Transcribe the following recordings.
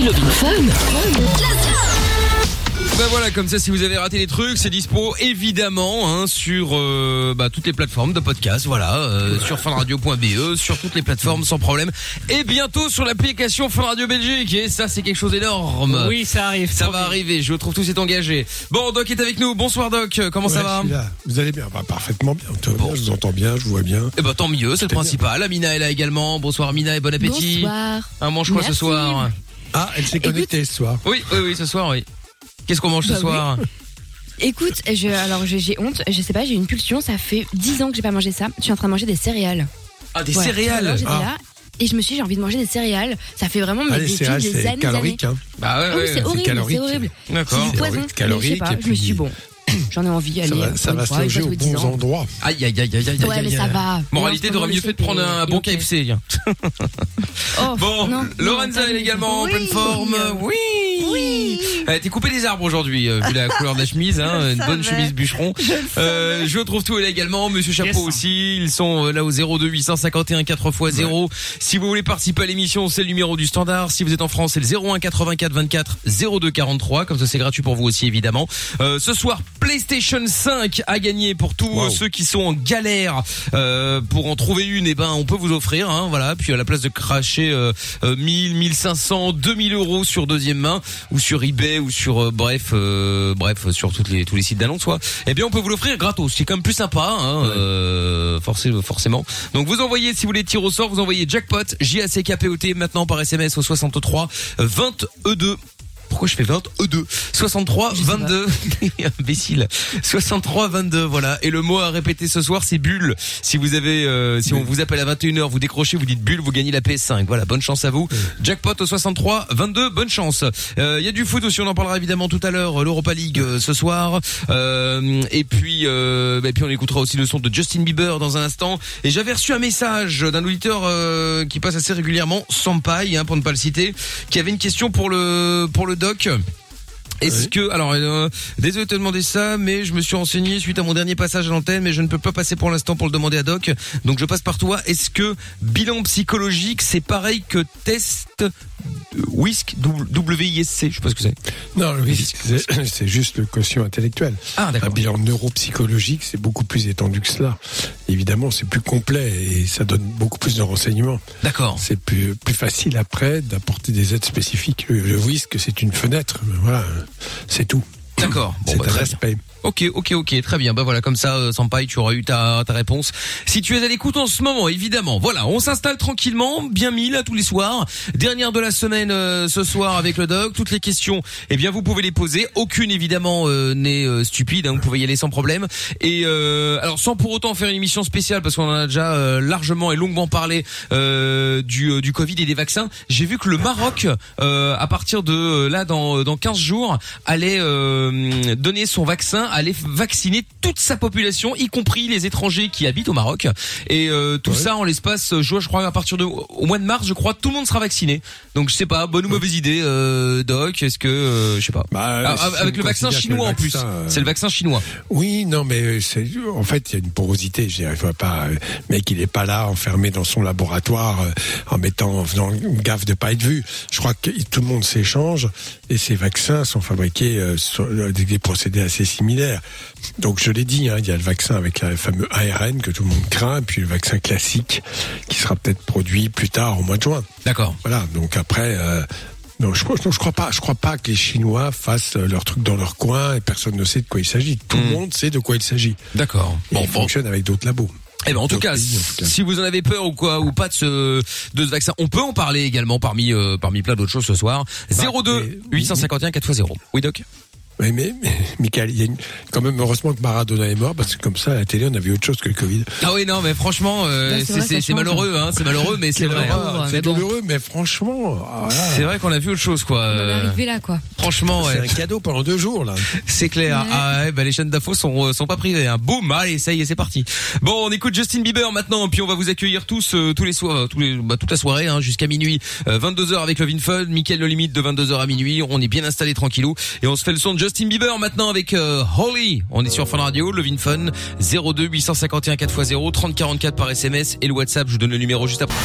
écoutez Love in Fun. Ben voilà, comme ça, si vous avez raté les trucs, c'est dispo évidemment hein, sur euh, bah, toutes les plateformes de podcast, voilà, euh, sur funradio.be, sur toutes les plateformes sans problème, et bientôt sur l'application Fun Radio Belgique. Et ça, c'est quelque chose d'énorme. Oui, ça arrive. Ça va arriver. Je trouve tout c'est engagé. Bon, Doc est avec nous. Bonsoir, Doc. Comment ça va je suis là. Vous allez bien? Bah, Parfaitement bien. Tout bien, Je vous entends bien, je vous vois bien. Eh ben tant mieux, c'est le principal. Amina est là également. Bonsoir Amina et bon appétit. Bonsoir. Un mange quoi ce soir Ah, elle s'est connectée ce soir. Oui, oui, oui, ce soir, oui. Qu'est-ce qu'on mange ce Bah oui. soir Écoute, je, alors j'ai honte, je sais pas, j'ai une pulsion, ça fait 10 ans que j'ai pas mangé ça. Je suis en train de manger des céréales. Ah, des céréales. Alors, Ah. là et je me suis dit, j'ai envie de manger des céréales. Ça fait vraiment Ah, mais les des, céréales, des c'est années, calorique. Hein. Bah ouais, Ah oui, ouais. c'est horrible, c'est horrible. D'accord. C'est poison. Calorique, je sais pas, et je me suis dit, bon, j'en ai envie, Ça allez. va, ça va se loger aux tous les 10 bons endroits. Aïe, aïe, aïe, aïe, aïe, aïe. Ouais, mais aïe. ça va. Moralité, t'aurais mieux fait de prendre un bon. KFC. Oh, Bon, Lorenza elle est également en pleine forme. Oui. Oui. Euh, T'es coupé des arbres aujourd'hui, euh, vu la couleur de la chemise, hein, une bonne chemise bûcheron. Euh, je retrouve tout elle est également, Monsieur Chapeau aussi. Ils sont euh, là au 02 851 4x0. Si vous voulez participer à l'émission, c'est le numéro du standard. Si vous êtes en France, c'est le 01 84 24 02 43. Comme ça, c'est gratuit pour vous aussi évidemment. Euh, ce soir, PlayStation 5 à gagner pour tous Wow. ceux qui sont en galère euh, pour en trouver une. Et ben, on peut vous offrir, hein, voilà. Puis à la place de cracher euh, euh, 1000, 1500, 2000 euros sur deuxième main ou sur eBay ou sur euh, bref, euh, bref, sur toutes les tous les sites d'annonce, soit. Eh bien, on peut vous l'offrir gratos. C'est quand même plus sympa, hein, euh, forcément, forcément. Donc, vous envoyez si vous voulez tirer au sort, vous envoyez jackpot J A C K P O T maintenant par SMS au 63 20 E2. Pourquoi je fais 20 E2 63 22 imbécile. 63 22 voilà. Et le mot à répéter ce soir c'est bulle. Si vous avez euh, si on vous appelle à 21h vous décrochez vous dites bulle vous gagnez la PS5 voilà bonne chance à vous. Jackpot au 63 22 bonne chance. Euh, il y a du foot aussi on en parlera évidemment tout à l'heure l'Europa League euh, ce soir. Euh, et puis euh, et puis on écoutera aussi le son de Justin Bieber dans un instant. Et j'avais reçu un message d'un auditeur euh, qui passe assez régulièrement Sampaï hein, pour ne pas le citer qui avait une question pour le pour le doc. Est-ce que alors euh, désolé de te demander ça mais je me suis renseigné suite à mon dernier passage à l'antenne mais je ne peux pas passer pour l'instant pour le demander à Doc. Donc je passe par toi. Est-ce que bilan psychologique c'est pareil que test WISC WISC je sais pas ce que c'est Non, oui, c'est c'est juste le quotient intellectuel. ah Un d'accord bilan neuropsychologique, c'est beaucoup plus étendu que cela. Évidemment, c'est plus complet et ça donne beaucoup plus de renseignements. d'accord C'est plus, plus facile après d'apporter des aides spécifiques. Le, le WISC, c'est une fenêtre. Voilà, c'est tout. d'accord bon, c'est bah, bien. Ok, ok, ok, très bien. Bah voilà, comme ça, euh, Sampaï, tu auras eu ta, ta réponse. Si tu es à l'écoute en ce moment, évidemment, voilà, on s'installe tranquillement, bien mis là tous les soirs. Dernière de la semaine euh, ce soir avec le doc. Toutes les questions, eh bien, vous pouvez les poser. Aucune évidemment euh, n'est euh, stupide. hein, vous pouvez y aller sans problème. Et euh, alors, sans pour autant faire une émission spéciale, parce qu'on en a déjà euh, largement et longuement parlé du du Covid et des vaccins. J'ai vu que le Maroc, à partir de là dans dans 15 jours, allait donner son vaccin, allait vacciner toute sa population, y compris les étrangers qui habitent au Maroc. Et euh, tout Ouais. ça en l'espace, euh, je, je crois à partir de au mois de mars, je crois, tout le monde sera vacciné. Donc je sais pas, bonne ou mauvaise idée, euh, Doc. Est-ce que euh, je sais pas. Bah, Ah, si avec le vaccin chinois le en plus, c'est le vaccin chinois. Oui, non, mais c'est en fait il y a une porosité. Je dirais, pas, mec, il est pas là enfermé dans son laboratoire en mettant, en faisant gaffe de pas être vu. Je crois que tout le monde s'échange et ces vaccins sont fabriqués sur des procédés assez similaires. Donc je l'ai dit, hein, il y a le vaccin avec le fameux ARN que tout le monde craint, puis le vaccin classique qui sera peut-être produit plus tard au mois de juin. D'accord. Voilà. Donc après. Euh, non, je, je crois pas. Je crois pas que les Chinois fassent leur truc dans leur coin et personne ne sait de quoi il s'agit. Tout le Mm. monde sait de quoi il s'agit. D'accord. Et Bon, il bon. fonctionne avec d'autres labos. Eh ben en tout cas, pays, en tout cas. si vous en avez peur ou quoi ou pas de ce de ce vaccin, on peut en parler également parmi euh, parmi plein d'autres choses ce soir. 02 mais- 851 4x0. Oui doc? Oui, mais, mais Michael, il y a une- quand même heureusement que Maradona est mort parce que comme ça à la télé on avait autre chose que le Covid. Ah oui non mais franchement euh, Ouais, c'est change. malheureux hein, c'est malheureux mais c'est vrai. horreur, hein. C'est douloureux, mais franchement, ah, C'est vrai qu'on a vu autre chose quoi. On est Euh, arrivé là, quoi. franchement c'est ouais. un cadeau pendant deux jours là. C'est clair. Ouais. Ah ouais, bah les chaînes d'infos sont euh, sont pas privées. Hein. Boum, allez, ça y est, c'est parti. Bon, on écoute Justin Bieber maintenant, puis on va vous accueillir tous euh, tous les soirs, tous les bah, toute la soirée hein, jusqu'à minuit, 22h avec Love in Fun, Mickaël No Limite de 22h à minuit. On est bien installé tranquillou et on se fait le son de Justin Bieber maintenant avec euh, Holly. On est sur Fun Radio, Love in Fun 02 851 4x0 30 44 par SMS et le WhatsApp. Je vous donne le numéro juste après.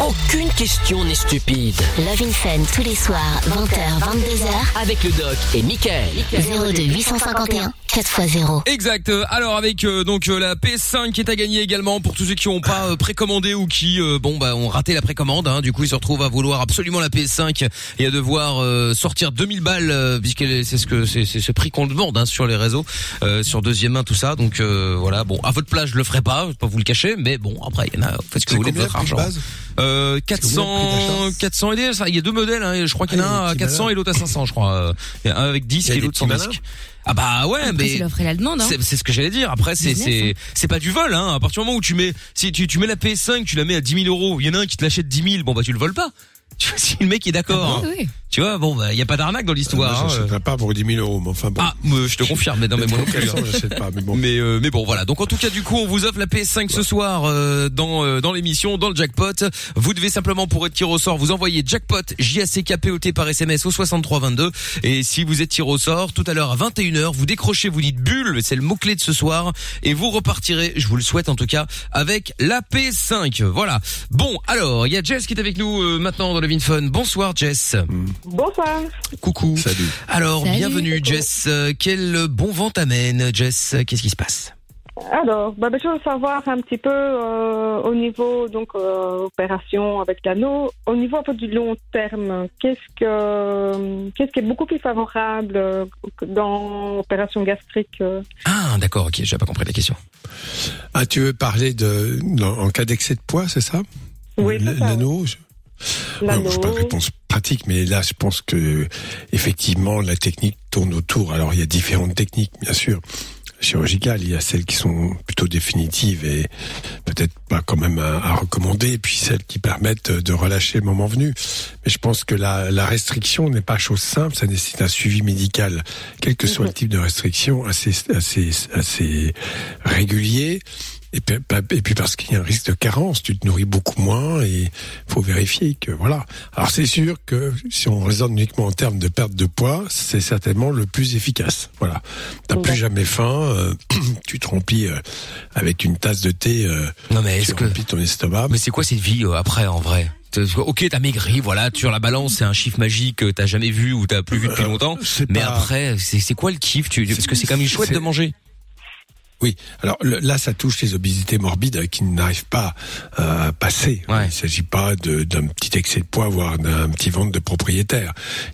Aucune question n'est stupide. Love in Fun tous les soirs, 20h, 22h. Avec le doc et Michael. 02 851 4x0. Exact. Euh, Alors avec euh, donc euh, la PS5 qui est à gagner également pour tous ceux qui n'ont pas euh, précommandé ou qui euh, bon bah ont raté la précommande. hein. Du coup ils se retrouvent à vouloir absolument la PS5 et à devoir euh, sortir 2000 balles euh, puisque c'est ce que c'est c'est ce prix qu'on demande hein, sur les réseaux, euh, sur deuxième main tout ça. Donc euh, voilà bon à votre place je le ferai pas, je vais pas vous le cacher, mais bon après il y en a faites ce que vous voulez de votre argent. base Euh, C'est combien le 400 prix 400 et des, ça, il y a deux modèles hein, je crois qu'il y en a Ah, a un à petits 400 et l'autre à 500 je crois. Il y a un avec 10 Il y a et l'autre sans disque. Ah bah ouais Après, mais c'est l'offre et la demande. Hein. c'est ce que j'allais dire. Après, c'est c'est hein. c'est pas du vol. Hein. À partir du moment où tu mets si tu tu mets la PS5, tu la mets à 10 000 euros. Il y en a un qui te l'achète 10 000. Bon bah tu le voles pas. Tu vois, si le mec est d'accord. Ah, hein. oui. Tu vois, bon bah il y a pas d'arnaque dans l'histoire. Moi, hein. j'achèterais pas pour 10 000 euros, mais enfin bon. Ah, moi, je te confirme. Mais non, mais moi non plus. hein. 400, j'achète pas, mais bon. Mais euh, mais bon voilà. Donc en tout cas du coup on vous offre la PS5 ce soir euh, dans euh, dans l'émission dans le jackpot. Vous devez simplement pour être tiré au sort vous envoyer jackpot J A C K P O T par SMS au 6322 et si vous êtes tiré au sort tout à l'heure à 21h vous décrochez vous dites bulle c'est le mot clé de ce soir et vous repartirez je vous le souhaite en tout cas avec la PS5. Voilà. Bon alors il y a Jess qui est avec nous euh, maintenant dans Fun. Bonsoir Jess. Bonsoir. Coucou. Salut. Alors Salut. bienvenue Jess. Quel bon vent t'amène Jess? Qu'est-ce qui se passe? Alors, bah, bah, je veux savoir un petit peu euh, au niveau donc euh, opération avec l'anneau, au niveau un peu du long terme, qu'est-ce que qu'est-ce qui est beaucoup plus favorable euh, dans opération gastrique Ah, d'accord, ok, j'ai pas compris la question. Ah, tu veux parler de, en cas d'excès de poids, c'est ça? Oui, c'est L- ça. L'anneau? Non, j'ai pas de réponse pratique, mais là, je pense que effectivement, la technique tourne autour. Alors, il y a différentes techniques, bien sûr. Chirurgicales, il y a celles qui sont plutôt définitives et peut-être pas quand même à, à recommander, et puis celles qui permettent de relâcher le moment venu. Mais je pense que la, la restriction n'est pas chose simple, ça nécessite un suivi médical, quel que soit le type de restriction, assez, assez, assez régulier. Et puis, et puis parce qu'il y a un risque de carence, tu te nourris beaucoup moins et faut vérifier que voilà. Alors c'est sûr que si on raisonne uniquement en termes de perte de poids, c'est certainement le plus efficace. Voilà, t'as plus jamais faim, euh, tu te remplis euh, avec une tasse de thé, euh, Non mais est-ce tu que... ton estomac. Mais c'est quoi cette vie après en vrai? Ok, t'as maigri, voilà, sur la balance, c'est un chiffre magique que t'as jamais vu ou t'as plus vu depuis longtemps. Mais pas- après, c'est quoi le kiff tu... Parce que c'est quand même chouette de manger. Oui, alors le- là, ça touche les obésités morbides euh, qui n'arrivent pas euh, à passer. Ouais. Il s'agit pas d'un petit excès de poids, voire d'un petit ventre de propriétaire.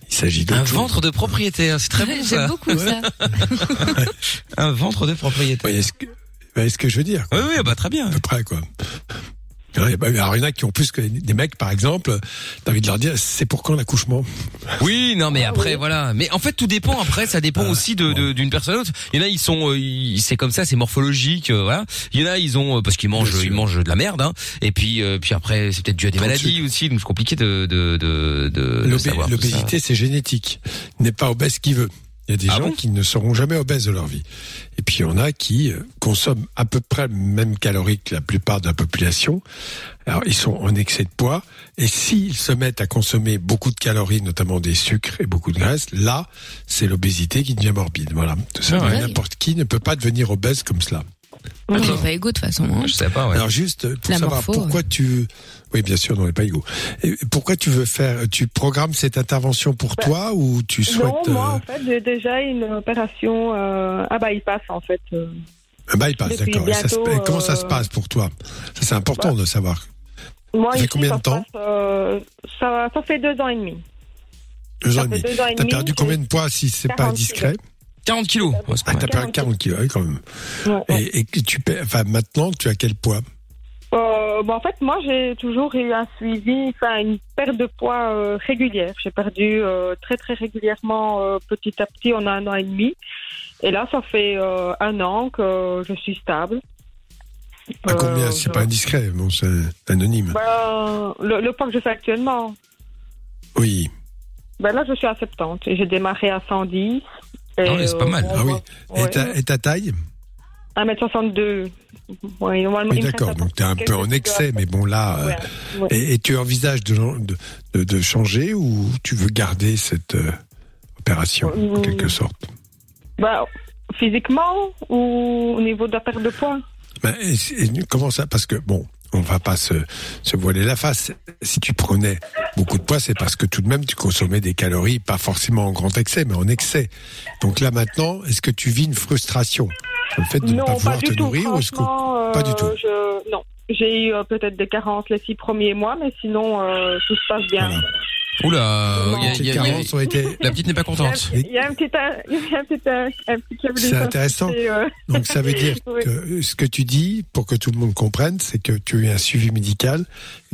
Il s'agit d'autre Un chose. ventre de propriétaire, c'est très bon. J'aime beaucoup ça. Un ventre de propriétaire. voyez ce que, vous voyez ce que je veux dire Oui, oui, bah très bien. à peu près quoi. Ouais, bah, Alors il y en a qui ont plus que des mecs par exemple. T'as envie de leur dire c'est pour quand l'accouchement? Oui, non, mais après, voilà. Mais en fait, tout dépend. Après, ça dépend aussi de de- d'une personne à l'autre. Il y en a, ils sont, euh, ils- c'est comme ça, c'est morphologique, euh, voilà. Il y en a, ils ont, euh, parce qu'ils mangent, ils mangent de la merde, hein. Et puis, euh, puis après, c'est peut-être dû à des de maladies aussi, donc c'est compliqué de de de, de, de L'obé- savoir tout ça. L'obésité c'est génétique. Il N'est pas obèse qui veut. Il y a des Ah gens bon qui ne seront jamais obèses de leur vie. Et puis il y en a qui euh, consomment à peu près le même calories que la plupart de la population. Alors ils sont en excès de poids. Et s'ils se mettent à consommer beaucoup de calories, notamment des sucres et beaucoup de graisse, là c'est l'obésité qui devient morbide. Voilà. Tout ça, Ah n'importe qui ne peut pas devenir obèse comme cela. On n'est pas égaux de toute façon. hein. Je sais pas, ouais. Alors juste pour La savoir morpho, pourquoi tu oui bien sûr on n'est pas égaux. Et pourquoi tu veux faire tu programmes cette intervention pour Bah, toi ou tu souhaites Non, moi euh, en fait j'ai déjà une opération euh, à bypass en fait. euh. un bypass d'accord. Et ça se- bientôt, et comment ça euh, se passe pour toi? Ça c'est important de savoir. Moi Ça fait ici, combien de ça temps? passe, euh, ça, ça fait deux ans et demi. Deux ans et demi. T'as perdu combien de poids si c'est pas 40 indiscret 40 kilos. Ah t'as perdu 40 kilos oui, quand même. Ouais, ouais. Et, et tu enfin maintenant tu as quel poids? Euh, bah, en fait, moi, j'ai toujours eu un suivi, enfin, une perte de poids euh, régulière. J'ai perdu euh, très, très régulièrement, euh, petit à petit, en un an et demi. Et là, ça fait euh, un an que je suis stable. À combien? C'est pas indiscret, bon c'est anonyme. Ben, le, le poids que je fais actuellement, Oui. ben là, je suis à 70 et j'ai démarré à 110. Et, Ah oui, c'est pas mal. Ah oui. Et ouais, ta, et ta taille 1m62. Ouais, normalement, Oui d'accord. Donc t'es un quelques peu en excès, mais bon là. euh, Ouais, ouais. Et, et tu envisages de, de, changer ou tu veux garder cette euh, opération en Euh, quelque sorte? Ben, physiquement ou au niveau de la perte de poids? Et et comment ça Parce que bon, on va pas se, se voiler la face. Si tu prenais beaucoup de poids, c'est parce que tout de même tu consommais des calories, pas forcément en grand excès, mais en excès. Donc là maintenant, est-ce que tu vis une frustration sur le fait de non, ne pas pouvoir te tout. nourrir ou est-ce que pas du euh, tout je- Non, j'ai eu euh, peut-être des carences les six premiers mois, mais sinon euh, tout se passe bien. Voilà. Oula, il y a- y y été la petite n'est pas contente. Il y a un petit, C'est intéressant. euh, Donc ça veut dire Oui. que ce que tu dis, pour que tout le monde comprenne, c'est que tu as eu un suivi médical,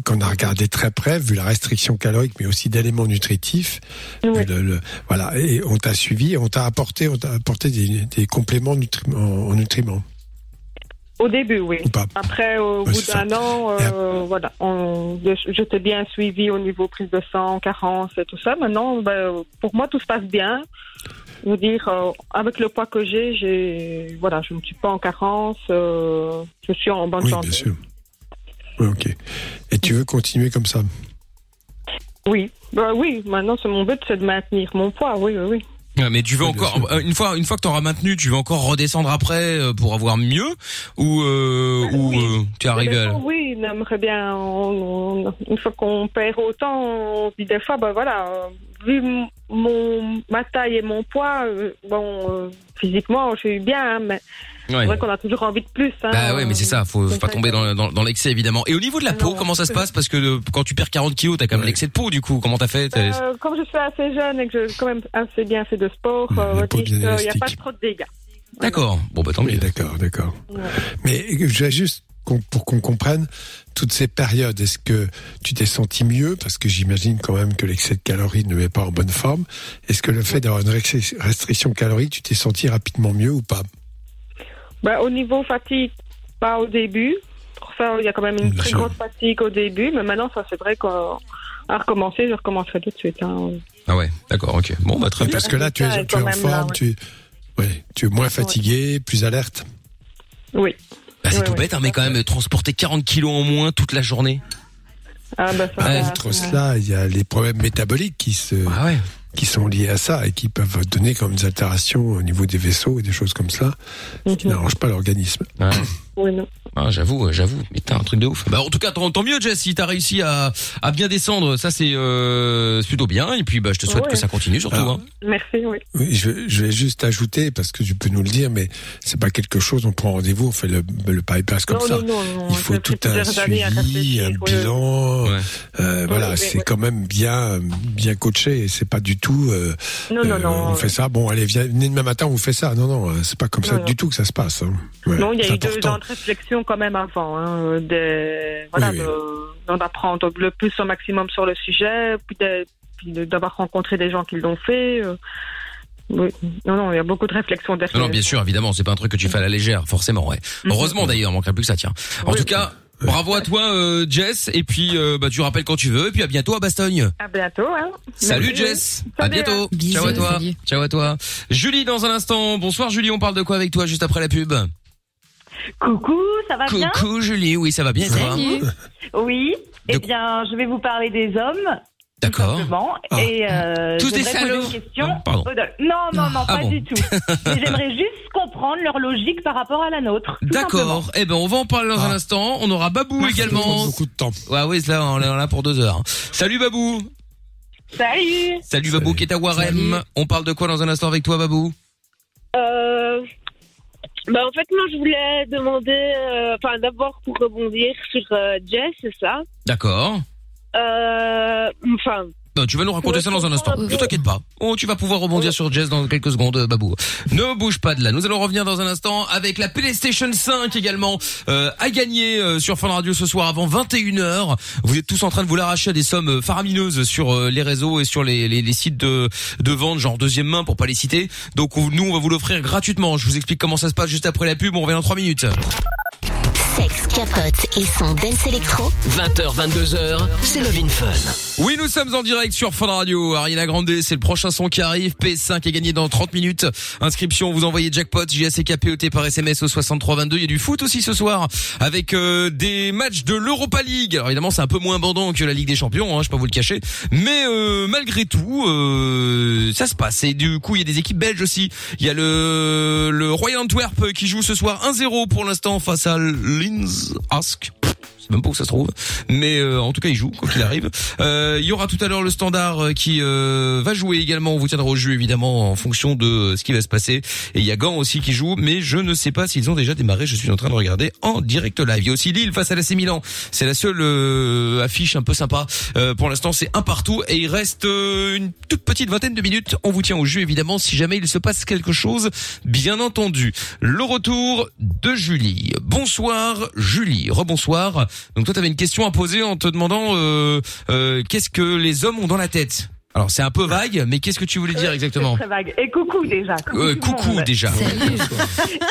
qu'on a regardé très près, vu la restriction calorique, mais aussi d'éléments nutritifs. Oui. vu le- le- voilà, et on t'a suivi, et on t'a apporté, on t'a apporté des, des compléments nutri- en, en nutriments Au début, oui. Après, au bout d'un an, euh, voilà, on, j'étais bien suivi au niveau prise de sang, carence et tout ça. Maintenant, ben, pour moi, tout se passe bien. Je veux dire, euh, avec le poids que j'ai, j'ai, voilà, je ne suis pas en carence, euh, je suis en bonne Oui, santé. bien sûr. Oui, ok. Et tu veux continuer comme ça? Oui, ben, oui. Maintenant, c'est mon but, c'est de maintenir mon poids. Oui, oui, oui. Ouais, Mais tu veux encore euh, une fois une fois que t'auras maintenu, tu veux encore redescendre après euh, pour avoir mieux ou euh, ou Oui. euh, tu es arrivé à Oui, on aimerait bien. on- on- une fois qu'on perd autant, on se dit des fois, ben voilà, euh, vu mon ma taille et mon poids, bon, euh, physiquement, je suis bien, hein, mais Ouais. c'est vrai qu'on a toujours envie de plus. Hein, Bah ouais, mais c'est ça, faut, faut pas tomber dans, dans, dans l'excès évidemment. Et au niveau de la peau, Non. comment ça se passe? Parce que euh, quand tu perds 40 kilos, t'as quand même Ouais. l'excès de peau du coup. Comment t'as fait? Euh, comme je suis assez jeune et que j'ai quand même assez bien fait de sport, euh, qu'il n'y a pas trop de dégâts. D'accord. Bon bah tant Oui, mieux. d'accord, d'accord. Ouais. Mais je vais juste pour qu'on comprenne toutes ces périodes. Est-ce que tu t'es senti mieux? Parce que j'imagine quand même que l'excès de calories ne met pas en bonne forme. Est-ce que le fait d'avoir une restri- restriction calorique, tu t'es senti rapidement mieux ou pas? Bah, au niveau fatigue, pas au début. Pour ça, il y a quand même une Bien très sûr. grosse fatigue au début, mais maintenant, ça c'est vrai qu'à recommencer, je recommencerai tout de suite. hein. Ah ouais, d'accord, ok. Bon bah très bien. Parce que là, tu es, tu es en là, forme, ouais. tu, ouais, tu es moins fatigué, plus alerte. Oui. Bah, c'est Ouais, tout ouais, bête, hein, mais quand même transporter 40 kilos en moins toute la journée. Ah, bah, ça- Outre cela, il y a les problèmes métaboliques qui se, Ah ouais. Qui sont liés à ça et qui peuvent donner comme des altérations au niveau des vaisseaux et des choses comme ça, ce qui Mhm. n'arrange pas l'organisme. Ouais. Oui, non. Ah, j'avoue, euh, j'avoue. Mais t'as un truc de ouf. Bah en tout cas, tant, tant mieux, Jess, si t'as réussi à, à bien descendre, ça c'est euh, plutôt bien. Et puis bah je te souhaite Ouais. que ça continue surtout. Alors, hein. Merci, oui. Oui, je, vais- je vais juste ajouter parce que tu peux nous le dire, mais c'est pas quelque chose. On prend rendez-vous, on fait le, le bypass comme non, ça. non, non, non. Il faut tout un suivi, un bilan. Ouais. Euh, voilà, c'est quand même bien, bien coaché. C'est pas du tout. euh, Non, non, euh, non. on fait ça. Bon, allez, viens, venez demain matin, on vous fait ça. Non, non, euh, c'est pas comme ça du tout que ça se passe. hein. Ouais, Non, il y a c'est eu deux réflexion quand même avant, hein, de, voilà, Oui, oui. de- apprendre le plus au maximum sur le sujet, puis de- puis de- d'avoir rencontré des gens qui l'ont fait. euh, oui. Non, non, il y a beaucoup de réflexion derrière. Non, non, bien sûr, évidemment, c'est pas un truc que tu fais à la légère, forcément, ouais. Heureusement d'ailleurs, il manquerait plus que ça, tiens. En Oui. tout cas, bravo à toi, euh, Jess, et puis euh, bah tu rappelles quand tu veux, et puis à bientôt à Bastogne. À bientôt. Hein. Salut Merci. Jess, à Salut, bientôt. hein. Bisous, Ciao à toi. salut. Ciao à toi. Julie dans un instant. Bonsoir Julie, on parle de quoi avec toi juste après la pub? Coucou, ça va bien Coucou Julie, oui ça va bien et toi Salut. Oui. Eh De- bien, je vais vous parler des hommes. tout D'accord. simplement. Ah. Et euh, Tous des j'aimerais poser salauds. Une question. Non, pardon. Non, non, non, Ah pas bon. du tout. Mais j'aimerais juste comprendre leur logique par rapport à la nôtre. tout D'accord. Eh ben on va en parler dans un Ah. instant. On aura Babou Ça prend également. beaucoup de temps. Ouais oui, là on est là pour deux heures. Salut Babou. Salut Salut Babou qui est à Warem. On parle de quoi dans un instant avec toi Babou? Euh, bah en fait, moi, je voulais demander, euh, enfin, d'abord pour rebondir sur euh, Jess, c'est ça? D'accord. Euh, Enfin, Ben, tu vas nous raconter ça dans un instant. Ne t'inquiète pas. Oh, tu vas pouvoir rebondir sur Jess dans quelques secondes, euh, Babou. Ne bouge pas de là. Nous allons revenir dans un instant avec la PlayStation 5 également euh, à gagner euh, sur Fun Radio ce soir avant 21h. Vous êtes tous en train de vous l'arracher à des sommes euh, faramineuses sur euh, les réseaux et sur les, les, les sites de, de vente, genre deuxième main pour pas les citer. Donc on- nous, on va vous l'offrir gratuitement. Je vous explique comment ça se passe juste après la pub. On revient dans 3 minutes. Capote et son dance électro. 20h, 22h, c'est Love in Fun. Oui, nous sommes en direct sur Fun Radio. Ariana Grande, c'est le prochain son qui arrive. PS5 est gagné dans 30 minutes. Inscription, vous envoyez jackpot, JSCKPOT par SMS au 6322. Il y a du foot aussi ce soir avec euh, des matchs de l'Europa League. Alors évidemment, c'est un peu moins bandant que la Ligue des Champions, hein, je peux pas vous le cacher. Mais euh, malgré tout, euh, ça se passe. Et du coup, il y a des équipes belges aussi. Il y a le, le Royal Antwerp qui joue ce soir 1-0 pour l'instant face à Linz Ask. Même pas où ça se trouve. Mais euh, en tout cas, il joue quoi qu'il arrive. Euh, Il y aura tout à l'heure le standard euh, qui euh, va jouer également. On vous tiendra au jeu évidemment en fonction de euh, ce qui va se passer. Et il y a Gant aussi qui joue, mais je ne sais pas s'ils ont déjà démarré. Je suis en train de regarder en direct live. Il y a aussi Lille face à l'AC Milan. C'est la seule euh, affiche un peu sympa. Pour l'instant, c'est un partout et il reste une toute petite vingtaine de minutes. On vous tient au jeu évidemment si jamais il se passe quelque chose, bien entendu. Le retour de Julie. Bonsoir Julie. Rebonsoir. Donc toi, tu avais une question à poser en te demandant euh, euh, qu'est-ce que les hommes ont dans la tête? Alors c'est un peu vague, mais qu'est-ce que tu voulais dire exactement? Très vague. Et coucou déjà. Coucou, Euh, déjà.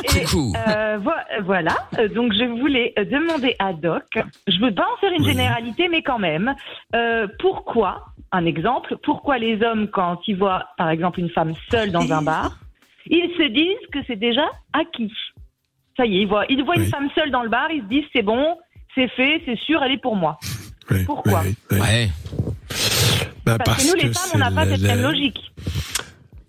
Et, Coucou. euh, vo- voilà. Euh, Donc je voulais euh, demander à Doc. Je veux pas en faire une généralité, mais quand même. euh, pourquoi Un exemple. Pourquoi les hommes, quand ils voient, par exemple, une femme seule dans un bar, ils se disent que c'est déjà acquis? Ça y est, ils voient, ils voient une femme seule dans le bar, ils se disent c'est bon, c'est fait, c'est sûr, elle est pour moi. Pourquoi Ouais. Bah, Parce, que nous, les femmes, on n'a pas cette même logique.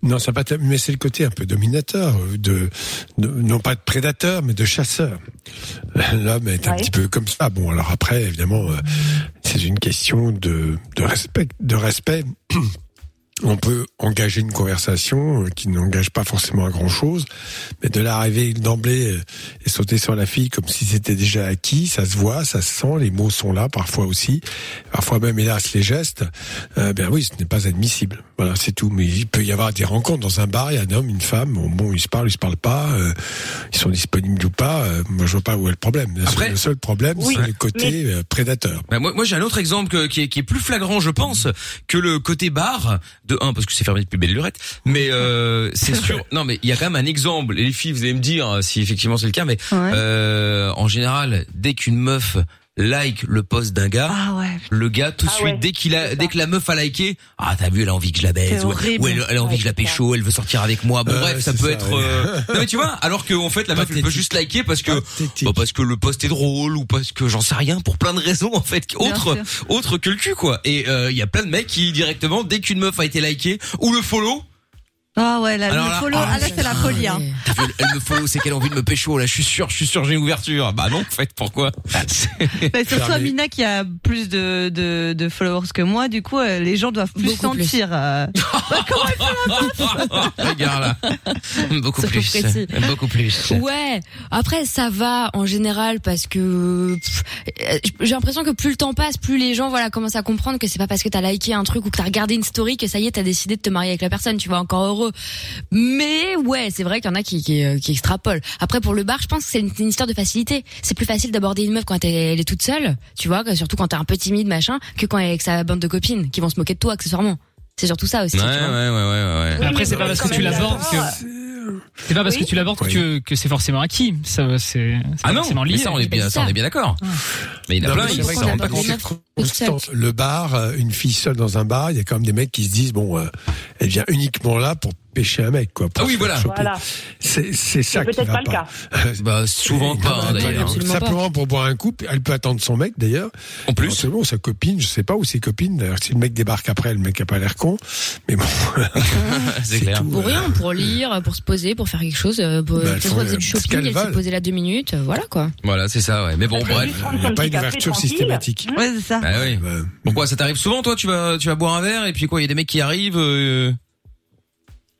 Non, ça pas, mais c'est le côté un peu dominateur, euh, de, de- non pas de prédateur, mais de chasseur. L'homme est un Ouais. petit peu comme ça. Bon, alors après, évidemment, euh, c'est une question de, de respect, de respect. On peut engager une conversation euh, qui n'engage pas forcément à grand chose, mais de l'arriver d'emblée euh, et sauter sur la fille comme si c'était déjà acquis, ça se voit, ça se sent, les mots sont là parfois aussi, parfois même hélas les gestes. Euh, ben oui, ce n'est pas admissible. Voilà, c'est tout. Mais il peut y avoir des rencontres dans un bar, il y a un homme, une femme, bon, bon ils se parlent, ils se parlent pas, euh, ils sont disponibles ou pas. euh, moi, je vois pas où est le problème. Le, seul, le seul problème, Oui, c'est le côté euh, prédateur. Bah, moi, moi j'ai un autre exemple que- qui, est, qui est plus flagrant, je pense, que le côté bar. De un, parce que c'est fermé depuis belle lurette, mais euh, c'est sûr. Non, mais il y a quand même un exemple. Et les filles, vous allez me dire euh, si effectivement c'est le cas, mais euh, en général, dès qu'une meuf like le post d'un gars, le gars tout de Ah suite, ouais, dès qu'il a, dès que la meuf a liké, ah t'as vu, elle a envie que je la baise, ou, elle, elle a envie que je la pécho, elle veut sortir avec moi. Bon Euh, bref, ça peut ça, être. ouais. euh, Non mais tu vois, alors que en fait la meuf elle peut juste liker parce que bah, parce que le post est drôle ou parce que j'en sais rien pour plein de raisons en fait autre autre que le cul quoi. Et euh, il y a plein de mecs qui directement dès qu'une meuf a été likée ou le follow, Ah ouais, là, Alors le là, follow, ah, ah, là, c'est la folie, hein. elle, elle me follow, c'est qu'elle a envie de me pécho là. Je suis sûr, je suis sûr, j'ai une ouverture. Bah non, en fait, pourquoi? Bah, surtout Amina qui a plus de, de, de followers que moi, du coup, euh, les gens doivent plus Beaucoup plus. sentir. euh, bah, comment elle fait la meuf Regarde là, beaucoup plus, précis. beaucoup plus. Ouais. Après, ça va en général parce que pff, euh, j'ai l'impression que plus le temps passe, plus les gens voilà commencent à comprendre que c'est pas parce que t'as liké un truc ou que t'as regardé une story que ça y est, t'as décidé de te marier avec la personne. Tu vas encore heureux. Mais ouais, c'est vrai qu'il y en a qui, qui, euh, qui extrapolent. Après, pour le bar, je pense que c'est une, une histoire de facilité. C'est plus facile d'aborder une meuf quand elle, elle est toute seule, tu vois, que- surtout quand t'es un peu timide machin, que quand elle est avec sa bande de copines qui vont se moquer de toi accessoirement. C'est surtout ça aussi. Ouais, tu ouais, vois. ouais, ouais, ouais. Après, c'est pas parce que tu l'abordes que. C'est pas parce que tu l'abordes que, que c'est forcément acquis. Ça, c'est Ah non, forcément lié. mais ça on est bien, ça on est bien d'accord. Mais il y en a Non, plein, s'en pas compte. Le bar, euh, une fille seule dans un bar, il y a quand même des mecs qui se disent bon, euh, elle vient uniquement là pour pêcher un mec, quoi. pour Ah oui, voilà. C'est ça C'est qui peut-être va pas le cas. Bah souvent pas d'ailleurs. Simplement pour boire un coup, elle peut attendre son mec d'ailleurs. En plus. Éventuellement, sa copine, je sais pas où ses copines. D'ailleurs, si le mec débarque après, le mec a pas l'air con. Mais bon. c'est clair. tout. Pour rien, pour lire, pour se poser, pour faire quelque chose, euh, pour Bah, faisait euh, du shopping, elle s'est posée là deux minutes, euh, voilà quoi. Voilà, c'est ça, ouais. Mais bon, bref. Il n'y a pas une ouverture systématique. Ouais, c'est ça. Bah oui. Pourquoi ça t'arrive souvent toi Tu vas tu vas boire un verre et puis quoi Il y a des mecs qui arrivent. euh,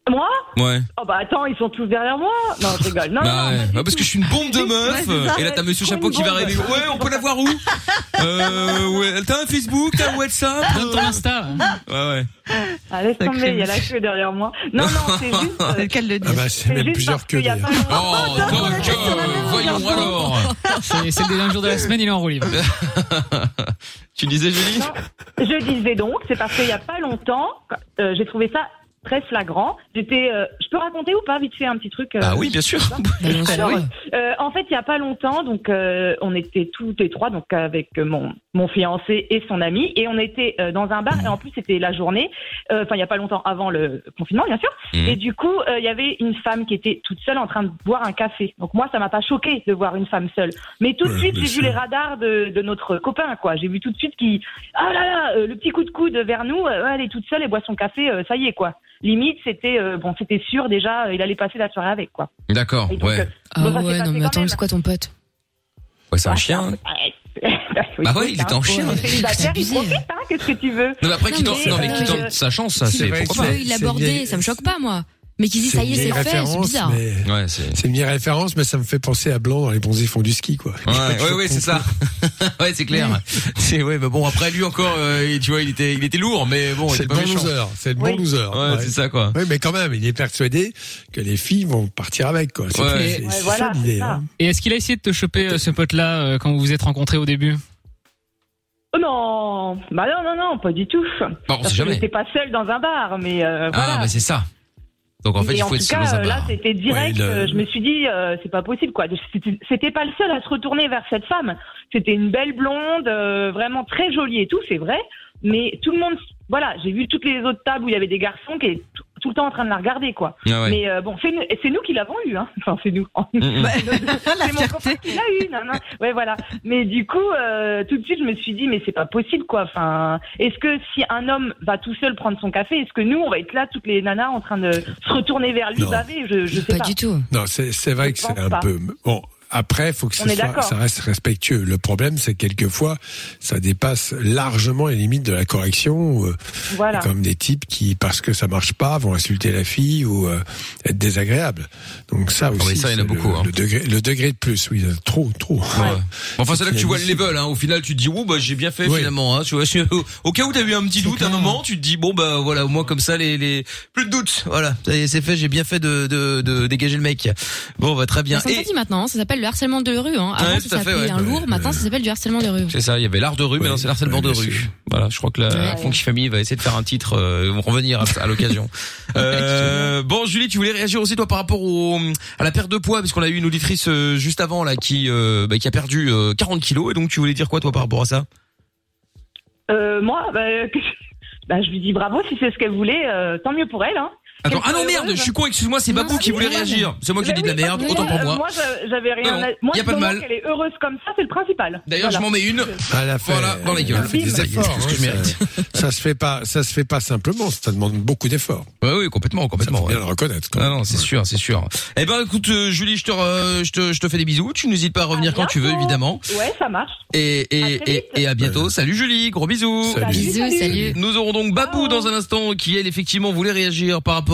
Moi Ouais. Oh bah attends, ils sont tous derrière moi. Non, je rigole. Non, bah non, Bah, parce que je suis une bombe de Ouais, ça. et là t'as Monsieur Chapeau qui va arriver. Ouais, on peut la voir où Euh, ouais. T'as un Facebook, t'as un WhatsApp Donne ton Insta. Ouais, ouais. Ah, laisse tomber, il y a la queue derrière moi. Non, non, c'est juste. euh, C'est le cas de le dire. Ah bah, c'est même plusieurs parce que qu'il y a d'ailleurs. pas longtemps- Oh, donc, euh, voyons alors. C'est c'est le dernier jour de la semaine, il est en roue libre. Tu disais Julie Je disais donc, c'est parce qu'il y a pas longtemps, euh, j'ai trouvé ça très flagrant. J'étais, euh, je peux raconter ou pas vite fait un petit truc euh, Ah oui, bien sûr. Alors, euh, en fait, il y a pas longtemps, donc euh, on était tous les trois, donc avec mon mon fiancé et son ami, et on était euh, dans un bar. Et en plus, c'était la journée. euh, Enfin, il y a pas longtemps avant le confinement, bien sûr. Mhm. Et du coup, euh, il y avait une femme qui était toute seule en train de boire un café. Donc moi, ça m'a pas choqué de voir une femme seule. Mais tout de suite, j'ai vu les radars de, de notre copain, quoi. J'ai vu tout de suite qui, ah là là, euh, le petit coup de coude vers nous. euh, elle est toute seule, elle boit son café. euh, ça y est, quoi. Limite, c'était euh, bon, c'était sûr déjà. euh, il allait passer la soirée avec, quoi. D'accord, Et donc, ouais. euh, Ah ouais, non mais attends, c'est quoi ton pote? Ouais, c'est un chien. Ouais, Bah ouais, il était en chien. Profitent, hein, qu'est-ce que tu veux? Non, mais après, Non, tente, sa chance, ça, c'est il l'aborder, vieille- ça me choque pas moi. Mais qui dit ça y est, c'est fait, c'est bizarre. mais- Ouais, c'est. Une vieille référence, mais ça me fait penser à Blanc dans Les bons font du ski, quoi. Ouais, ouais, ouais, c'est ça. ouais, c'est clair. C'est ouais, mais bon, après lui encore, euh, tu vois, il était, il était lourd, mais bon, C'est le bon méchant. loser. C'est le bon loser. Ouais, c'est ça quoi. Oui, mais quand même, il est persuadé que les filles vont partir avec, quoi. C'est Ouais. Ouais, voilà, ça l'idée. hein. Et est-ce qu'il a essayé de te choper euh, ce pote-là euh, quand vous vous êtes rencontrés au début? Oh non, bah non, non, non, pas du tout. Bon, on Parce sait que jamais. j'étais pas seule dans un bar, mais euh, voilà. Ah, bah c'est ça. Donc en fait, Et il faut en tout cas, euh, là, c'était direct. Ouais, le- euh, Je me suis dit, euh, c'est pas possible, quoi. C'était- C'était pas le seul à se retourner vers cette femme. C'était une belle blonde, euh, vraiment très jolie et tout, c'est vrai. Mais tout le monde, voilà, j'ai vu toutes les autres tables où il y avait des garçons qui étaient tout, tout le temps en train de la regarder, quoi. Ah ouais. Mais euh, bon, c'est nous, nous qui l'avons eu, hein. Enfin, c'est nous. Mm, mm. c'est mon copain qui l'a eu, non, non. Ouais, voilà. Mais du coup, euh, tout de suite, je me suis dit, mais c'est pas possible, quoi. Enfin, est-ce que si un homme va tout seul prendre son café, est-ce que nous, on va être là, toutes les nanas, en train de se retourner vers lui, baver Je, je sais Pas pas. du tout. Non, c'est c'est vrai Je que c'est un pas. peu. Bon, après, il faut que ce soit, ça reste respectueux. Le problème, c'est que quelquefois, ça dépasse largement les limites de la correction. euh, Voilà. Comme des types qui, parce que ça marche pas, vont insulter la fille ou euh, être désagréables. Donc ça aussi, Ah mais ça, il y en a beaucoup, Le, hein. le degré, le degré de plus, oui, trop, trop. Ouais. Bon, Enfin, c'est là que tu vois le level. Hein. Au final, tu te dis, oh bah j'ai bien fait Oui. finalement. Hein. Tu vois, au, au cas où t'as eu un petit doute, à un moment, tu te dis, bon bah voilà, au moins comme ça, les, les plus de doute. Voilà, ça y est, c'est fait. J'ai bien fait de, de, de dégager le mec. Bon, bah très bien. Ça Et maintenant, hein, ça s'appelle le harcèlement de rue. Hein. Avant, Ouais, ça tout à fait, s'appelait ouais. un lourd, maintenant ça s'appelle du harcèlement de rue. c'est ça. Il y avait l'art de rue, mais Ouais. non, c'est l'harcèlement de rue. Voilà, je crois que la Ouais. Funky Family va essayer de faire un titre, euh, vont revenir à, à l'occasion. Euh, bon, Julie, tu voulais réagir aussi toi par rapport au à la perte de poids, parce qu'on a eu une auditrice euh, juste avant là qui euh, bah, qui a perdu euh, 40 kilos, et donc tu voulais dire quoi toi par rapport à ça? Euh, moi, bah, bah, je lui dis bravo si c'est ce qu'elle voulait, euh, tant mieux pour elle. Hein. Attends, ah non merde, je suis con, excuse-moi, c'est Babou qui voulait réagir. C'est moi qui dit de la merde, autant pour euh, moi. Moi, j'a- j'avais rien. Moi, y a pas de mal. qu'elle est heureuse comme ça, c'est le principal. D'ailleurs, je m'en mets une. Ah, Voilà, dans les gueules. elle a fait des efforts. ce que je hein, mérite. ça, se fait pas, ça se fait pas simplement. Ça demande beaucoup d'efforts. Ouais, oui, complètement, complètement. faut bien le reconnaître. Ah non, c'est sûr, c'est sûr. Eh ben, écoute, euh, Julie, je te, je te, je te fais des bisous. Tu n'hésites pas à revenir À quand tu veux, évidemment. Ouais, ça marche. Et, et, et, à bientôt. Salut Julie, gros bisous. Salut. Bisous, salut. Nous aurons donc Babou dans un instant qui elle effectivement voulait réagir par rapport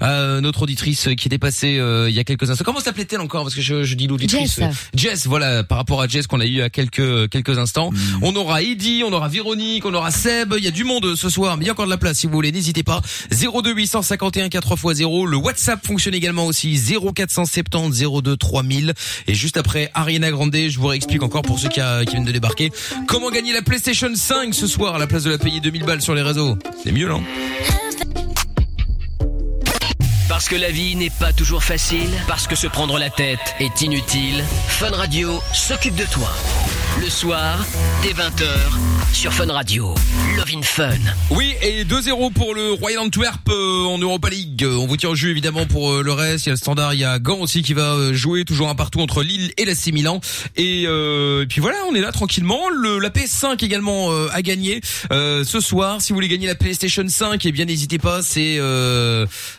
à notre auditrice qui était passée euh, il y a quelques instants. Comment s'appelait-elle encore? Parce que je, je dis l'auditrice. Jess. euh, Jess, voilà, par rapport à Jess qu'on a eu il y a quelques quelques instants. Mm. On aura Eddy, on aura Véronique, on aura Seb, il y a du monde ce soir, mais il y a encore de la place si vous voulez, n'hésitez pas. 02 851 4x0, le WhatsApp fonctionne également aussi 0470 02 3000 et juste après Ariana Grande, je vous réexplique encore pour ceux qui, a- qui viennent de débarquer comment gagner la PlayStation 5 ce soir à la place de la payer 2000 balles sur les réseaux? C'est mieux non? Parce que la vie n'est pas toujours facile, parce que se prendre la tête est inutile, Fun Radio s'occupe de toi. Le soir, dès 20h, sur Fun Radio. Love in Fun. Oui, et 2-0 pour le Royal Antwerp euh, en Europa League. On vous tient au jeu évidemment pour euh, le reste. Il y a le standard, il y a Gand aussi qui va euh, jouer toujours un partout entre Lille et l'AC Milan. Et, euh, et puis voilà, on est là tranquillement. Le, la PS5 également à gagner euh, ce soir. Si vous voulez gagner la PlayStation 5, eh bien n'hésitez pas. C'est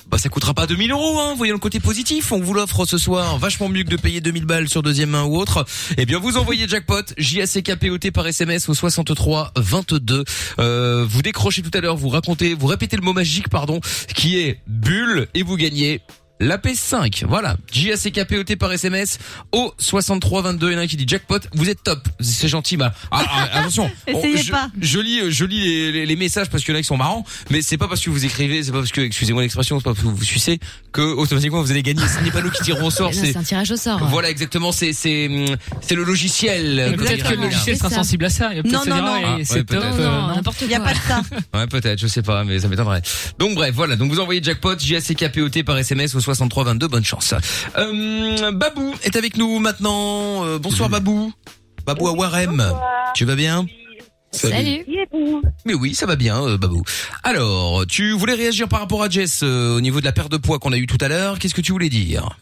bah ça coûtera pas 2000 euros. Hein. Voyons le côté positif. On vous l'offre ce soir. Vachement mieux que de payer 2000 balles sur deuxième main ou autre. Eh bien vous envoyez jackpot J-A-C-K-P-O-T par SMS au 63 22. Euh, vous décrochez tout à l'heure, vous racontez, vous répétez le mot magique, pardon, qui est bulle et vous gagnez la PS5. Voilà. J-A-C-K-P-O-T par SMS au 63 22. Il y en a un qui dit jackpot. Vous êtes top. C'est gentil, bah. Ah, ah, attention. Essayez je, pas. Je lis, euh, je lis les, les- les messages parce qu'il y en a qui sont marrants, mais c'est pas parce que vous écrivez, c'est pas parce que, excusez-moi l'expression, c'est pas parce que vous sucez que automatiquement vous allez gagner. Ce n'est pas nous qui tirons au sort, c'est C'est un tirage au sort. voilà exactement, c'est c'est c'est le logiciel. Comme Peut-être que le logiciel sera sensible à ça. Non, non, non. c'est ouais, top. peut-être. Non, euh, non, non. n'importe Il y a quoi. pas de ça. Ouais, peut-être, je sais pas, mais ça m'étonnerait. Donc bref, voilà. Donc vous envoyez jackpot J-A-C-K-P-O-T par SMS au 6322. Bonne chance. Euh, Babou est avec nous maintenant. Euh, bonsoir Babou. Babou à Warem. Tu vas bien Salut. Mais oui, ça va bien, euh, Babou. Alors, tu voulais réagir par rapport à Jess euh, au niveau de la perte de poids qu'on a eu tout à l'heure. Qu'est-ce que tu voulais dire?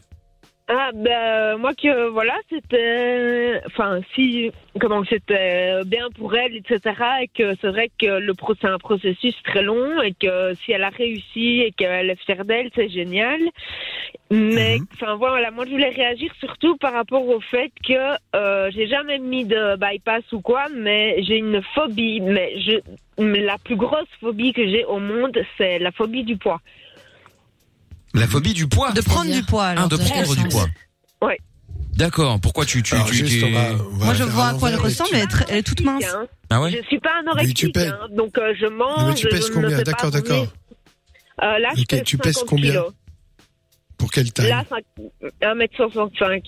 Ah ben moi que voilà c'était enfin si comment c'était bien pour elle etc et que c'est vrai que le c'est un processus très long et que si elle a réussi et qu'elle est fière d'elle c'est génial. Mais enfin voilà moi je voulais réagir surtout par rapport au fait que euh, j'ai jamais mis de bypass ou quoi mais j'ai une phobie mais je la plus grosse phobie que j'ai au monde c'est la phobie du poids La phobie du poids. De prendre du poids. alors. Ah, de prendre du poids. Ouais. D'accord. Pourquoi tu tu Alors, tu, juste, tu- on va- on va Moi, je faire vois à quoi elle l'envers. ressemble, elle est, très- elle est toute mince. Hein. Ah ouais Je suis pas anorexique, pèses- hein, donc euh, je mange. Mais tu pèses combien ne fais pas D'accord, d'accord. Euh, là, je Ok, pèse tu pèses 50 combien kilos. Pour quelle taille Là, cinq- 1m65.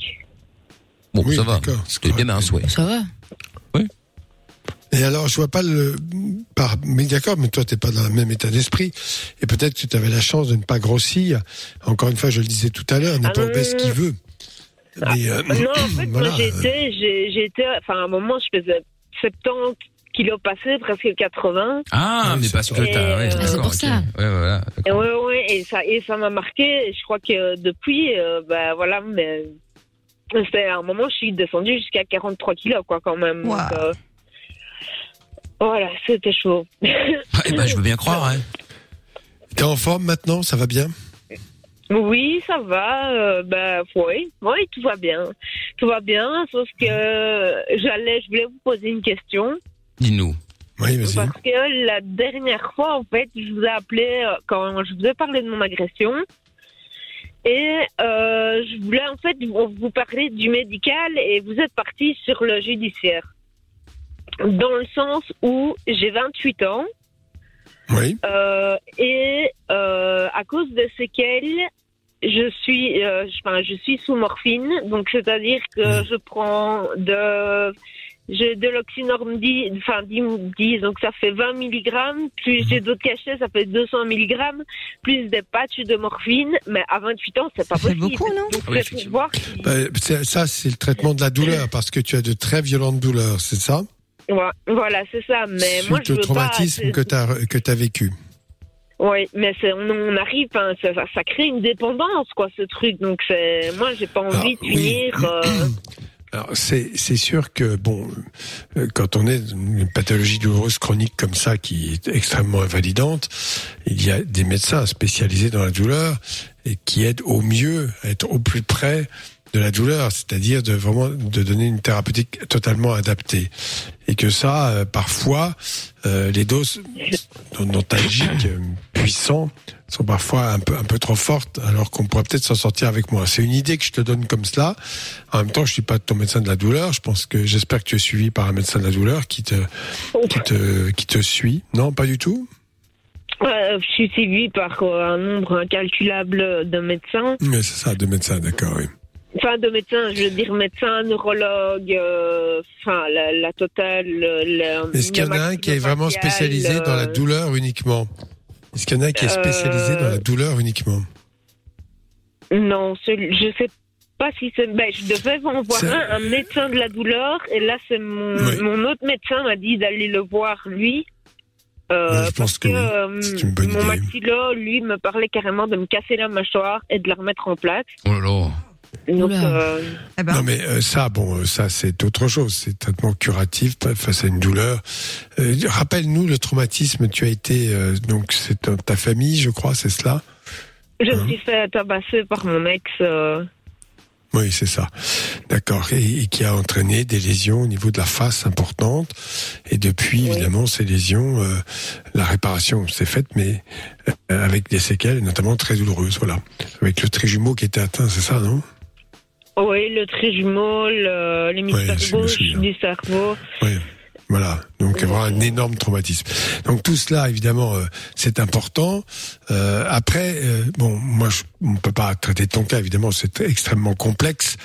Bon, Oui, ça va. C'est bien mince, ouais. Ça va. Et alors, je vois pas le. Par... Mais d'accord, mais toi, t'es pas dans le même état d'esprit. Et peut-être que tu avais la chance de ne pas grossir. Encore une fois, je le disais tout à l'heure, Ah n'est pas non, obèse qui non. veut. Mais, euh, Non, en fait, voilà, moi, j'ai euh, été, j'ai j'ai été, enfin, à un moment, je faisais 70 kilos passés, presque 80. Ah, mais parce que t'as. Ouais, euh, Ah, c'est pour ça. Ouais, voilà. Et ouais, ouais, et ça, et ça m'a marqué. Je crois que depuis, euh, bah, voilà, mais c'était à un moment, je suis descendue jusqu'à 43 kilos, quoi, quand même. Donc, euh, voilà, c'était chaud. Eh ben, je veux bien croire. Hein. T'es en forme maintenant Ça va bien? Oui, ça va. Euh, bah, oui, oui, tout va bien. Tout va bien, sauf que j'allais, je voulais vous poser une question. Dis-nous. Oui, vas-y. Parce que la dernière fois, en fait, je vous ai appelé euh, quand je vous ai parlé de mon agression. Et euh, je voulais en fait vous vous parler du médical et vous êtes parti sur le judiciaire. Dans le sens où j'ai 28 ans. Oui. euh, et euh, à cause de séquelles, je suis, euh, je- enfin, je suis sous morphine, donc c'est-à-dire que je prends de, j'ai de l'oxynorme 10, enfin 10, 10, donc ça fait 20 mg, plus j'ai d'autres cachets, ça fait 200 mg, plus des patchs de morphine, mais à 28 ans, c'est pas possible. beaucoup, non Donc Ah oui, c'est pour voir si- Bah, c'est- ça, c'est le traitement de la douleur parce que tu as de très violentes douleurs, c'est ça? Ouais, voilà, c'est ça, mais moi Suite je au veux traumatisme pas. que tu as, vécu. Oui, mais on, on arrive, hein, ça, crée une dépendance, quoi, ce truc. Donc, moi, j'ai pas envie de oui. finir. euh, Alors c'est sûr que bon euh, quand on est dans une pathologie douloureuse chronique comme ça qui est extrêmement invalidante, il y a des médecins spécialisés dans la douleur et qui aident au mieux à être au plus près de la douleur, c'est-à-dire de vraiment de donner une thérapeutique totalement adaptée et que ça euh, parfois euh, les doses nostalgiques euh, puissants sont parfois un peu un peu trop fortes alors qu'on pourrait peut-être s'en sortir avec moi. C'est une idée que je te donne comme cela. En même temps, je suis pas ton médecin de la douleur. Je pense que j'espère que tu es suivi par un médecin de la douleur qui te qui te qui te suit. Non, pas du tout? euh, je suis suivie par un nombre incalculable de médecins. Mais c'est ça, deux médecins, d'accord. Oui. Enfin, de médecins, je veux dire médecins, neurologues, euh, enfin, la, la totale. le- Est-ce qu'il y en a un qui est vraiment spécialisé dans la euh, douleur uniquement? Est-ce qu'il y en a un qui est spécialisé Euh, dans la douleur uniquement? Non, je sais pas si c'est. Ben, je devais en voir un, un médecin de la douleur, et là, c'est mon, Oui. mon autre médecin m'a dit d'aller le voir lui. Euh, je pense parce que oui. euh, C'est une bonne mon idée. maxillo, lui, me parlait carrément de me casser la mâchoire et de la remettre en place. Oh là là. Donc, euh, Eh ben, Non mais euh, ça, bon, euh, ça c'est autre chose. C'est traitement curatif face à une douleur. Euh, Rappelle-nous le traumatisme. Tu as été euh, donc c'est ta- famille, je crois, c'est cela? je Hein? me suis fait tabasser par mon ex. euh, Oui, c'est ça. D'accord. Et, et qui a entraîné des lésions au niveau de la face importantes. Et depuis, Oui. évidemment, ces lésions, euh, la réparation s'est faite, mais euh, avec des séquelles, notamment très douloureuses. Voilà. Avec le trijumeau qui était atteint, c'est ça, non? Oui, le trijumeau, le- l'hémisphère Ouais, gauche souviens. du cerveau. Oui. Voilà, donc vraiment un énorme traumatisme. Donc tout cela, évidemment, euh, c'est important. Euh, après, euh, bon, moi, je, on peut pas traiter ton cas, évidemment, c'est extrêmement complexe.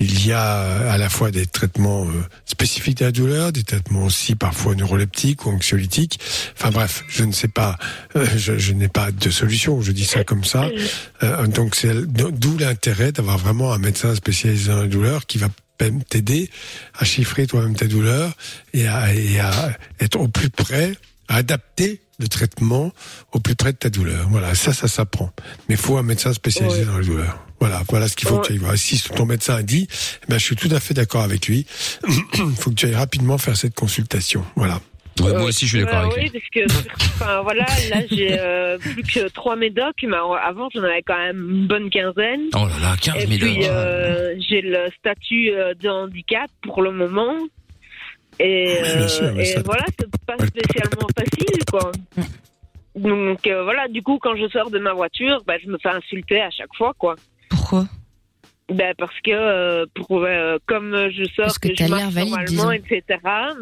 Il y a euh, à la fois des traitements euh, spécifiques à la douleur, des traitements aussi parfois neuroleptiques ou anxiolytiques. Enfin bref, je ne sais pas, euh, je, je n'ai pas de solution. Je dis ça comme ça. Euh, donc c'est d'où l'intérêt d'avoir vraiment un médecin spécialisé dans la douleur qui va même t'aider à chiffrer toi-même tes douleurs et à, et à être au plus près, à adapter le traitement au plus près de ta douleur. Voilà, ça, ça s'apprend. Mais il faut un médecin spécialisé dans la douleur. Voilà, voilà ce qu'il faut que tu ailles voir. Si ton médecin a dit, eh ben, je suis tout à fait d'accord avec lui. Il faut que tu ailles rapidement faire cette consultation. Voilà. Ouais, moi aussi, je suis d'accord avec oui, parce que, enfin, voilà, là, j'ai euh, plus que trois médocs, mais avant, j'en avais quand même une bonne quinzaine. Oh là là, 15 Et 000 puis, euros. euh, j'ai le statut euh, de handicap pour le moment. Et, Oui, bien sûr, mais et ça- voilà, c'est pas spécialement facile, quoi. Donc euh, voilà, du coup, quand je sors de ma voiture, bah, je me fais insulter à chaque fois, quoi. Pourquoi? Ben parce que euh, pour euh, comme je sors Parce que je marche valide, normalement, etc.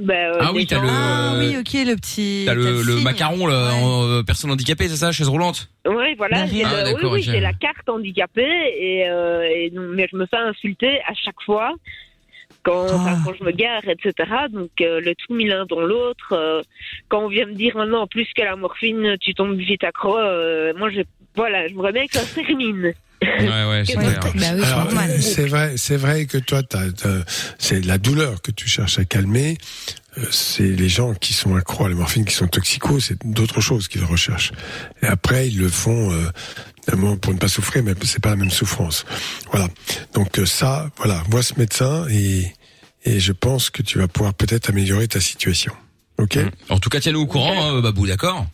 Ben, euh, Ah oui, t'as gens- le- Ah oui, ok, le petit. T'as le, le macaron, là, en euh, personne handicapée, c'est ça, chaise roulante? Oui, voilà, j'ai Ah, le- oui, d'accord, oui, j'ai la carte handicapée et, euh, et donc, mais je me fais insulter à chaque fois quand, Ah. enfin, quand je me gare, etc. Donc euh, le tout mis l'un dans l'autre. euh, quand on vient me dire maintenant en plus que la morphine, tu tombes vite accro, euh, moi je voilà, j'aimerais bien que ça se termine. Ouais, ouais, c'est clair. Bah oui, Alors, c'est vrai, c'est vrai que toi, t'as, t'as- c'est la douleur que tu cherches à calmer. Euh, C'est les gens qui sont accros à la morphine, qui sont toxicos, c'est d'autres choses qu'ils recherchent. Et après, ils le font euh, pour ne pas souffrir, mais c'est pas la même souffrance. Voilà. Donc euh, ça, voilà, vois ce médecin et et je pense que tu vas pouvoir peut-être améliorer ta situation. Ok? En tout cas, tiens-nous au courant, hein, Babou, d'accord?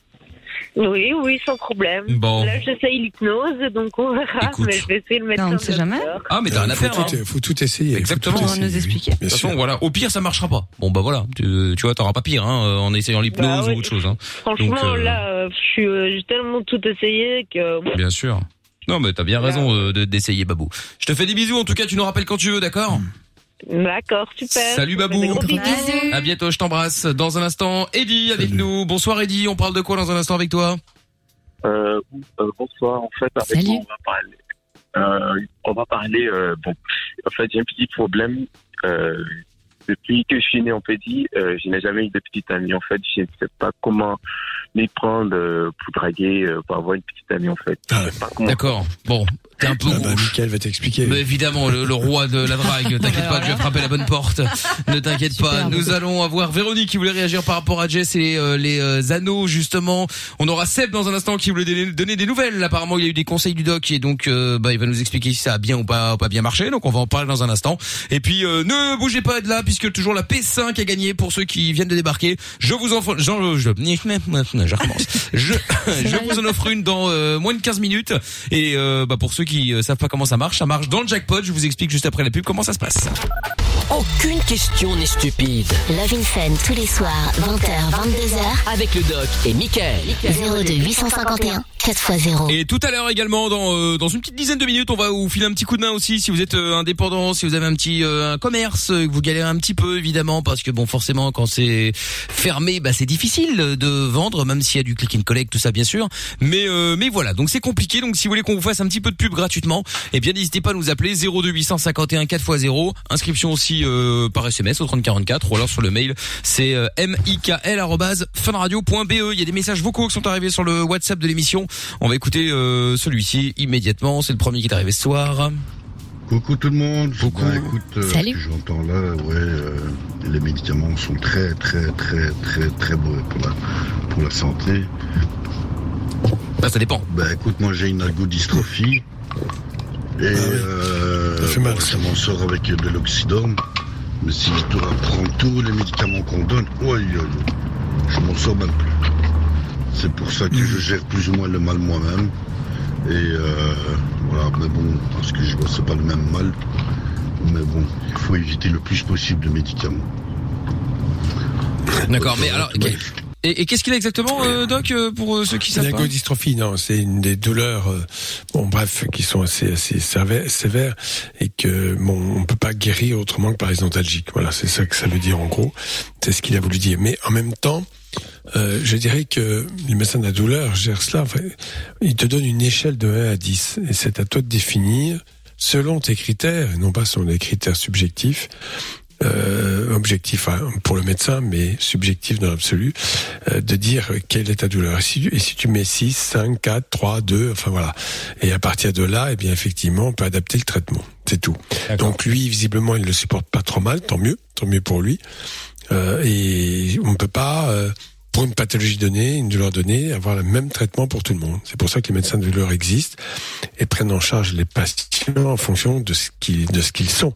Oui, oui, sans problème. Bon. Là, j'essaye l'hypnose, donc on verra. Écoute. Mais je vais essayer de le mettre Non, on un ne sait jamais. Ah, mais t'as rien à faut faire. tout, hein. faut tout essayer. Exactement. Faut tout nous essayer, oui, expliquer. De toute sûr. façon, voilà. Au pire, ça marchera pas. Bon, bah voilà. Tu, tu vois, t'auras pas pire, hein, euh, en essayant l'hypnose Bah oui. ou autre chose, hein. Franchement, Donc, euh, là, euh, je suis, euh, j'ai tellement tout essayé que. Bien sûr. Non, mais t'as bien raison euh, de- d'essayer, Babou. Je te fais des bisous. En tout cas, tu nous rappelles quand tu veux, d'accord? D'accord, super. Salut, Babou. À bientôt, je t'embrasse. Dans un instant, Eddie avec nous. Bonsoir, Eddie. On parle de quoi dans un instant avec toi? Euh, euh, bonsoir. En fait, avec Salut. moi, on va parler. Euh, on va parler. euh, bon, en fait, j'ai un petit problème. Euh, depuis que je suis né en petit, euh, je n'ai jamais eu de petite amie. En fait, je ne sais pas comment m'y prendre euh, pour draguer, euh, pour avoir une petite amie. En fait, Ah. D'accord. Bon, t'es un peu Ah bah, va t'expliquer. Mais évidemment, le, le roi de la drague. T'inquiète pas, tu vas frapper la bonne porte. Ne t'inquiète pas. Nous allons avoir Véronique qui voulait réagir par rapport à Jess et euh, les euh, anneaux justement. On aura Seb dans un instant qui voulait donner, des nouvelles. Apparemment, il y a eu des conseils du doc et donc euh, bah, il va nous expliquer si ça a bien ou pas, pas bien marché. Donc on va en parler dans un instant. Et puis euh, ne bougez pas de là puisque toujours la P5 a gagné pour ceux qui viennent de débarquer. Je vous en je, je, je, je recommence. Je, je vous en offre une dans euh, moins de 15 minutes. Et euh, bah, pour ceux qui euh, savent pas comment ça marche, ça marche dans le jackpot. Je vous explique juste après la pub comment ça se passe. Aucune question n'est stupide. Love in Fun tous les soirs, 20h, 22h, Avec le doc et Michael. 02 851 4x0. Et tout à l'heure également, dans euh, dans une petite dizaine de minutes, on va vous filer un petit coup de main aussi si vous êtes euh, indépendant, si vous avez un petit euh, un commerce, euh, que vous galérez un petit peu évidemment, parce que bon forcément quand c'est fermé, bah c'est difficile de vendre, même s'il y a du click and collect tout ça bien sûr. Mais euh, mais voilà, donc c'est compliqué. Donc si vous voulez qu'on vous fasse un petit peu de pub gratuitement, eh bien n'hésitez pas à nous appeler 02 851 4x0. Inscription aussi euh, par SMS au 3044 ou alors sur le mail c'est euh, mikl@funradio.be. Il y a des messages vocaux qui sont arrivés sur le WhatsApp de l'émission. On va écouter euh, celui-ci immédiatement. C'est le premier qui est arrivé ce soir. Coucou tout le monde. Coucou. Bah, écoute, euh, Salut. j'entends là, ouais, euh, les médicaments sont très, très, très, très, très mauvais pour la, pour la santé. Bah, ça dépend. Bah, écoute, moi j'ai une algodystrophie. Et euh, Ça fait mal, bon, ça. ça m'en sort avec de l'oxydome. Mais si je dois prendre tous les médicaments qu'on donne, ouais, je m'en sors même plus. C'est pour ça que je gère plus ou moins le mal moi-même. Et euh, voilà, mais bon, parce que je vois c'est pas le même mal. Mais bon, il faut éviter le plus possible de médicaments. D'accord. Mais alors. Et, et qu'est-ce qu'il a exactement, euh, Doc, euh, pour euh, ceux qui savent La godystrophie, non, c'est une des douleurs, euh, bon bref, qui sont assez assez sévères, sévères et que bon, on peut pas guérir autrement que par les antalgiques. Voilà, c'est ça que ça veut dire en gros. C'est ce qu'il a voulu dire. Mais en même temps, euh, je dirais que les médecins de la douleur gèrent cela. Enfin, ils te donnent une échelle de 1 à 10 et c'est à toi de définir selon tes critères, et non pas selon des critères subjectifs. Euh, objectif hein, pour le médecin, mais subjectif dans l'absolu, euh, de dire quelle est ta douleur. Et si, tu, et si tu mets 6, 5, 4, 3, 2, enfin voilà. Et à partir de là, eh bien effectivement, on peut adapter le traitement. C'est tout. Donc lui, visiblement, il le supporte pas trop mal, tant mieux, tant mieux pour lui. Euh, et on ne peut pas euh, pour une pathologie donnée, une douleur donnée, avoir le même traitement pour tout le monde. C'est pour ça que les médecins de douleur existent et prennent en charge les patients en fonction de ce qu'ils de ce qu'ils sont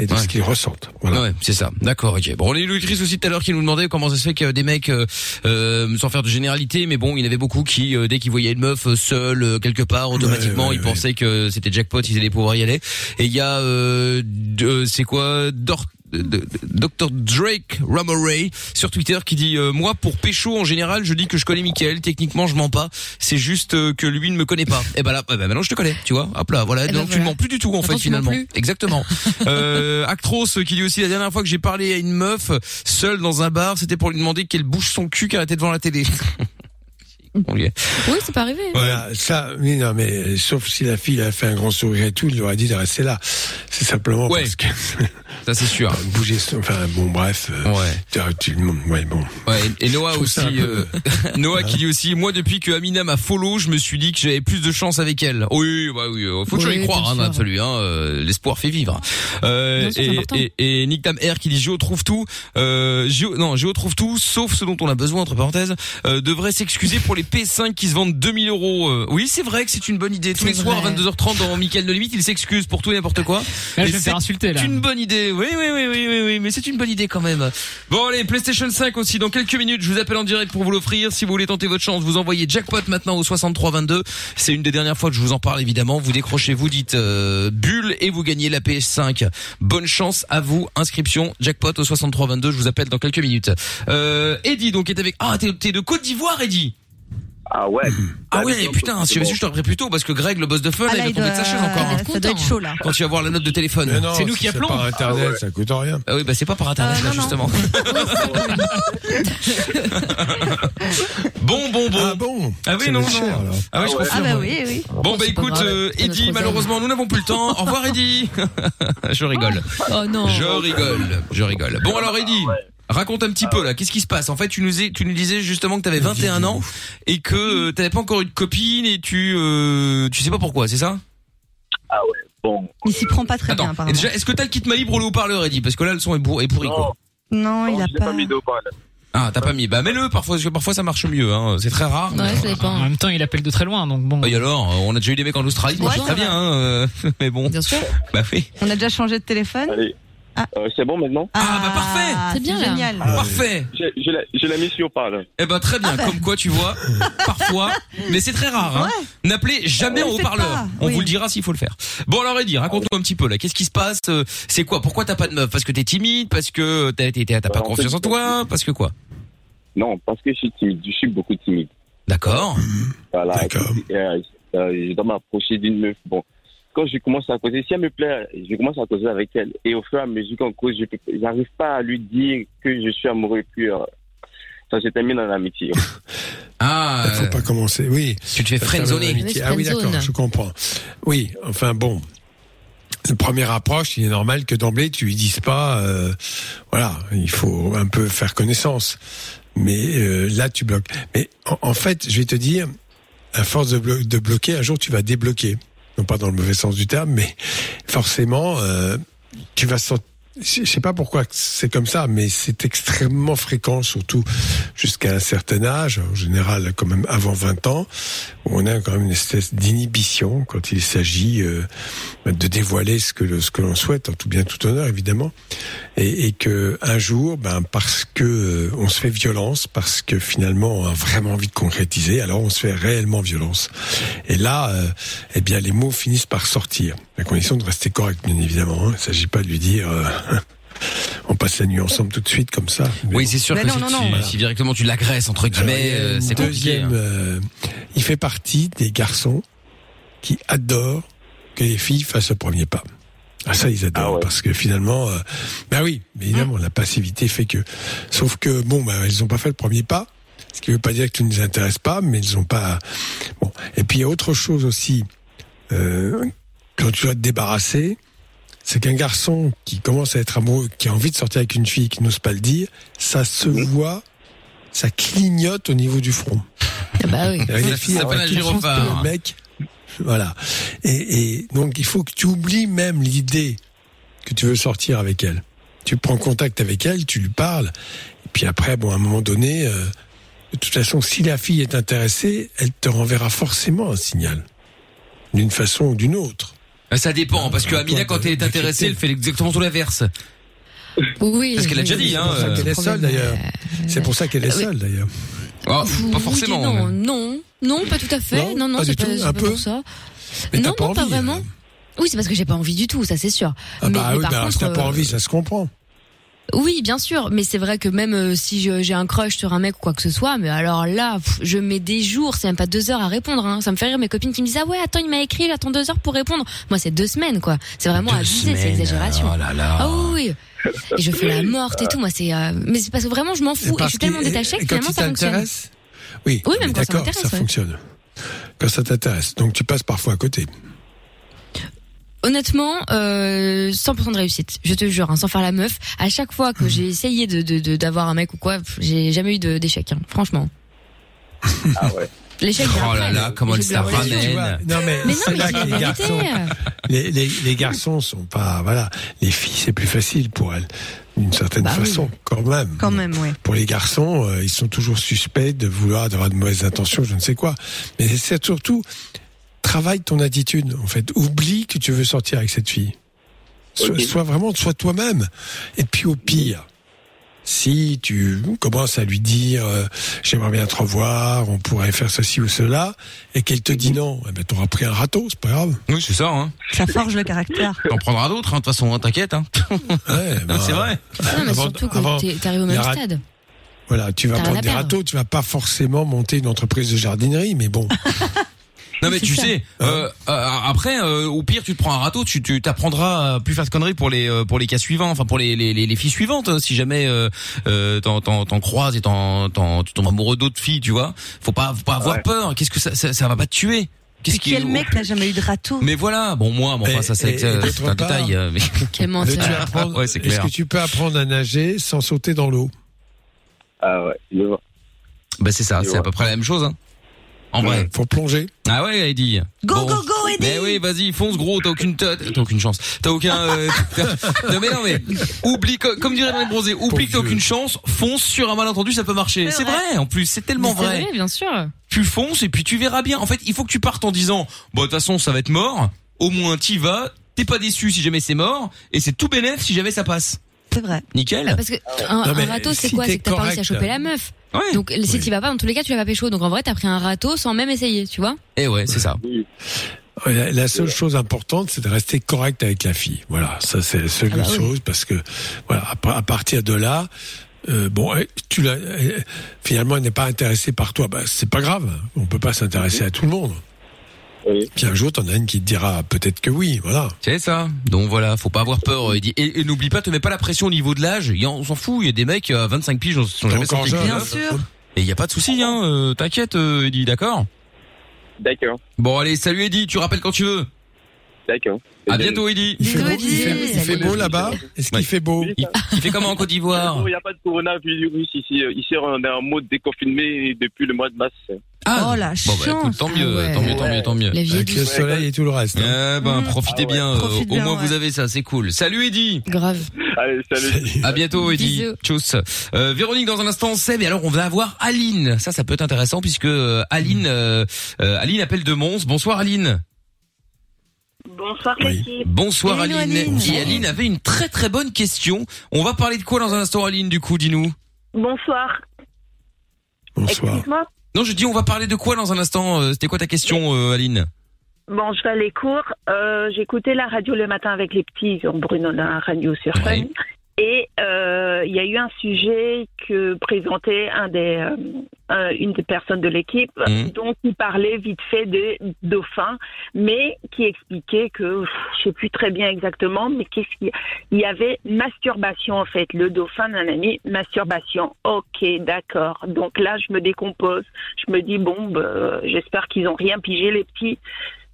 et de ce qu'ils ressentent. Voilà. Ouais, c'est ça. D'accord, ok. Bon, on a eu Louis Chris aussi tout à l'heure qui nous demandait comment ça se fait que des mecs, euh, euh, sans faire de généralité, mais bon, il y en avait beaucoup qui, euh, dès qu'ils voyaient une meuf seule quelque part, automatiquement, ouais, ils pensaient que c'était jackpot, ils allaient pouvoir y aller. Et il y a, euh, c'est quoi, Dor de- de- Dr Drake Ramoray sur Twitter qui dit euh, moi pour pécho en général je dis que je connais Michael. Techniquement je mens pas. C'est juste euh, que lui ne me connaît pas. Et ben là bah, bah, maintenant je te connais tu vois. Hop là voilà. Eh ben donc tu ne mens plus du tout en fait finalement. exactement. Euh, Actros qui dit aussi la dernière fois que j'ai parlé à une meuf seule dans un bar c'était pour lui demander qu'elle bouge son cul car elle était devant la télé On lui est- Oui, c'est pas arrivé. Voilà, ça, oui, non, mais sauf si la fille a fait un grand sourire et tout, il lui aurait dit de rester là. C'est simplement Ouais. parce que ça c'est sûr bouger, son- enfin bon, bref. euh, ouais tu, ouais, bon. Ouais, et Noah aussi, peu- euh, Noah qui dit aussi, moi depuis que Amina m'a follow, je me suis dit que j'avais plus de chance avec elle. Oui, bah oui, euh, faut toujours y croire, hein, sûr. l'absolu, hein, euh, l'espoir fait vivre. Euh, sûr, et, important. et, et Nick Tam R qui dit Géo trouve tout, euh, Géo, non, Géo trouve tout, sauf ce dont on a besoin entre parenthèses, euh, devrait s'excuser pour les P5 qui se vendent 2000 euros. euh. Oui, c'est vrai que c'est une bonne idée. Tous les C'est soirs à vrai. 22h30 dans Mickaël de limite, il s'excuse pour tout et n'importe quoi. Là, je vais me c'est faire insulter, là. une bonne idée. Oui, oui, oui, oui, oui, oui, mais c'est une bonne idée quand même. Bon, allez, PlayStation 5 aussi. Dans quelques minutes, je vous appelle en direct pour vous l'offrir. Si vous voulez tenter votre chance, vous envoyez jackpot maintenant au 6322. C'est une des dernières fois que je vous en parle évidemment. Vous décrochez, vous dites euh, bulle et vous gagnez la PS5. Bonne chance à vous. Inscription jackpot au 6322. Je vous appelle dans quelques minutes. Euh, Eddie donc est avec. Ah, t'es de Côte d'Ivoire, Eddie. Ah ouais. Ah ouais, putain, si j'avais su, je t'aurais pris plus tôt parce que Greg, le boss de fun, Ah, il va tomber de sa chaise encore. hein. ça doit être chaud, là. Quand tu vas voir la note de téléphone. Mais non, C'est nous si qui appelons. Par internet, ça coûte rien. Ah oui, bah c'est pas par internet Euh, là justement. bon, bon, bon. Ah bon Ah oui, non, non. Ah oui, je Ah confirme. bah oui, oui. Bon bah écoute, euh, zone. malheureusement nous n'avons plus le temps. Au revoir Eddie. je rigole. Oh non. Je rigole, je rigole. Bon alors Eddie, raconte un petit peu là, qu'est-ce qui se passe? En fait, tu nous, ai- tu nous disais justement que tu avais 21 ans et que euh, t'avais pas encore eu de copine et tu euh, tu sais pas pourquoi, c'est ça? Ah ouais. Bon. Il s'y prend pas très bien, Attends, apparemment. déjà, est-ce que t'as le kit maille pour le haut-parleur Eddie Parce que là le son est, bourré, est pourri quoi. Non, il non, a pas. pas mis de. Ah, t'as pas mis. Bah mets-le parfois, parce que parfois ça marche mieux. Hein. C'est très rare. Ouais, ça En dépend. même temps, il appelle de très loin, donc bon. Et alors, on a déjà eu des mecs en Australie, ça Ouais, très ça bien. va. Hein, euh, mais bon, Bien sûr. bah oui. On a déjà changé de téléphone. Allez. Ah. Euh, c'est bon maintenant Ah, bah, parfait. C'est bien, génial. Parfait. J'ai- Je l'ai- je l'ai mis sur haut-parleur. Eh ben très bien. Ah bah. Comme quoi, tu vois, parfois, mais c'est très rare. Hein. N'appelez jamais On en le fait haut-parleur. pas, On oui. vous le dira s'il faut le faire. Bon alors Eddie, raconte-nous un petit peu là. Qu'est-ce qui se passe? Euh, C'est quoi? Pourquoi t'as pas de meuf? Parce que t'es timide? Parce que t'as t'as- t'as pas en confiance fait, en toi? Parce que quoi? Non, parce que je suis timide. Je suis beaucoup timide. D'accord. Voilà. D'accord. Euh, euh, je dois m'approcher d'une meuf. Bon, quand je commence à causer, si elle me plaît, je commence à causer avec elle. Et au fur et à mesure qu'on cause, je j'arrive pas à lui dire que je suis amoureux. Puis euh, ça se termine en amitié. Ah, Il faut pas commencer. Oui. tu te fais friendzoner. l'amitié. Oui, Ah oui, d'accord, je comprends. Oui, enfin bon. La première approche, il est normal que d'emblée tu lui dises pas, euh, voilà, il faut un peu faire connaissance. Mais euh, là, tu bloques. Mais en, en fait, je vais te dire, à force de, blo- de bloquer, un jour tu vas débloquer. Non pas dans le mauvais sens du terme, mais forcément, euh, tu vas sortir. Je sais pas pourquoi c'est comme ça, mais c'est extrêmement fréquent, surtout jusqu'à un certain âge, en général quand même avant 20 ans, où on a quand même une espèce d'inhibition quand il s'agit euh, de dévoiler ce que le- ce que l'on souhaite, en tout bien tout honneur évidemment, et, et que un jour, ben parce que euh, on se fait violence, parce que finalement on a vraiment envie de concrétiser, alors on se fait réellement violence. Et là, euh, eh bien les mots finissent par sortir, à condition de rester correct bien évidemment. hein. Il ne s'agit pas de lui dire. On passe la nuit ensemble tout de suite comme ça. Oui, bon. c'est sûr Mais que non, si, non, tu- non, voilà. si directement tu l'agresses entre guillemets, euh, c'est compliqué. deuxième, hein. euh, il fait partie des garçons qui adorent que les filles fassent le premier pas. Ah ça ils adorent Ah ouais. parce que finalement, euh, bah oui, mais évidemment la passivité fait que, sauf que bon, bah ils ont pas fait le premier pas, ce qui veut pas dire que tu ne les intéresses pas, mais ils ont pas. Bon, et puis il y a autre chose aussi euh, quand tu dois te débarrasser, c'est qu'un garçon qui commence à être amoureux, qui a envie de sortir avec une fille, qui n'ose pas le dire, ça se voit, ça clignote au niveau du front. Ah bah oui. Ça filles, s'appelle gyrophare. Le mec, voilà. Et, et donc il faut que tu oublies même l'idée que tu veux sortir avec elle. Tu prends contact avec elle, tu lui parles, et puis après, bon, à un moment donné, euh, de toute façon, si la fille est intéressée, elle te renverra forcément un signal, d'une façon ou d'une autre. Ah, Ça dépend, parce que à Amina, quand elle est intéressée, elle fait exactement tout l'inverse. Oui. C'est ce qu'elle a déjà dit, C'est hein. pour ça qu'elle est seule d'ailleurs. C'est pour ça qu'elle est seule d'ailleurs. Ah, pas forcément. Non, non, non, pas tout à fait. Non, Non, c'est du pas, tout, c'est un peu pour ça. Mais non, t'as pas non, pas envie, vraiment. Oui, c'est parce que j'ai pas envie du tout, ça c'est sûr. Ah mais, bah par contre, si t'as pas euh, envie, ça se comprend. Oui, bien sûr, mais c'est vrai que même euh, si j'ai un crush sur un mec ou quoi que ce soit, mais alors là, je mets des jours, c'est même pas deux heures à répondre. Hein. Ça me fait rire mes copines qui me disent ah ouais, attends, il m'a écrit, j'attends deux heures pour répondre. Moi, c'est deux semaines quoi. C'est vraiment abusé, c'est exagération. oh là là. Ah oui. Et je fais la morte et tout. Moi, c'est euh, mais c'est parce que vraiment je m'en fous et je suis tellement détachée que finalement ça fonctionne. Oui, Oui, même quand ça d'accord, m'intéresse, ça ouais. fonctionne. Quand ça t'intéresse. Donc tu passes parfois à côté. Honnêtement, euh, 100% de réussite. Je te jure, hein, sans faire la meuf. À chaque fois que j'ai essayé de de- de- d'avoir un mec ou quoi, j'ai jamais eu de- d'échec. Hein, franchement. Ah ouais. L'échec. Oh là là, comment elle de la ramène. Non mais, c'est là que les garçons, les, les, les garçons sont pas, voilà, les filles c'est plus facile pour elles, d'une certaine Bah oui. façon, quand même. Quand même, ouais. Pour les garçons, euh, ils sont toujours suspects de vouloir d'avoir de mauvaises intentions, je ne sais quoi. Mais c'est surtout travaille ton attitude. En fait, oublie que tu veux sortir avec cette fille. Sois, vraiment, sois toi-même. Et puis au pire, si tu commences à lui dire, euh, j'aimerais bien te revoir, on pourrait faire ceci ou cela, et qu'elle te dit non, eh ben t'auras pris un râteau, c'est pas grave. Oui, c'est ça, hein. Ça forge le caractère. T'en prendras d'autres, hein, de toute façon, hein, t'inquiète, hein. Ouais, bah, c'est vrai. Non, mais Avant- surtout t'es- t'arrives au même stade. Voilà, tu vas prendre à des râteaux, tu vas pas forcément monter une entreprise de jardinerie, mais bon. Non mais tu ça. sais, euh, euh, après, euh, au pire, tu te prends un râteau, tu tu t'apprendras à plus faire de conneries pour les euh, pour les cas suivants, enfin pour les les, les, les filles suivantes. hein, si jamais euh, euh, t'en t'en t'en croises et t'en t'en tu tombes amoureux d'autres filles, tu vois. Faut pas faut pas avoir Ouais. peur. Qu'est-ce que ça, ça ça va pas te tuer? Qu'est-ce Et quel mec n'a jamais eu de râteau? Mais voilà, bon moi, bon, enfin ça c'est un part- détail. euh, mais- Quel menteur. apprendre- Ouais, Est-ce que tu peux apprendre à nager sans sauter dans l'eau? Ah ouais, je vois. Bah c'est ça, c'est à peu près la même chose. Hein. En vrai. Faut plonger. Ah ouais, Eddie. Go, Bon. go, go, Eddie Mais oui, vas-y, fonce gros, t'as aucune t'as t'as aucune chance. T'as aucun euh, Non mais non mais oublie co- comme dirait Marie Bronzé, oublie que t'as aucune chance, fonce sur un malentendu, ça peut marcher. C'est C'est vrai. vrai. en plus, c'est tellement c'est vrai. vrai, bien sûr. Tu fonces et puis tu verras bien. En fait, il faut que tu partes en disant bon de toute façon, ça va être mort. Au moins t'y vas, t'es pas déçu si jamais c'est mort et c'est tout bénef si jamais ça passe. C'est vrai. Nickel. Parce que un, un râteau, c'est si quoi? C'est que t'as pas réussi à choper la meuf. Ouais. Donc si Oui. t'y vas pas, dans tous les cas, tu l'as pas pécho. Donc en vrai, t'as pris un râteau sans même essayer, tu vois Et ouais, c'est ça. Oui. La, la seule chose importante, c'est de rester correct avec la fille. Voilà, ça c'est la seule Ah bah oui. chose parce que voilà, à partir de là, euh, bon, eh, tu l'as, eh, finalement, elle n'est pas intéressée par toi. Bah, c'est pas grave. On peut pas s'intéresser à tout le monde. Oui. Puis un jour, t'en as une qui te dira peut-être que oui. Voilà. C'est ça. Donc voilà, faut pas avoir peur. Eddie. Et, et n'oublie pas, te mets pas la pression au niveau de l'âge. Il y en- On s'en fout. Il y a des mecs à 25 piges, on sont jamais sortis une Bien sûr. Et il y a pas de souci, hein. euh, T'inquiète, euh, Eddie, d'accord? D'accord, Bon, allez, salut Eddie. Tu rappelles quand tu veux. D'accord. À bientôt, Eddie. Il fait beau, il fait, il fait Salut. beau là-bas. Est-ce qu'il Ouais. fait beau Il, il fait comment en Côte d'Ivoire Il n'y a pas de coronavirus ici. Ici, on est en mode déconfiné depuis le mois de mars. Ah, Oh la bon, bah, écoute, chance. tant mieux, ouais. tant mieux, tant mieux, tant mieux. Avec le soleil et tout le reste. hein. Eh ben, Mmh. profitez Ah ouais. bien. euh, Profite au bien, moins, ouais. vous avez ça, c'est cool. Salut Eddie. Grave. Allez, salut. À bientôt, Eddie. Bisous. Tchuss. Euh, Véronique, dans un instant, Seb. Et alors, on va avoir Aline. Ça, ça peut être intéressant puisque euh, Aline, euh, euh, Aline appelle de Mons. Bonsoir, Aline. Bonsoir Oui. l'équipe. Bonsoir, Hello, Aline. Aline. Et Aline avait une très très bonne question. On va parler de quoi dans un instant, Aline, du coup, dis-nous? Bonsoir. Bonsoir. Excuse-moi. Non, je dis, on va parler de quoi dans un instant? Euh, C'était quoi ta question, euh, Aline? Bon, je vais aller court. Euh, J'écoutais la radio le matin avec les petits, sur Bruno la radio sur. Ouais. Et euh, il y a eu un sujet que présentait un des, euh, un- une des personnes de l'équipe, Mhm. donc il parlait vite fait des dauphins, mais qui expliquait que, pff, je sais plus très bien exactement, mais qu'est-ce qu'il y y avait masturbation en fait. Le dauphin d'un ami, masturbation. Ok, d'accord. Donc là, je me décompose. Je me dis bon, bah, j'espère qu'ils ont rien pigé les petits.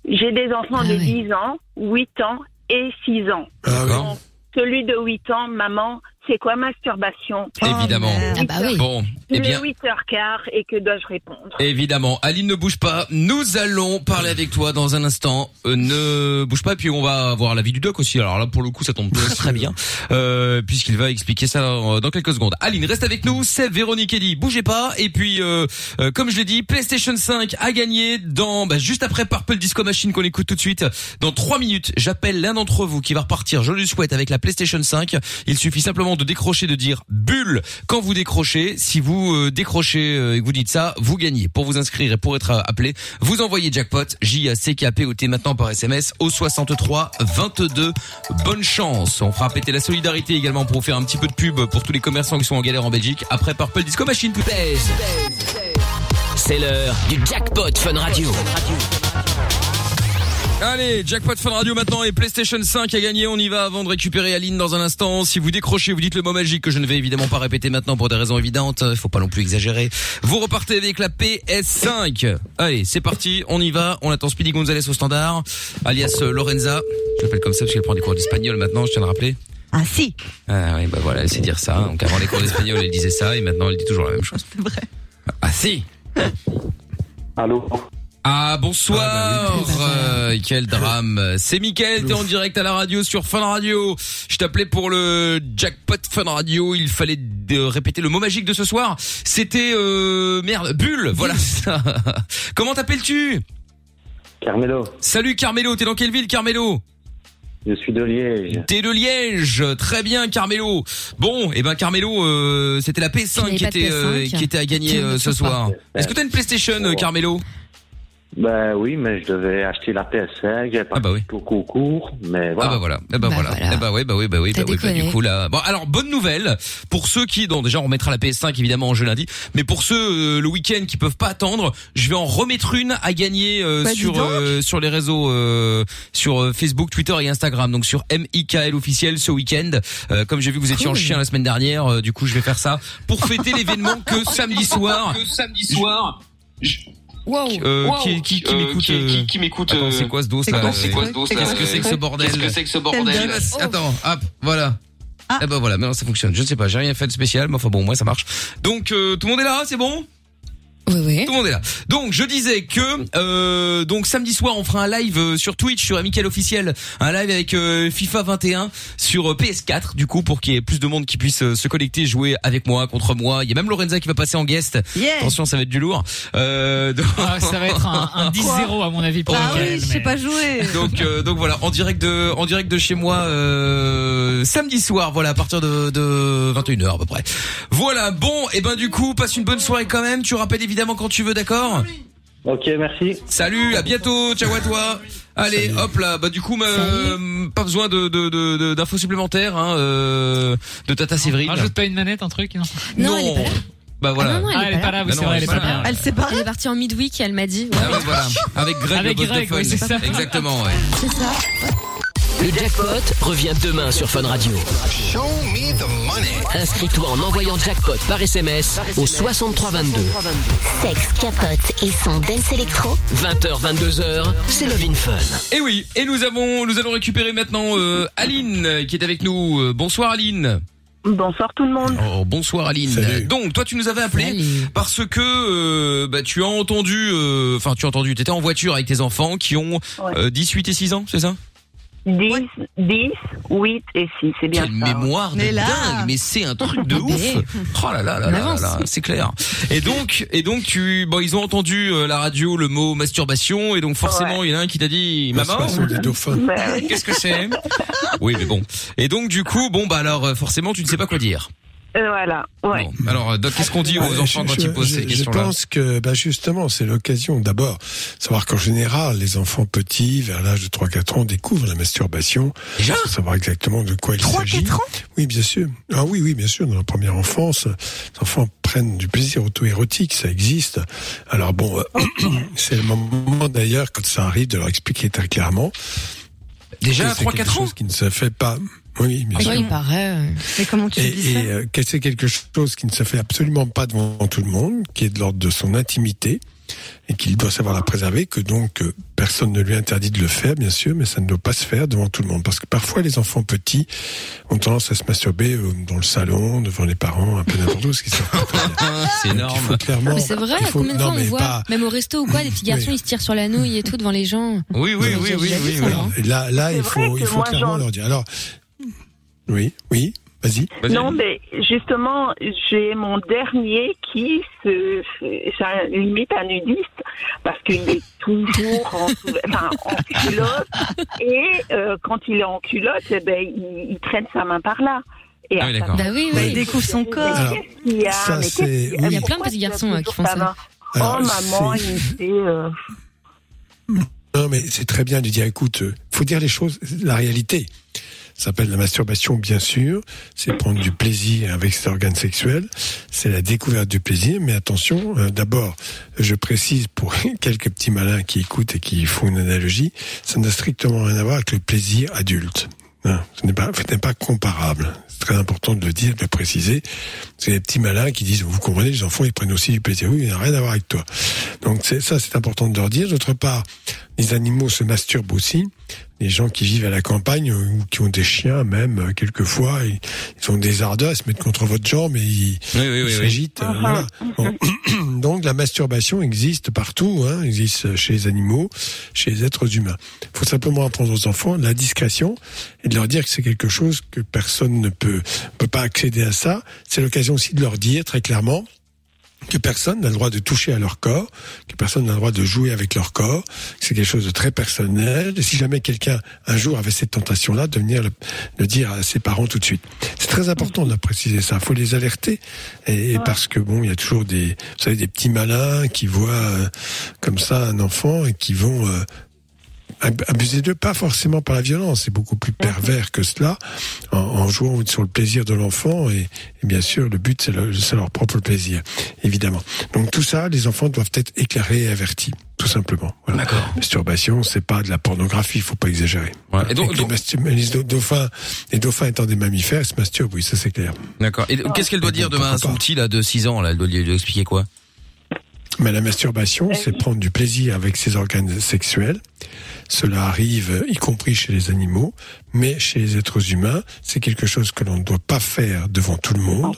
J'ai des enfants Ah de oui. 10 ans, 8 ans et 6 ans. Ah. Celui de 8 ans, maman, c'est quoi masturbation Évidemment. Ah bah oui. Bon, eh Il bien, est 8h15 et que dois-je répondre? Évidemment, Aline ne bouge pas. Nous allons parler avec toi dans un instant. Euh, ne bouge pas, puis on va voir l'avis du doc aussi. Alors là, pour le coup, ça tombe très, très bien, euh, puisqu'il va expliquer ça dans, dans quelques secondes. Aline, reste avec nous. Seb, Véronique, Eddie, bougez pas. Et puis, euh, euh, comme je l'ai dit, PlayStation 5 a gagné dans bah, juste après Purple Disco Machine qu'on écoute tout de suite. Dans trois minutes, j'appelle l'un d'entre vous qui va repartir. Je lui souhaite avec la PlayStation 5. Il suffit simplement de décrocher, de dire bulle quand vous décrochez. Si vous euh, décrochez euh, et que vous dites ça, vous gagnez. Pour vous inscrire et pour être euh, appelé, vous envoyez jackpot J A C K P O T maintenant par SMS au 63 22. Bonne chance. On fera péter la solidarité également pour vous faire un petit peu de pub pour tous les commerçants qui sont en galère en Belgique après Purple Disco Machine. C'est l'heure du jackpot Fun Radio. Allez, jackpot Fun Radio maintenant et PlayStation 5 a gagné. On y va avant de récupérer Aline dans un instant. Si vous décrochez, vous dites le mot magique que je ne vais évidemment pas répéter maintenant pour des raisons évidentes. Il faut pas non plus exagérer. Vous repartez avec la PS5. Allez, c'est parti. On y va. On attend Speedy Gonzalez au standard, alias euh, Lorenza. Je l'appelle comme ça parce qu'elle prend des cours d'espagnol maintenant. Je tiens à le rappeler. Ah si. Ah oui, bah voilà, elle sait dire ça. Donc avant les cours d'espagnol, elle disait ça et maintenant elle dit toujours la même chose. C'est vrai. Ah si. Allô? Ah bonsoir Euh, Quel drame C'est Mickaël, t'es en direct à la radio sur Fun Radio. Je t'appelais pour le jackpot Fun Radio. Il fallait de- répéter le mot magique de ce soir. C'était euh, merde, bulle. Voilà. Comment t'appelles-tu? Carmelo, Salut Carmelo. T'es dans quelle ville Carmelo? Je suis de Liège. T'es de Liège, très bien Carmelo. Bon, et ben Carmelo, euh, c'était la Tu P5 n'avais qui était euh, PS5. qui était à gagner euh, ce soir. Est-ce que t'as une PlayStation, Carmelo? Ben oui, mais je devais acheter la PS5, j'avais pas au concours, mais voilà. Ah bah voilà, eh bah, voilà, eh bah oui, bah oui, bah oui, bah oui, bah, du coup là. Bon, alors bonne nouvelle pour ceux qui, donc déjà on remettra la PS5 évidemment en jeu lundi, mais pour ceux euh, le week-end qui peuvent pas attendre, je vais en remettre une à gagner euh, Bah, sur euh, sur les réseaux, euh, sur euh, Facebook, Twitter et Instagram, donc sur MIKL officiel ce week-end. Euh, comme j'ai vu que vous étiez en chien la semaine dernière, euh, du coup je vais faire ça pour fêter l'événement que samedi soir. Que samedi soir. Euh, qui, qui, qui Euh, m'écoute qui- euh, qui- qui m'écoute, Attends, euh, c'est quoi ce dos c'est là quoi- c'est quoi ce dos, là Qu'est-ce que c'est que ce bordel Qu'est-ce que c'est que ce bordel Attends, hop, voilà. Eh ben voilà, maintenant ça fonctionne. Je ne sais pas, j'ai rien fait de spécial, mais enfin bon, moi ça marche. Donc euh, tout le monde est là, c'est bon? Oui, oui. Tout le monde est là. Donc je disais que euh, donc samedi soir on fera un live euh, sur Twitch sur Amical officiel, un live avec euh, FIFA 21 sur euh, PS4 du coup pour qu'il y ait plus de monde qui puisse euh, se connecter, jouer avec moi, contre moi. Il y a même Lorenza qui va passer en guest. Yeah. Attention, ça va être du lourd. Euh, donc- Ah, ça va être un, un 10-0 à mon avis pour Ah oui, je mais- sais pas jouer. donc euh, donc voilà en direct de en direct de chez moi euh, samedi soir voilà à partir de, de 21h à peu près voilà bon et ben du coup passe une bonne soirée quand même tu rappelles évidemment quand tu veux d'accord Ok, merci. salut à bientôt ciao à toi allez hop là bah du coup euh, pas besoin de de- de- de- d'infos supplémentaires hein, euh, de Tata Séverine Rajoute pas une manette, un truc, non Non, elle est pas là. bah voilà Ah non, non, elle, Ah, est pas là. Bah c'est vrai, elle est pas là. Elle s'est barrée. Elle est partie en midweek, elle m'a dit. Ah ouais, voilà avec Greg Avec le boss Greg, de fun exactement ouais C'est ça. Le jackpot revient demain sur Fun Radio. Inscris-toi en envoyant jackpot par SMS au 6322. Sexe, capote et son dance électro. 20h, 22h, c'est Love in Fun. Et oui, et nous avons, nous allons récupérer maintenant euh, Aline euh, qui est avec nous. Euh, bonsoir Aline. Bonsoir tout le monde. Oh, bonsoir Aline. Donc toi tu nous avais appelé parce que euh, bah, tu as entendu, euh, enfin tu as entendu, tu étais en voiture avec tes enfants qui ont euh, 18 et 6 ans, c'est ça? 10, 10, 8 et 6, c'est bien Quelle ça. mémoire de Mais là- dingue, mais c'est un truc de ouf. Oh là là là là, là, avance. là, c'est clair. Et donc et donc tu bon ils ont entendu euh, la radio le mot masturbation et donc forcément il y en a un qui t'a dit maman dauphins. Qu'est-ce que c'est? Oui mais bon. Et donc du coup bon bah alors euh, forcément tu ne sais pas quoi dire. Euh, voilà, ouais. Bon, alors euh, Doc qu'est-ce qu'on dit aux Ouais, enfants je- quand je- ils posent je- ces questions-là Je pense que bah justement, c'est l'occasion d'abord savoir qu'en général, les enfants petits, vers l'âge de 3-4 ans, découvrent la masturbation. Déjà Pour savoir exactement de quoi il s'agit. 3-4 ans? Oui, bien sûr. Ah oui, oui, bien sûr. Dans la première enfance, les enfants prennent du plaisir auto-érotique, ça existe. Alors bon, euh, c'est le moment d'ailleurs, quand ça arrive, de leur expliquer très clairement. Déjà à c'est 3-4 quelque ans chose qui ne se fait pas. Oui, bien sûr. il paraît. Mais comment tu Et, dis ça et euh, que c'est quelque chose qui ne se fait absolument pas devant tout le monde, qui est de l'ordre de son intimité et qu'il doit savoir la préserver, que donc euh, personne ne lui interdit de le faire, bien sûr, mais ça ne doit pas se faire devant tout le monde. Parce que parfois, les enfants petits ont tendance à se masturber euh, dans le salon, devant les parents, un peu n'importe où, ce qui C'est énorme. clairement. Mais c'est vrai, faut- combien de non, fois on mais voit, pas- même au resto ou quoi, des petits garçons, Oui. ils se tirent sur la nouille et tout devant les gens. Oui, oui, oui, oui, oui, oui. Alors, Là, là, il faut, il faut clairement leur dire. Alors, oui, oui, vas-y. Non, mais justement, j'ai mon dernier qui se, ça limite un nudiste parce qu'il est toujours en, sous- enfin, en culotte et euh, quand il est en culotte, eh ben, il, il traîne sa main par là. Et Ah oui, à d'accord. Bah oui, oui. Il découvre son corps. Alors, qu'il y a? Ça, Mais c'est- qu'est-ce qu'il y a? oui. Il y a plein de petits garçons, euh, qui font ça. main? Alors, Oh maman, il me fait. euh, Non, mais c'est très bien de dire, écoute, euh, faut dire les choses, la réalité. Ça s'appelle la masturbation, bien sûr. C'est prendre du plaisir avec ses organes sexuels. C'est la découverte du plaisir. Mais attention, euh, d'abord, je précise pour quelques petits malins qui écoutent et qui font une analogie, ça n'a strictement rien à voir avec le plaisir adulte. Hein, ce n'est pas, pas comparable. C'est très important de le dire, de le préciser. C'est les petits malins qui disent, vous comprenez, les enfants, ils prennent aussi du plaisir. Oui, il n'a rien à voir avec toi. Donc ça, c'est important de leur dire. D'autre part, les animaux se masturbent aussi. Les gens qui vivent à la campagne ou qui ont des chiens, même euh, quelquefois, ils, ils ont des ardeurs, ils se mettent contre votre jambe et ils Oui, oui, ils oui, oui. s'agitent. euh, voilà. Bon. Donc la masturbation existe partout, hein, existe chez les animaux, chez les êtres humains. Il faut simplement apprendre aux enfants la discrétion et de leur dire que c'est quelque chose que personne ne peut peut pas accéder à ça. C'est l'occasion aussi de leur dire très clairement que personne n'a le droit de toucher à leur corps, que personne n'a le droit de jouer avec leur corps. C'est quelque chose de très personnel. Et si jamais quelqu'un un jour avait cette tentation-là, de venir le, le dire à ses parents tout de suite. C'est très important de préciser ça. Il faut les alerter. Et, et parce que bon, il y a toujours des, vous savez, des petits malins qui voient euh, comme ça un enfant et qui vont euh, abuser d'eux, pas forcément par la violence, c'est beaucoup plus pervers que cela, en, en jouant sur le plaisir de l'enfant, et, et bien sûr, le but, c'est le- c'est leur propre plaisir, évidemment. Donc tout ça, les enfants doivent être éclairés et avertis, tout simplement. Voilà. D'accord. Masturbation, c'est pas de la pornographie, il faut pas exagérer. Et donc- les, dauphins, les dauphins étant des mammifères, ils se masturbent, oui, ça c'est clair. D'accord. Et qu'est-ce qu'elle doit dire demain à son petit là de 6 ans là? Elle doit lui lui expliquer quoi? Mais la masturbation, c'est prendre du plaisir avec ses organes sexuels. Cela arrive, y compris chez les animaux, mais chez les êtres humains, c'est quelque chose que l'on ne doit pas faire devant tout le monde.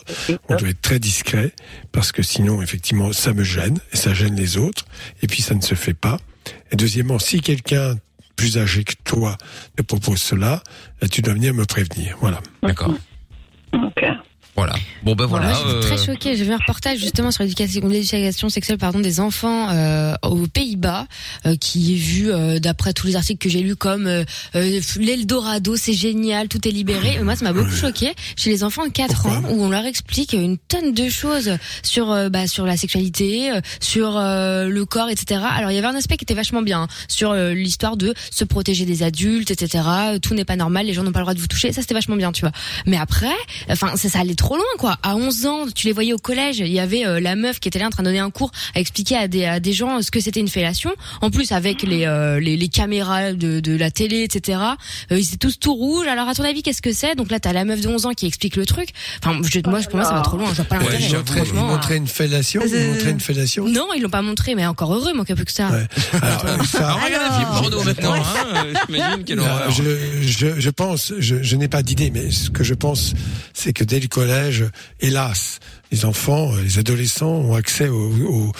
On doit être très discret, parce que sinon, effectivement, ça me gêne, et ça gêne les autres, et puis ça ne se fait pas. Et deuxièmement, si quelqu'un plus âgé que toi te propose cela, tu dois venir me prévenir. Voilà. D'accord. Voilà. Bon ben voilà. Moi, je suis très euh, choquée. J'ai vu un reportage justement sur l'éducation, l'éducation sexuelle pardon des enfants euh, aux Pays-Bas, euh, qui est vu euh, d'après tous les articles que j'ai lus comme euh, euh, l'Eldorado, c'est génial, tout est libéré. Moi, ça m'a beaucoup choqué chez les enfants de 4 ans où on leur explique une tonne de choses sur euh, bah, sur la sexualité, euh, sur euh, le corps, etc. Alors il y avait un aspect qui était vachement bien hein, sur euh, l'histoire de se protéger des adultes, etc. Tout n'est pas normal, les gens n'ont pas le droit de vous toucher. Ça c'était vachement bien, tu vois. Mais après, enfin ça, ça allait trop loin quoi. À 11 ans, tu les voyais au collège, il y avait euh, la meuf qui était là en train de donner un cours à expliquer à des à des gens ce que c'était une fellation. En plus avec les euh, les, les caméras de, de la télé, etc. Euh, ils étaient tous tout rouges. Alors à ton avis, qu'est-ce que c'est? Donc là, t'as la meuf de 11 ans qui explique le truc. Enfin, je, moi, pour moi, ça va trop loin. Je vois pas Ouais, l'intérêt. montraient, ils franchement. montraient une fellation, ils Euh, montraient une fellation. Non, ils l'ont pas montré, mais encore heureux, moi, qu'il y a plus que ça. Alors, euh, ça- Alors, regarde la film porno maintenant, hein, euh, J'imagine quelle je, je, je pense, je, je n'ai pas d'idée, mais ce que je pense, c'est que dès le collège, hélas, les enfants, euh, les adolescents ont accès aux,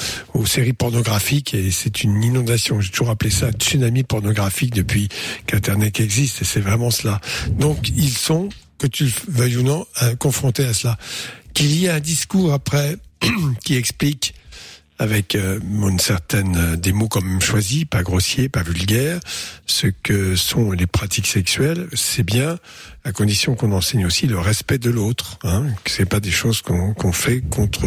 séries pornographiques et c'est une inondation. J'ai toujours appelé ça un tsunami pornographique depuis qu'Internet existe et c'est vraiment cela. Donc ils sont, que tu le veuilles ou non, euh, confrontés à cela. Qu'il y ait un discours après qui explique avec une certaine euh, des mots quand même choisis, pas grossiers, pas vulgaires, ce que sont les pratiques sexuelles, c'est bien à condition qu'on enseigne aussi le respect de l'autre. Hein, c'est pas des choses qu'on qu'on fait contre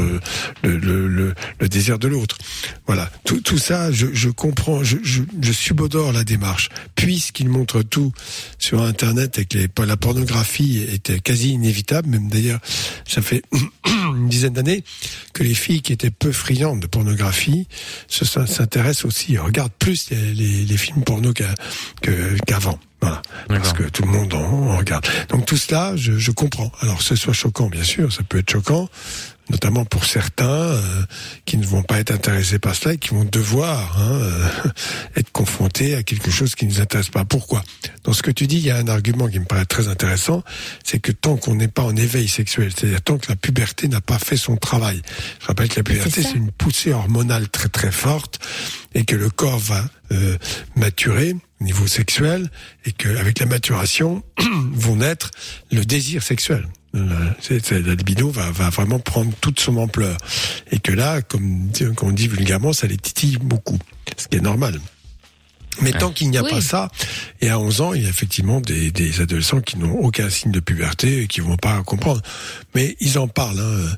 le, le, le, le désir de l'autre. Voilà, tout, tout ça, je, je comprends, je, je, je subodore la démarche, puisqu'il montre tout sur Internet et que la pornographie était quasi inévitable. Même d'ailleurs, ça fait une dizaine d'années que les filles qui étaient peu friandes de pornographie se s'intéressent aussi, regardent plus les, les, les films porno qu'avant. Voilà. Parce que tout le monde en, en regarde. Donc tout cela, je, je comprends. Alors que ce soit choquant, bien sûr, ça peut être choquant, notamment pour certains euh, qui ne vont pas être intéressés par cela et qui vont devoir hein, euh, être confrontés à quelque chose qui ne nous intéresse pas. Pourquoi? Dans ce que tu dis, il y a un argument qui me paraît très intéressant, c'est que tant qu'on n'est pas en éveil sexuel, c'est-à-dire tant que la puberté n'a pas fait son travail. Je rappelle que la puberté, c'est une poussée hormonale très très forte et que le corps va euh, maturer niveau sexuel et qu'avec la maturation vont naître le désir sexuel. C'est- c'est- la libido va, va vraiment prendre toute son ampleur et que là, comme, comme on dit vulgairement, ça les titille beaucoup, ce qui est normal. Mais tant qu'il n'y a Oui. pas ça, et à 11 ans, il y a effectivement des, des adolescents qui n'ont aucun signe de puberté et qui vont pas comprendre. Mais ils en parlent. Hein.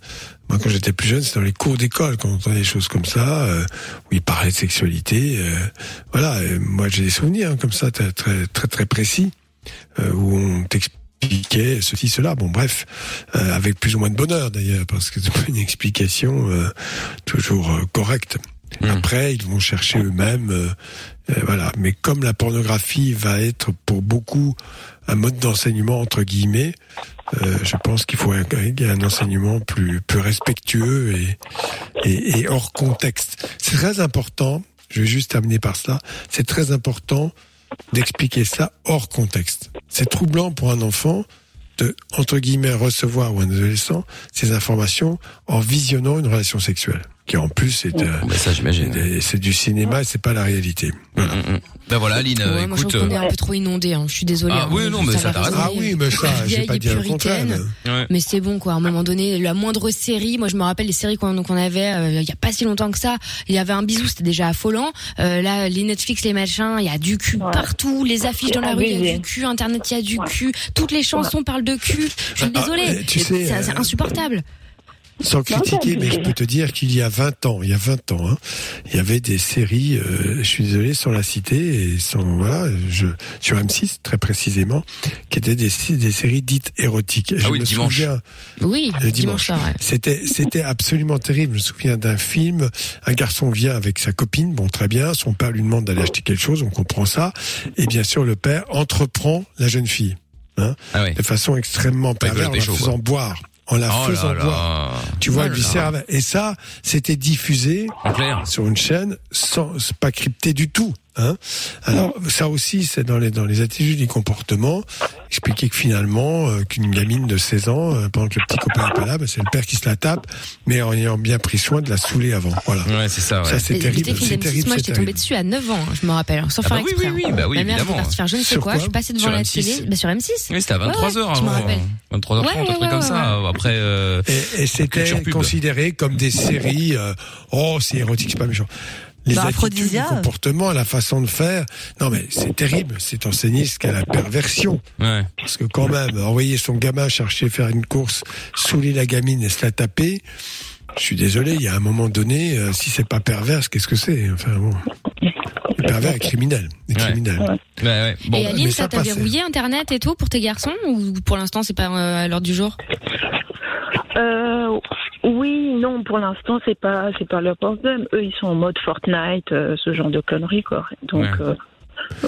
Moi, quand j'étais plus jeune, c'était dans les cours d'école qu'on entendait des choses comme ça, euh, où ils parlaient de sexualité. euh, voilà, et moi j'ai des souvenirs hein, comme ça, très très très, très précis, euh, où on t'expliquait ceci, cela. Bon, bref, euh, avec plus ou moins de bonheur d'ailleurs, parce que c'est pas une explication euh, toujours euh, correcte. Après, ils vont chercher eux-mêmes, voilà. Mais comme la pornographie va être pour beaucoup un mode d'enseignement entre guillemets, euh, je pense qu'il faut un, enseignement plus plus respectueux et, et, et hors contexte. C'est très important. Je vais juste terminer par cela. C'est très important d'expliquer ça hors contexte. C'est troublant pour un enfant de, entre guillemets, recevoir ou un adolescent ces informations en visionnant une relation sexuelle, qui en plus est, euh, ça, j'imagine. est- c'est du cinéma et c'est pas la réalité. Voilà. Ben voilà, Aline, euh, Ouais, moi, je écoute. trouve qu'on est euh, un peu trop inondé. Hein. Je suis désolée. Ah hein. oui, non, mais ça, va t'as raison. résonner. Ah oui, mais ça, j'ai pas dit le contraire. Ouais. Mais c'est bon, quoi. À un moment donné, la moindre série, moi, je me rappelle les séries qu'on qu'on avait euh, il y a pas si longtemps que ça. Il y avait un bisou, c'était déjà affolant. Euh, là, les Netflix, les machins, il y a du cul partout. Les affiches dans la rue, il y a du cul. Internet, il y a du cul. Toutes les chansons parlent de cul. Je suis Ah, désolée. euh, tu sais, c'est- c'est euh, insupportable. Sans critiquer, mais je peux te dire qu'il y a 20 ans, il y a 20 ans, hein, il y avait des séries, euh, je suis désolé, sans la citer, et sans, voilà, je, sur M6, très précisément, qui étaient des, des séries dites érotiques. Et Ah je oui, me dimanche. souviens, Oui, le dimanche soir, ouais. C'était, c'était absolument terrible. Je me souviens d'un film. Un garçon vient avec sa copine. Bon, très bien. Son père lui demande d'aller acheter quelque chose. On comprend ça. Et bien sûr, le père entreprend la jeune fille. Hein, Ah oui. de façon extrêmement perverse, en la faisant boire. En la Oh faisant boire. Tu vois, Oh elle lui servait. Et ça, c'était diffusé En clair. sur une chaîne sans, pas crypté du tout. Hein Alors ça aussi, c'est dans les dans les attitudes du comportement. Expliquer que finalement, euh, qu'une gamine de 16 ans, euh, pendant que le petit copain est pas là, bah, c'est le père qui se la tape, mais en ayant bien pris soin de la saouler avant. Voilà. Ouais, c'est ça. Ouais. Ça c'est terrible. J'étais fille C'est d'M6, terrible. moi j'étais tombée dessus à 9 ans, hein, je me rappelle, hein, sans Ah faire bah oui, exprès. oui, oui, bah oui, Ma mère évidemment. partie faire je ne sais Sur quoi, quoi je suis passée devant Sur la M6. télé, bah sur M6. Oui, c'était à 23h Ouais, ouais, je me avant. rappelle. 23h30, Ouais, un truc ouais, comme ça. Après, euh, Et, et c'était considéré comme des séries. euh, oh, c'est érotique, c'est pas méchant. Les Bah, attitudes, le Aphrodisia. comportement, la façon de faire. Non, mais c'est terrible. C'est enseigné ce qu'est la perversion. ouais. Parce que quand même, envoyer son gamin chercher faire une course, saouler la gamine et se la taper, je suis désolé, il y a un moment donné, euh, si c'est pas perverse, qu'est-ce que c'est? Enfin bon. Le pervers est criminel. Ouais. criminel. Ouais, ouais. Bon. et Aline, mais ça ça t'a verrouillé Internet et tout pour tes garçons ou pour l'instant c'est pas euh, à l'ordre du jour? Euh, oui, non, pour l'instant, c'est pas, c'est pas leur problème. Eux, ils sont en mode Fortnite, euh, ce genre de conneries, quoi. Donc, Ouais. euh,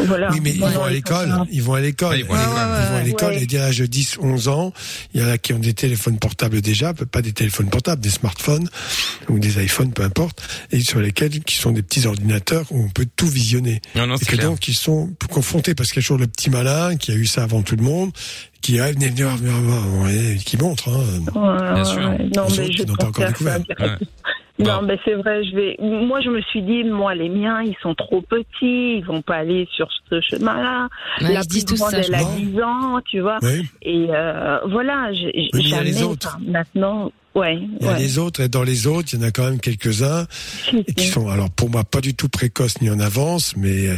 voilà. Oui, mais ils vont à l'école. Ils vont à l'école. Ouais, ils vont à Ils l'école. vont à l'école Ouais. et dès l'âge de 10, 11 ans, il y en a qui ont des téléphones portables déjà, pas des téléphones portables, des smartphones ou des iPhones, peu importe, et sur lesquels qui sont des petits ordinateurs où on peut tout visionner. Non, non, et c'est que clair. donc ils sont confrontés parce qu'il y a toujours le petit malin qui a eu ça avant tout le monde, qui a venez venez venez voir, ouais, qui montre. Hein. Ouais, Bien sûr. Non, mais je n'ont pas encore découvert. Non, mais c'est vrai, je vais. Moi, je me suis dit, moi, les miens, ils sont trop petits, ils vont pas aller sur ce chemin-là. Ouais, la plus grande, ça, elle a crois. 10 ans, tu vois. Oui. Et euh, voilà, j'ai Oui, jamais. les autres. enfin, Maintenant, ouais. Il y a ouais. les autres et dans les autres, il y en a quand même quelques-uns qui sont, alors pour moi, pas du tout précoces ni en avance, mais euh,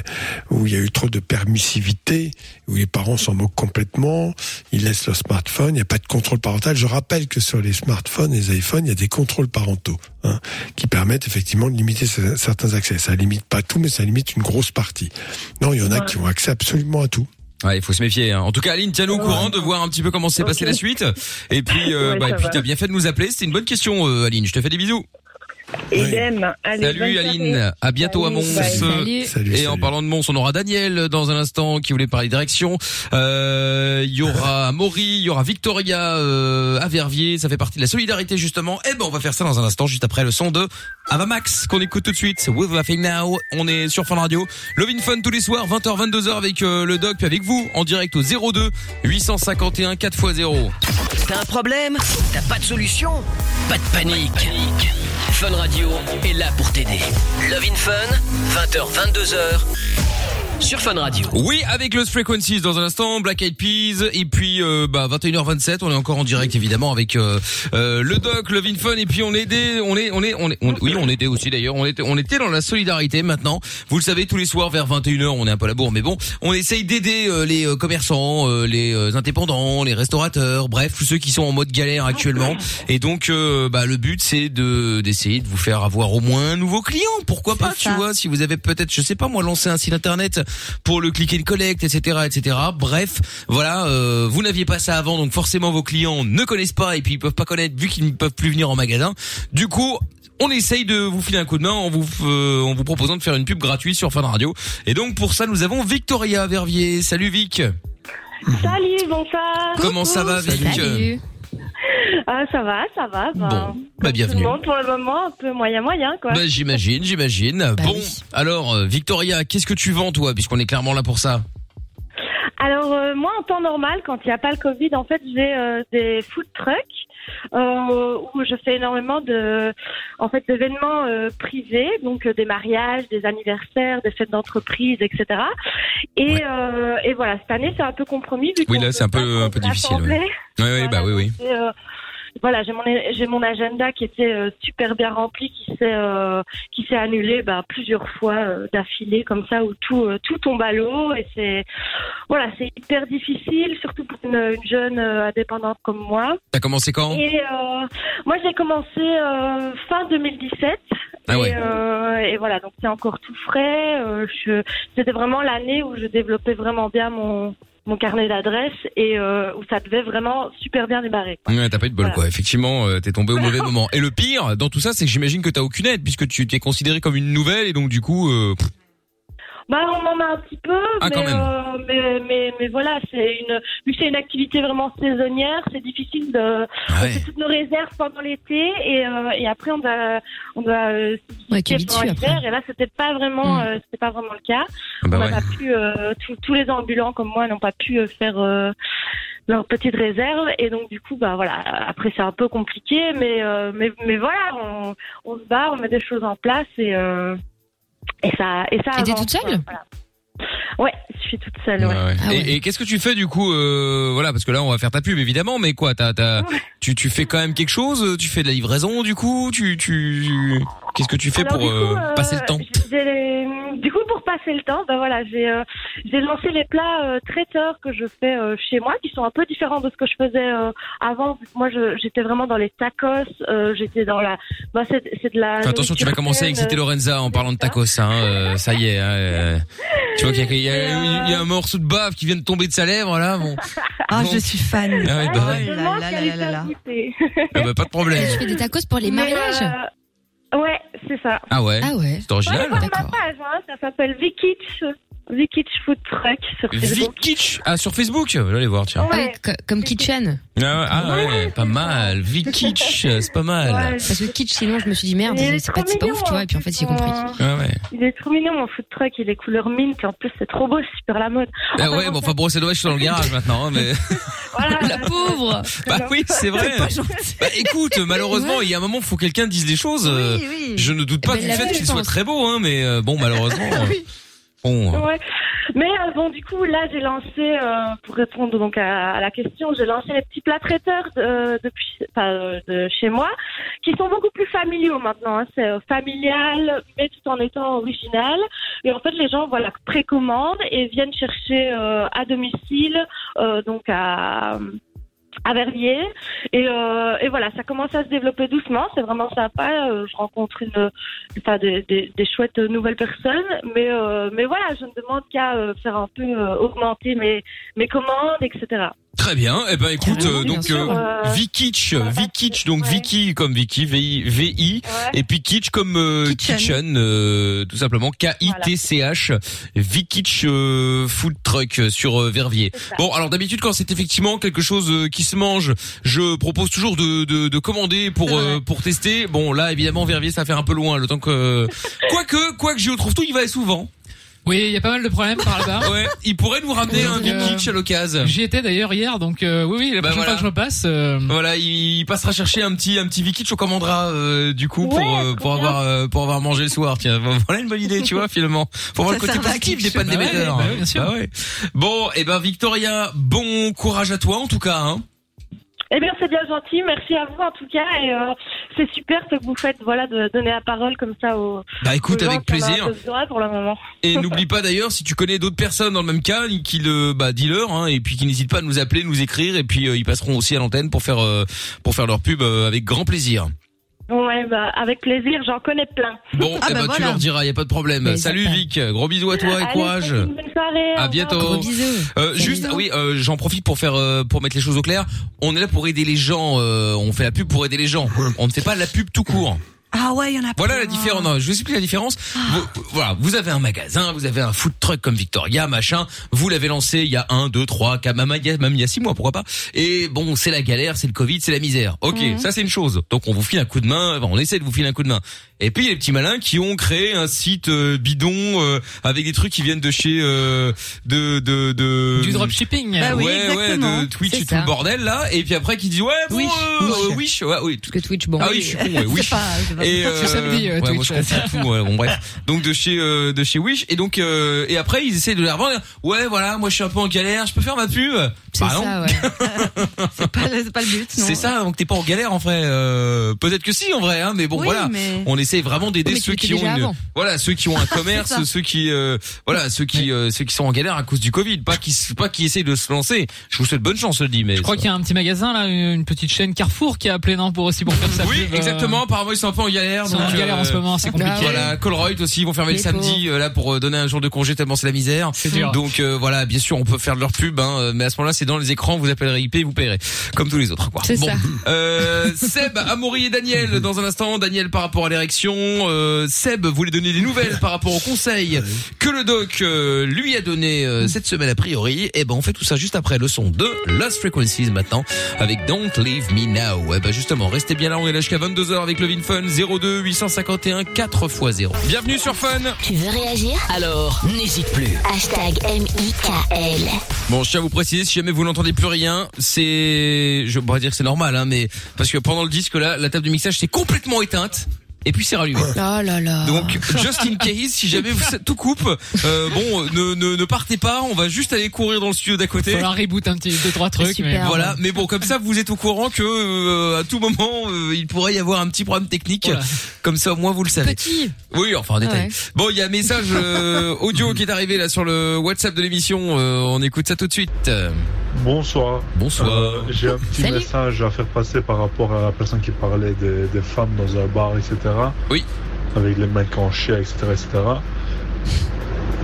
où il y a eu trop de permissivité, où les parents s'en moquent complètement, ils laissent leur smartphone, il n'y a pas de contrôle parental. Je rappelle que sur les smartphones les iPhones, il y a des contrôles parentaux hein, qui permettent effectivement de limiter ce- certains accès. Ça limite pas tout, mais ça limite une grosse partie. Non, il y en a qui ont accès absolument à tout. Ouais, il faut se méfier. hein. En tout cas, Aline, tiens-nous au courant de voir un petit peu comment s'est passée la suite. Et puis, euh, Ouais, bah, et puis t'as bien fait de nous appeler. C'était une bonne question, euh, Aline. Je te fais des bisous. Idem. Allez, bonne Salut. Aline, à bientôt à Mons. Salut. et en parlant de Mons, on aura Daniel dans un instant qui voulait parler direction. Euh, Il y aura Maury, il y aura Victoria euh, à Verviers. Ça fait partie de la solidarité justement. Et ben on va faire ça dans un instant, juste après le son de Avamax qu'on écoute tout de suite. With Laughing Now. On est sur Fun Radio. Love in Fun tous les soirs, 20h 22h avec euh, le doc puis avec vous en direct au 02 851 4x0. T'as un problème? T'as pas de solution? Pas de panique. Fun Radio est là pour t'aider. Love in Fun, 20h, 22h. Sur Fun Radio. Oui, avec Lost Frequencies dans un instant, Black Eyed Peas, et puis euh, bah 21h27, on est encore en direct évidemment avec euh, euh, le doc, Love in Fun, et puis on est aidé, on est, on est, on est, on- oui, on était aussi d'ailleurs, on était, on était dans la solidarité maintenant. Vous le savez, tous les soirs vers 21h, on est un peu à la bourre, mais bon, on essaye d'aider euh, les euh, commerçants, euh, les euh, indépendants, les restaurateurs, bref, tous ceux qui sont en mode galère actuellement. Et donc, euh, bah le but c'est de d'essayer de vous faire avoir au moins un nouveau client. Pourquoi pas, tu vois, si vous avez peut-être, je sais pas moi, lancé un site internet pour le click and collect, etc., etc. Bref, voilà, euh, vous n'aviez pas ça avant, donc forcément vos clients ne connaissent pas et puis ils peuvent pas connaître vu qu'ils ne peuvent plus venir en magasin. Du coup, on essaye de vous filer un coup de main en vous euh, en vous proposant de faire une pub gratuite sur Fun Radio. Et donc pour ça, nous avons Victoria Verviers. Salut Vic. Salut, bonsoir. Comment ça va, Vic? Ah, ça va, ça va. Ben, Bon, bah bienvenue. Bon, pour le moment, un peu moyen, moyen, quoi. Bah j'imagine, j'imagine. bon, alors euh, Victoria, qu'est-ce que tu vends toi, puisqu'on est clairement là pour ça? Alors, euh, moi, en temps normal, quand il n'y a pas le Covid, en fait, j'ai euh, des food trucks où je fais énormément de, en fait, d'événements euh, privés, donc euh, des mariages, des anniversaires, des fêtes d'entreprise, etc. Et, euh, et voilà, cette année, c'est un peu compromis. Vu Oui, là c'est un peu un peu difficile. Ouais, ouais, ouais, bah oui, oui. Et, euh, voilà, j'ai mon j'ai mon agenda qui était euh, super bien rempli, qui s'est euh, qui s'est annulé bah, plusieurs fois euh, d'affilée comme ça où tout euh, tout tombe à l'eau et c'est voilà c'est hyper difficile surtout pour une, une jeune euh, indépendante comme moi. T'as commencé quand? Et euh, moi j'ai commencé euh, fin 2017 Ah et, ouais. euh, et voilà donc c'est encore tout frais. euh, je c'était vraiment l'année où je développais vraiment bien mon mon carnet d'adresses et euh, où ça devait vraiment super bien démarrer. Ouais, t'as pas eu de bol Voilà. quoi. Effectivement, euh, t'es tombé au mauvais moment. Et le pire dans tout ça, c'est que j'imagine que t'as aucune aide puisque tu t'es considéré comme une nouvelle et donc du coup, euh, pff, Bah, on en a un petit peu, Ah, mais, euh, mais, mais, mais voilà, c'est une, vu que c'est une activité vraiment saisonnière, c'est difficile de, Ah on fait toutes nos réserves pendant l'été et, euh, et après on doit, on doit, euh, Ouais, pendant l'hiver. et là c'était pas vraiment, Mm. euh, c'était pas vraiment le cas. Ah bah on ouais. pas pu, euh, tous- tous les ambulants comme moi n'ont pas pu euh, faire, euh, leur petite réserve et donc du coup bah voilà après c'est un peu compliqué mais euh, mais mais voilà on, on se bat on met des choses en place et euh, et ça et ça Et t'es avance, toute seule voilà. ouais je suis toute seule ouais. ouais, ouais. Ah Et, et qu'est-ce que tu fais du coup euh, Voilà, parce que là on va faire ta pub évidemment, mais quoi T'as, t'as, tu, tu fais quand même quelque chose Tu fais de la livraison du coup Tu, tu, qu'est-ce que tu fais Alors, pour coup, euh, euh, passer le temps j'ai- Du coup, pour passer le temps, ben voilà, j'ai euh, j'ai lancé les plats euh, traiteurs que je fais euh, chez moi, qui sont un peu différents de ce que je faisais euh, avant. Moi, je- j'étais vraiment dans les tacos, euh, j'étais dans la. Ben, c'est de la. Enfin, attention, tu vas commencer avec Cité Lorenza en parlant de tacos, hein. euh, ça y est. Hein, euh, tu vois qu'il y a, y, y un morceau de bave qui vient de tomber de sa lèvre là. Bon. Ah, Bon. je suis fan. Ah oui, bah ouais. Oh là là là là là. Ah bah, pas de problème. Tu fais des tacos pour les mariages euh, Ouais, c'est ça. Ah ouais. Ah ouais. C'est original. Ouais, voir ma page, hein, ça s'appelle Vikitch. Vikitch Food Truck sur Facebook. Vikitch ah sur Facebook. Je vais aller voir tiens. Ouais, co- comme kitchen. Ah ouais, ah ouais, pas mal. Vikitch, c'est pas mal. Parce que kitsch, sinon je me suis dit merde, c'est pas, pas ouf, tu vois. Et puis en fait, j'ai compris. Ah ouais. Il est trop mignon mon food truck, il est couleur mint, en plus c'est trop beau, c'est super la mode. Ah ouais, bon, enfin bon, c'est dommage, je suis dans le garage maintenant, hein, mais. La pauvre. Bah oui, c'est vrai. Bah écoute, malheureusement, il y a un moment, faut que quelqu'un dise les choses. euh, Je ne doute pas Eh ben, du fait qu'il soit très beau, hein, mais euh, bon, malheureusement. Bon. Ouais. Mais euh, bon, du coup, là, j'ai lancé, euh, pour répondre donc à, la question, j'ai lancé les petits plats traiteurs de, depuis, enfin, de chez moi, qui sont beaucoup plus familiaux maintenant. hein. C'est euh, familial, mais tout en étant original. Et en fait, les gens, voilà, précommandent et viennent chercher euh, à domicile, euh, donc à à Verviers et, euh, et voilà ça commence à se développer doucement. C'est vraiment sympa. Euh, je rencontre une enfin des, des, des chouettes nouvelles personnes. Mais euh, mais voilà je ne demande qu'à euh, faire un peu euh, augmenter mes mes commandes etc Très bien. Eh ben écoute, euh, donc euh, Euh, Vikitch, Vikitch, donc Vicky comme Vicky, V V I, et puis Kitsch comme euh, kitchen, euh, tout simplement K I T C H, Vikitch euh, food truck sur euh, Verviers. Bon, alors d'habitude quand c'est effectivement quelque chose euh, qui se mange, je propose toujours de de, de commander pour euh, pour tester. Bon, là évidemment Verviers ça va faire un peu loin, le temps que quoique quoique Géo trouve tout, il va souvent. Oui, il y a pas mal de problèmes par là-bas. ouais, il pourrait nous ramener un Donc, euh, Vikitch à l'occasion. J'y étais d'ailleurs hier, donc euh, oui, oui, la Bah prochaine voilà. fois que je repasse. euh, Voilà, il passera chercher un petit un petit Vikitch, on commandera euh, du coup pour Ouais, euh, pour avoir euh, pour avoir mangé le soir. Tiens, voilà une bonne idée, tu vois finalement. Faut voir le Ça côté positif des pannes. Bah ouais, d'émetteurs. bah ouais, bien sûr. Bah ouais. Bon, et ben Victoria, bon courage à toi en tout cas. Hein. Eh bien, c'est bien gentil. Merci à vous en tout cas. Et euh, c'est super ce que vous faites, voilà, de donner la parole comme ça aux. Bah, écoute, aux gens avec plaisir. pour le moment. Et n'oublie pas d'ailleurs, si tu connais d'autres personnes dans le même cas, qui le bah dis-leur, hein, et puis qui n'hésitent pas à nous appeler, nous écrire, et puis euh, ils passeront aussi à l'antenne pour faire euh, pour faire leur pub euh, avec grand plaisir. Ouais, bah, avec plaisir. J'en connais plein. Bon, Ah eh bah ben, tu leur diras, y a pas de problème. Mais Salut. Vic, gros bisous à toi et Allez, courage. une bonne soirée. À bientôt. Euh, juste, ah oui, euh, j'en profite pour faire, euh, pour mettre les choses au clair. On est là pour aider les gens. euh, on fait la pub pour aider les gens. On ne fait pas la pub tout court. Ah ouais, il y en a Voilà la différence. Non, je vous explique la différence. Ah. Vous, voilà, vous avez un magasin, vous avez un food truck comme Victoria, machin. Vous l'avez lancé il y a un, deux, trois, quatre, même il y a- même il y a six mois, pourquoi pas. Et bon, c'est la galère, c'est le Covid, c'est la misère. Ok, ça c'est une chose. Donc on vous file un coup de main, on essaie de vous filer un coup de main. Et puis il y a les petits malins qui ont créé un site euh, bidon euh, avec des trucs qui viennent de chez euh, de de de Du dropshipping. ouais Bah oui, ouais exactement. de Twitch et tout ça. le bordel là et puis après qui disent ouais bon Wish. euh, Wish. euh, Wish ouais oui Parce que Twitch, bon. ah oui, je suis con, ouais, Wish. pas- pas- Et C'est samedi, euh, ouais, moi Twitch. je confonds tout, ouais, bon bref. Donc de chez euh, de chez Wish et donc euh, et après ils essaient de la revendre. Ouais, voilà, moi je suis un peu en galère, je peux faire ma pub C'est Bah non. ça, ouais. c'est pas, c'est pas le but, non. C'est ça, donc t'es pas en galère en vrai. Euh, Peut-être que si en vrai, hein, mais bon Oui, voilà. mais- On essaie vraiment d'aider Oui, ceux qui ont une, voilà, ceux qui ont un commerce, ça. ceux qui, euh, voilà, ceux qui, euh, ceux qui sont en galère à cause du Covid, pas qui, pas qui essaient de se lancer. Je vous souhaite bonne chance, je le dis, mais. Je crois qu'il y a un petit magasin là, une petite chaîne Carrefour qui a appelé non pour aussi pour faire sa Oui, pub, euh, exactement. Apparemment, ils sont un peu en galère. Ils sont donc, en galère en ce moment, c'est compliqué. Voilà, Colruyt aussi, ils vont fermer le samedi euh, là pour euh, donner un jour de congé tellement c'est la misère. dur. Donc euh, voilà, bien sûr, on peut faire de leur pub, hein, euh, mais à ce moment-là, c'est dans les écrans. Vous appellerez IP, vous paierez, comme tous les autres, quoi. C'est bon, ça. Euh, Seb, Amaury et Daniel dans un instant. Daniel par rapport à l'érection. Euh, Seb voulait donner des nouvelles par rapport au conseil que le doc euh, lui a donné euh, cette semaine a priori. Et ben on fait tout ça juste après le son de Lost Frequencies maintenant avec Don't Leave Me Now. Et ben justement, restez bien là, on est là jusqu'à 22h avec le Fun 02 851 4 x 0. Bienvenue sur Fun. Tu veux réagir? Alors, n'hésite plus. Hashtag M-I-K-L. Bon, je tiens à vous préciser, si jamais vous n'entendez plus rien, c'est, je pourrais dire que c'est normal, hein, mais parce que pendant le disque là, la table de mixage s'est complètement éteinte. Et puis c'est rallumé. Oh là là. Donc, just in case, si jamais vous, tout coupe, euh, bon, ne, ne, ne partez pas, on va juste aller courir dans le studio d'à côté. Faut leur reboot un petit deux trois trucs. mais. Voilà, mais bon, comme ça, vous êtes au courant que euh, à tout moment, euh, il pourrait y avoir un petit problème technique. Voilà. Comme ça, au moins, vous le savez. Petit. Oui, enfin en détail. Ouais. Bon, il y a un message euh, audio qui est arrivé là sur le WhatsApp de l'émission. Euh, on écoute ça tout de suite. Bonsoir. Bonsoir. Euh, J'ai un petit Salut. message à faire passer par rapport à la personne qui parlait des, des femmes dans un bar, etc. Oui. Avec les mecs en chien, etc., etc.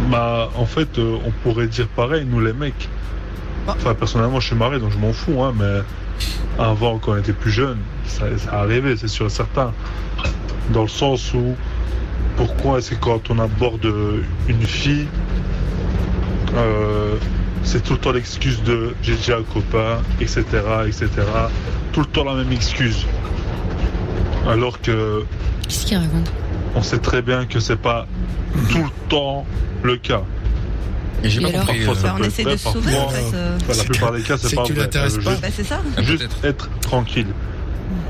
Bah, en fait, euh, on pourrait dire pareil, nous les mecs. Enfin, personnellement, je suis marié, donc je m'en fous, hein, mais avant, quand on était plus jeune, ça, ça arrivait, c'est sûr et certain. Dans le sens où, pourquoi est-ce que quand on aborde une fille, euh, c'est tout le temps l'excuse de j'ai déjà un copain, etc., etc. Tout le temps la même excuse. Alors que Qu'est-ce qu'il raconte on sait très bien que c'est pas tout le temps le cas. Et j'ai pas Parfois, compris, ça on peut essaie de se sauver, parfois, en fait, euh. enfin, la plupart des cas, c'est pas que tu vrai. pas. juste- Bah, c'est ça. juste être tranquille.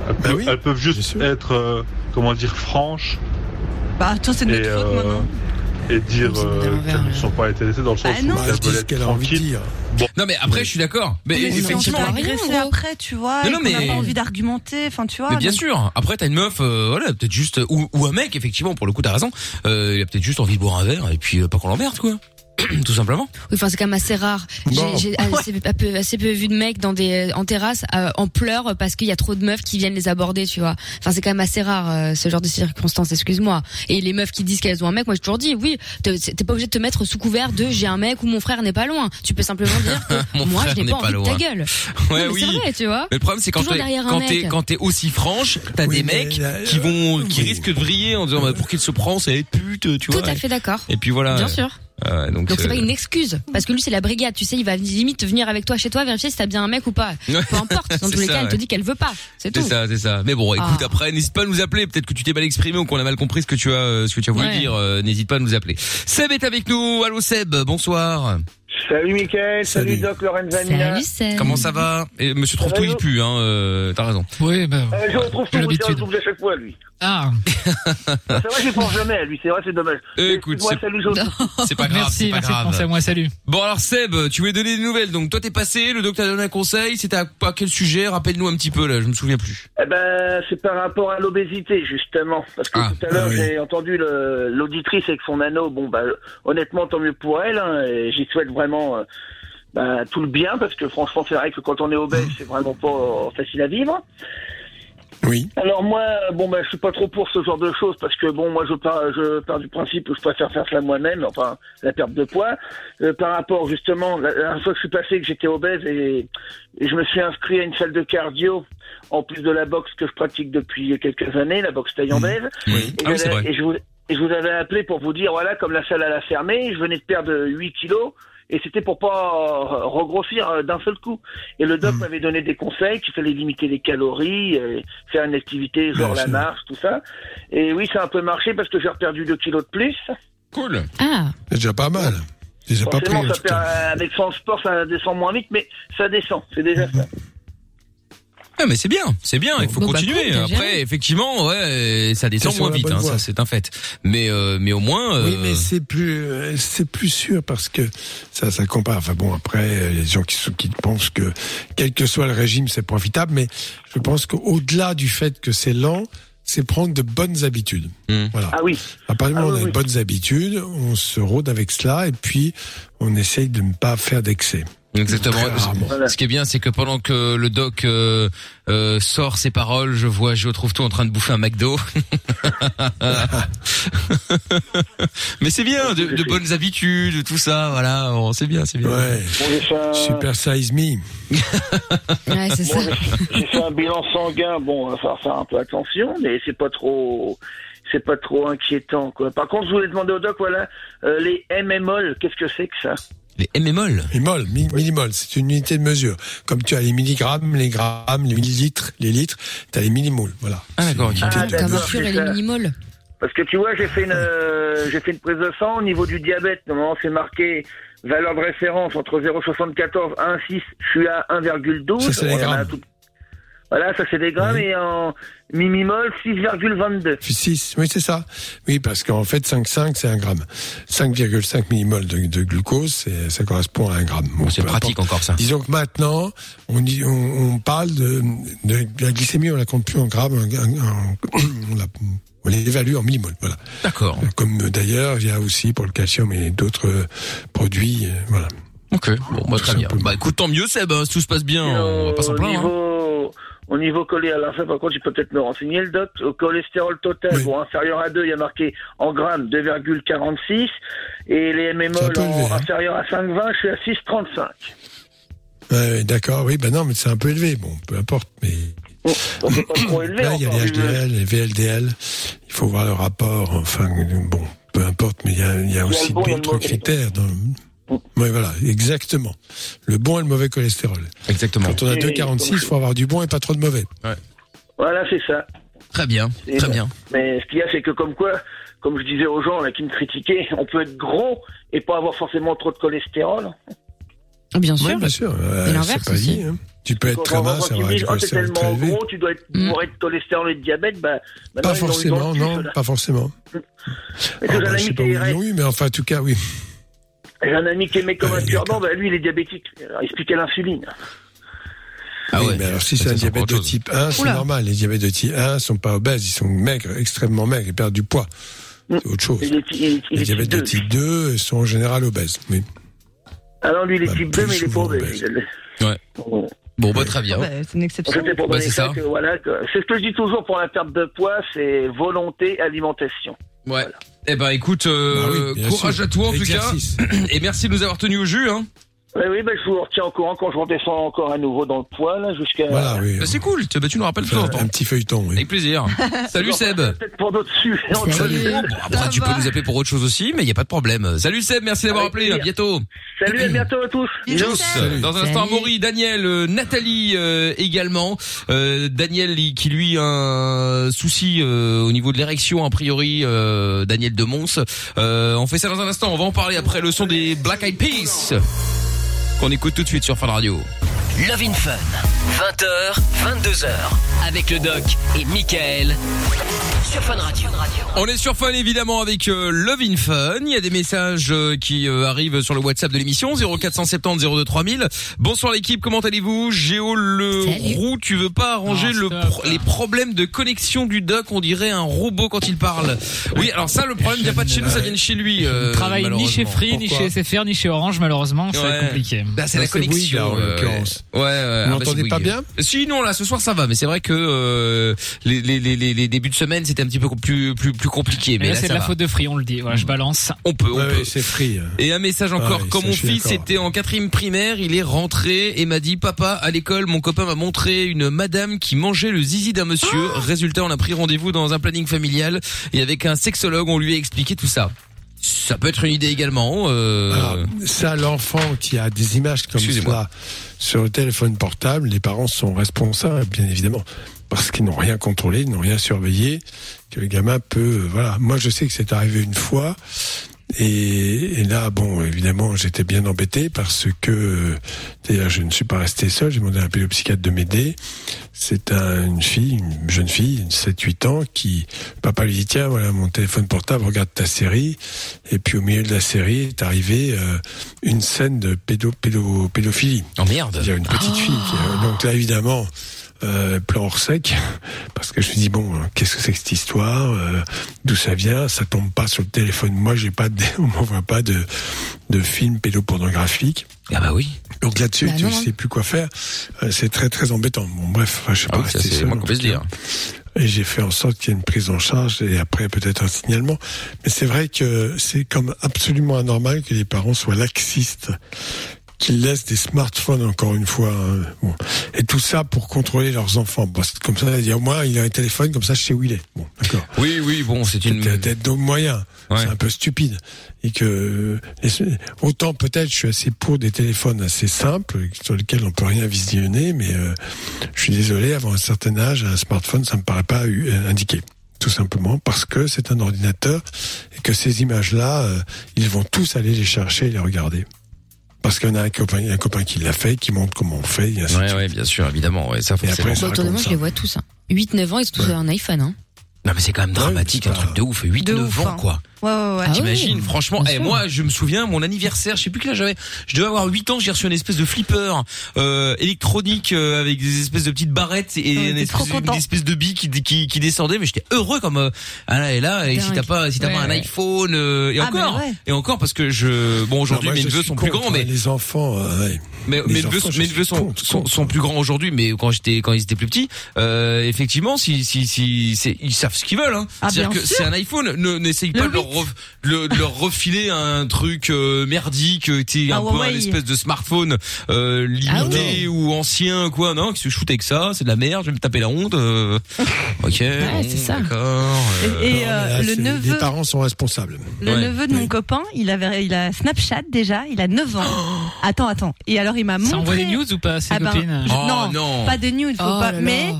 Elles peuvent, elles peuvent juste être, euh, comment dire, franches Bah, toi, c'est de notre faute euh, maintenant. Et dire euh, qu'elles ne sont pas intéressées dans le sens Ah où non. elles veulent être ce qu'elle a envie de tranquilles. dire. Bon. Non mais après, je suis d'accord. Mais, Mais on effectivement. agresser après, tu vois, Non, n'a mais- pas envie d'argumenter, enfin, tu vois. Mais bien donc- sûr. Après, t'as une meuf, euh, voilà, peut-être juste ou, ou un mec, effectivement, pour le coup, t'as raison. Euh, il a peut-être juste envie de boire un verre et puis euh, pas qu'on l'emmerde, quoi. Tout simplement. Oui, enfin c'est quand même assez rare. J'ai- Bon. J'ai assez, peu- assez peu vu de mecs dans des en terrasse euh, en pleurs parce qu'il y a trop de meufs qui viennent les aborder, tu vois. Enfin c'est quand même assez rare euh, ce genre de circonstances. Excuse-moi. Et les meufs qui disent qu'elles ont un mec, moi j'ai toujours dit oui. T'es pas obligé de te mettre sous couvert de j'ai un mec ou mon frère n'est pas loin. Tu peux simplement dire que Mon moi frère je n'ai n'est pas pas envie de ta gueule. Ouais, Non, oui. C'est vrai, tu vois. Mais le problème, c'est quand t'es quand t'es quand t'es aussi franche, t'as des mecs qui vont qui risquent de vriller en disant bah, pour qu'il se prend, c'est pute, tu vois. Tout à fait d'accord. Et puis voilà. Bien sûr. Euh, donc c'est euh, pas une excuse parce que lui c'est la brigade, tu sais, il va limite venir avec toi chez toi vérifier si t'as bien un mec ou pas. Peu importe, dans C'est tous les ça, cas, elle te dit qu'elle veut pas, c'est C'est tout. ça, c'est ça. Mais bon, écoute, Ah. après, n'hésite pas à nous appeler. Peut-être que tu t'es mal exprimé ou qu'on a mal compris ce que tu as, euh, ce que tu as voulu Ouais. dire. Euh, n'hésite pas à nous appeler. Seb est avec nous. Allô Seb, bonsoir. Salut Mickaël, salut, Doc Lorenzani. Comment ça va Et Monsieur Ça va, Trouve-tout, il pue, hein. euh, T'as raison. Oui, bah. Euh, je retrouve tout, je le retrouve à chaque fois, lui. Ah. C'est vrai, j'y pense jamais à lui, c'est vrai, c'est dommage. Écoute, Moi, c'est- salut, je pas grave, Merci, c'est pas merci de grave. penser à moi, salut. Bon alors Seb, tu voulais donner des nouvelles. Donc toi t'es passé, le docteur t'a donné un conseil. C'était à, à quel sujet Rappelle-nous un petit peu là. Je me souviens plus. Eh ben, c'est par rapport à l'obésité, justement. Parce que Ah, tout à l'heure, ah oui. j'ai entendu l'auditrice avec son anneau. Bon, bah, honnêtement, tant mieux pour elle. hein, et j'y souhaite vraiment euh, bah, tout le bien, parce que franchement, c'est vrai que quand on est obèse, c'est vraiment pas euh, facile à vivre. Oui. Alors moi, bon bah je suis pas trop pour ce genre de choses parce que bon moi je pars je pars du principe que je préfère faire cela moi-même, enfin la perte de poids. Euh, par rapport justement, la, la dernière fois que je suis passé que j'étais obèse et, et je me suis inscrit à une salle de cardio en plus de la boxe que je pratique depuis quelques années, la boxe thaïlandaise. Et, Ah oui, c'est j'avais- vrai. et je vous et je vous avais appelé pour vous dire voilà comme la salle elle a fermé, je venais de perdre 8 kilos. Et c'était pour pas euh, regrossir euh, d'un seul coup. Et le Hmm. doc m'avait donné des conseils qu'il fallait limiter les calories, euh, faire une activité genre la marche, tout ça. Et oui, ça a un peu marché parce que j'ai perdu 2 kilos de plus. Cool. Ah. C'est déjà pas mal. Déjà pas pris. Ça perd- avec son sport, ça descend moins vite, mais ça descend. C'est déjà ça. Ah mais c'est bien, c'est bien. Il faut Bon, bah, continuer. cool, Après, effectivement, ouais, ça descend moins vite. Hein, ça c'est un fait. Mais euh, mais au moins. euh, Oui, mais c'est plus, euh, c'est plus sûr parce que ça, ça compare. Enfin bon, après, euh, il y a des gens qui, qui pensent que quel que soit le régime, c'est profitable, mais je pense qu'au-delà du fait que c'est lent, c'est prendre de bonnes habitudes. Voilà. Ah oui. Où Ah on a oui, de oui. bonnes habitudes, on se rôde avec cela et puis on essaye de ne pas faire d'excès. Exactement. Ce qui est bien, c'est que pendant que le doc euh, euh, sort ses paroles, je vois je retrouve tout en train de bouffer un McDo. Mais c'est bien, de, de bonnes habitudes, tout ça, voilà, bon, c'est bien, c'est bien. Ouais. Bon, Super size me. Ouais, c'est Bon, j'ai- J'ai fait un bilan sanguin. Bon, il va falloir faire un peu attention, mais c'est pas trop, c'est pas trop inquiétant, quoi. Par contre, je voulais demander au doc, voilà, euh, les MMOL, qu'est-ce que c'est que ça? Les MMOL Millimol, mi- millimol, c'est une unité de mesure. Comme tu as les milligrammes, les grammes, les millilitres, les litres, tu as les millimoles. Voilà. Ah d'accord. Ah, c'est et ça. les minimoles. Parce que tu vois, j'ai fait une, euh, j'ai fait une prise de sang au niveau du diabète. Normalement, c'est marqué valeur de référence entre 0,74 et 1,6. Je suis à 1,12. Ça, c'est les grammes. tout- Voilà, ça c'est des grammes et en mimimol 6,22. 6, oui, c'est ça. Oui, parce qu'en fait, 5,5, c'est un gramme. 5,5 millimol de, de glucose, c'est- ça correspond à un gramme. Bon, c'est pratique importe. encore ça. Disons que maintenant, on, dit, on, on parle de, de, la glycémie, on la compte plus en grammes, en- en- on, la- on l'évalue en millimol, voilà. D'accord. Comme d'ailleurs, il y a aussi pour le calcium et d'autres euh, produits, euh, voilà. Ok, bon, bah, très bien. Bah écoute, tant mieux Seb, hein, si tout se passe bien, on va pas s'en plaindre. hein. Au niveau collé à la fin, par contre, j'ai peut-être me renseigner le doc. Au cholestérol total, bon, inférieur à 2, il y a marqué en grammes 2,46. Et les en hein. inférieur à 5,20, je suis à 6,35. Ouais, D'accord, oui, ben non, mais c'est un peu élevé, bon, peu importe, mais... Donc c'est pas trop élevé. Là, il y a les HDL, les VLDL. Il faut voir le rapport. Enfin, bon, peu importe, mais il y a, il y a aussi bon, d'autres critères. Dans... Oui, voilà, exactement. Le bon et le mauvais cholestérol. Exactement. Quand on a Oui, 2,46, il faut avoir du bon et pas trop de mauvais. Voilà, c'est ça. Très bien, Et très bien. Mais ce qu'il y a, c'est que comme quoi, comme je disais aux gens là, qui me critiquaient, on peut être gros et pas avoir forcément trop de cholestérol. Bien Oui, bien sûr. euh, Et l'inverse c'est pas aussi. dit. hein. Tu peux être très mince avoir oh, t'es cholestérol très tellement élevé. gros, tu dois être Mm. bourré de cholestérol et de diabète, bah, Pas forcément, non, pas forcément. Mais Ah, un bah, je sais pas où est ils l'ont eu, mais enfin, en tout cas, oui. J'ai un ami qui aimait comme un cure-dent, bah, lui, il est diabétique. Alors, il l'insuline. Ah Oui, ouais. mais alors si c'est un diabète de type 1, c'est normal. Les diabètes de type 1 sont pas obèses, ils sont maigres, extrêmement maigres, ils perdent du poids. C'est autre chose. Il est, il est- il Les diabètes type de 2. type 2 sont en général obèses. Oui. Alors lui, il est Bah, type 2, plus mais il est pas obèse. Ouais. Bon, bah, très bien. Bah, c'est une exception. C'était pour Bah, donner c'est ça. ça. que, voilà, que- c'est ce que je dis toujours pour la perte de poids, c'est volonté, alimentation. Ouais. Eh ben, écoute, euh, Bah oui, courage sûr. à toi en Exercice. tout cas. Et merci de nous avoir tenus au jus, hein. Oui, oui, ben, je vous retiens au courant quand je redescends encore à nouveau dans le poids, là, jusqu'à... Voilà, oui. Bah, c'est cool. Tu, bah, tu nous rappelles en Un, temps. un petit feuilleton, oui. Avec plaisir. Salut Seb. Peut-être pour d'autres sujets. Salut. Bon, après, tu peux nous appeler pour autre chose aussi, mais il y a pas de problème. Salut Seb, merci d'avoir appelé. À bientôt. Salut, à bientôt à tous. Tous. Salut. Dans un instant. Maury, Daniel, euh, Nathalie euh, également. Euh, Daniel qui lui a un souci euh, au niveau de l'érection a priori. Euh, Daniel de Mons. Euh, on fait ça dans un instant. On va en parler après le son des Black Eyed Peas qu'on écoute tout de suite sur Fun Radio. Love in Fun. 20h, 22h. Avec le doc et Michael. Sur Fun Radio. On est sur Fun évidemment avec euh, Love in Fun. Il y a des messages euh, qui euh, arrivent sur le WhatsApp de l'émission 0470 02 3000. Bonsoir l'équipe, comment allez-vous? Géo le Salut. roux, tu veux pas arranger Non, le stop. pro- les problèmes de connexion du doc? On dirait un robot quand il parle. Oui, alors ça le problème vient pas de chez nous, ça vient de chez lui. Euh, Il travaille ni chez malheureusement. Free, ni Pourquoi chez SFR, ni chez Orange, malheureusement. C'est Ouais. compliqué. Bah, c'est la Bouygues, connexion là, en euh, l'occurrence. Ouais, ouais. ouais. Vous Ah, bah, m'entendez pas bien? Si non, là ce soir ça va, mais c'est vrai que euh, les, les, les, les, les débuts de semaine c'était un petit peu plus plus plus compliqué, mais Mais là, là, c'est ça de la va. faute de Free, on le dit. Voilà, je balance. On peut, on Ouais, peut. ouais, c'est free. Et un message encore, Ah oui, quand ça, mon fils était en quatrième primaire, il est rentré et m'a dit papa à l'école, mon copain m'a montré une madame qui mangeait le zizi d'un monsieur. Ah Résultat, on a pris rendez-vous dans un planning familial et avec un sexologue, on lui a expliqué tout ça. Ça peut être une idée également. Euh... Alors, ça, l'enfant qui a des images comme Excusez-moi. Sur le téléphone portable, les parents sont responsables, bien évidemment, parce qu'ils n'ont rien contrôlé, ils n'ont rien surveillé, que le gamin peut, euh, voilà. Moi, je sais que c'est arrivé une fois, et, et là, bon, évidemment, j'étais bien embêté parce que, d'ailleurs, je ne suis pas resté seul, j'ai demandé à un pédopsychiatre de m'aider. C'est un- une fille, une jeune fille, une 7-8 ans, qui, papa lui dit, tiens, voilà mon téléphone portable, regarde ta série. Et puis au milieu de la série est arrivée euh, une scène de pédo, pédo, pédophilie. Oh merde. C'est-à-dire une petite fille. qui, euh, donc là, évidemment, euh, plan hors sec, parce que je me dis bon, euh, qu'est-ce que c'est que cette histoire euh, D'où ça vient Ça tombe pas sur le téléphone. Moi, j'ai pas, de, on m'envoie pas de de films pédopornographiques. Ah bah oui. Donc là-dessus, Bah tu non. sais plus quoi faire. Euh, c'est très très embêtant. Bon, bref, enfin, je suis Ah pas oui, c'est qu'on peut se dire. Et j'ai fait en sorte qu'il y ait une prise en charge et après peut-être un signalement. Mais c'est vrai que c'est comme absolument anormal que les parents soient laxistes, qu'ils laissent des smartphones encore une fois. hein. Bon. Et tout ça pour contrôler leurs enfants. Que comme ça, dire moi, il a un téléphone, comme ça, je sais où il est. Bon, d'accord. Oui, oui, bon, c'est une. D'autres moyens. Ouais. C'est un peu stupide. Et que autant peut-être je suis assez pour des téléphones assez simples sur lesquels on peut rien visionner, mais euh, je suis désolé, avant un certain âge, un smartphone, ça me paraît pas euh, indiqué. Tout simplement parce que c'est un ordinateur et que ces images-là, euh, ils vont tous aller les chercher et les regarder. Parce qu'il y en a un copain, un copain qui l'a fait, qui montre comment on fait. Et ainsi Ouais, ouais, bien sûr, évidemment, ouais, ça Et forcément. après, ça Bah, moi, je les vois tous. Hein. 8-9 ans, ils ont tous un iPhone. Hein. Non mais c'est quand même dramatique, un truc de ouf, 8 De 9 ouf, ans hein. quoi. Ouais, ouais, ouais. T'imagines, franchement, bien eh, moi je me souviens mon anniversaire, je sais plus quel âge j'avais, je devais avoir 8 ans, j'ai reçu une espèce de flipper euh, électronique euh, avec des espèces de petites barrettes et Ouais, une espèce, une espèce de bille qui, qui, qui descendait, mais j'étais heureux comme euh, ah là et là et si t'as pas si t'as Ouais, pas un iPhone euh, et Ah, encore et encore parce que je bon aujourd'hui mes neveux sont plus grands mais les enfants, euh, ouais. mais Les mes neveux, mes neveux sont, sont, plus grands aujourd'hui, mais quand j'étais, quand ils étaient plus petits, euh, effectivement, si, si, si, ils savent ce qu'ils veulent. Hein. Ah, C'est-à-dire que c'est un iPhone. Ne, n'essaye pas de leur, 8. ref- le- de leur refiler un truc euh, merdique, euh, t'es un Ah, peu Huawei. un espèce de smartphone euh, limité ou ancien, quoi. Non, qui se shoot avec ça, c'est de la merde. Je vais me taper la honte. euh. Ok, bon, c'est ça. d'accord. euh. Et, Non, le neveu, Les parents sont responsables. le Ouais. neveu de mon copain, il avait, il a Snapchat déjà, il a 9 ans. attends, attends. Et alors il m'a montré. Ça envoie des news ou pas, ses Ah ben, copines je- Oh, non, non. pas de news, faut Oh pas. là là. Mais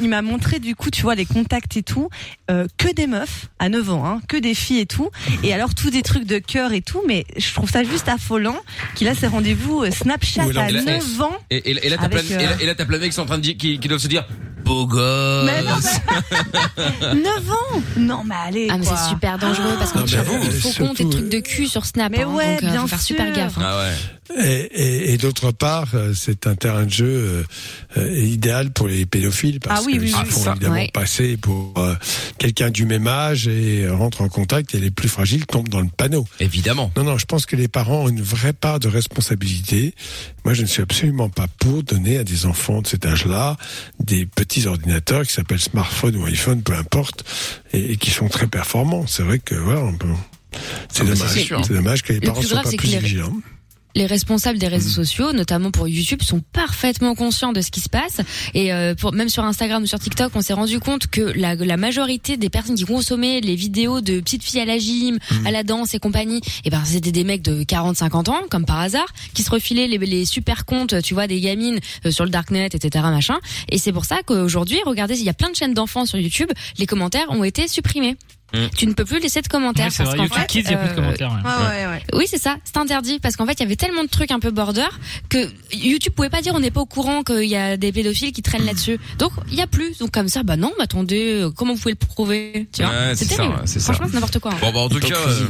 il m'a montré du coup, tu vois, les contacts et tout, euh, que des meufs à 9 ans, hein, que des filles et tout. Et alors tous des trucs de cœur et tout, mais je trouve ça juste affolant qu'il a ses rendez-vous euh, Snapchat à il a- 9 ans. Et, et, et là, t'as plein, Avec, et euh, là, et là, t'as plein de mecs qui sont en train de dire, qui, qui doivent se dire, beau gosse. Mais non, 9 ans Non, mais allez. Ah, mais c'est super dangereux parce que Ah, tu il faut compte des trucs de cul sur Snap. Mais hein, ouais, donc, euh, bien faut faire super gaffe. hein. Ah ouais. Et, et, et d'autre part, euh, c'est un terrain de jeu euh, euh, idéal pour les pédophiles parce Ah oui, qu'ils oui. font Ah, évidemment ouais. passer pour euh, quelqu'un du même âge et rentrent en contact et les plus fragiles tombent dans le panneau. Évidemment. Non, non, je pense que les parents ont une vraie part de responsabilité. Moi, je ne suis absolument pas pour donner à des enfants de cet âge-là des petits ordinateurs qui s'appellent smartphone ou iPhone, peu importe, et, et qui sont très performants. C'est vrai que voilà, on peut. C'est Ah, dommage. c'est sûr. C'est dommage que les Le parents soient pas plus les- vigilants. Les responsables des réseaux sociaux, notamment pour YouTube, sont parfaitement conscients de ce qui se passe. Et euh, pour, même sur Instagram ou sur TikTok, on s'est rendu compte que la, la majorité des personnes qui consommaient les vidéos de petites filles à la gym, Mm. à la danse et compagnie, et ben c'était des mecs de 40-50 ans, comme par hasard, qui se refilaient les, les super comptes, tu vois, des gamines euh, sur le darknet, etc. machin. Et c'est pour ça qu'aujourd'hui, regardez, il y a plein de chaînes d'enfants sur YouTube, les commentaires ont été supprimés. Mm. Tu ne peux plus laisser de commentaires Ouais, c'est parce vrai, qu'en YouTube fait, Kids, il y a plus de euh, commentaires, ouais. Ouais, ouais, ouais. oui, c'est ça, c'est interdit parce qu'en fait, il y avait tellement de trucs un peu border que YouTube pouvait pas dire on n'est pas au courant qu'il y a des pédophiles qui traînent là-dessus. Donc, il y a plus. Donc comme ça, bah non, mais attendez, euh, comment vous pouvez le prouver Tu vois? Ouais, C'est c'est ça, terrible. Franchement, c'est n'importe quoi. hein. Bon, bah, en tout cas, euh,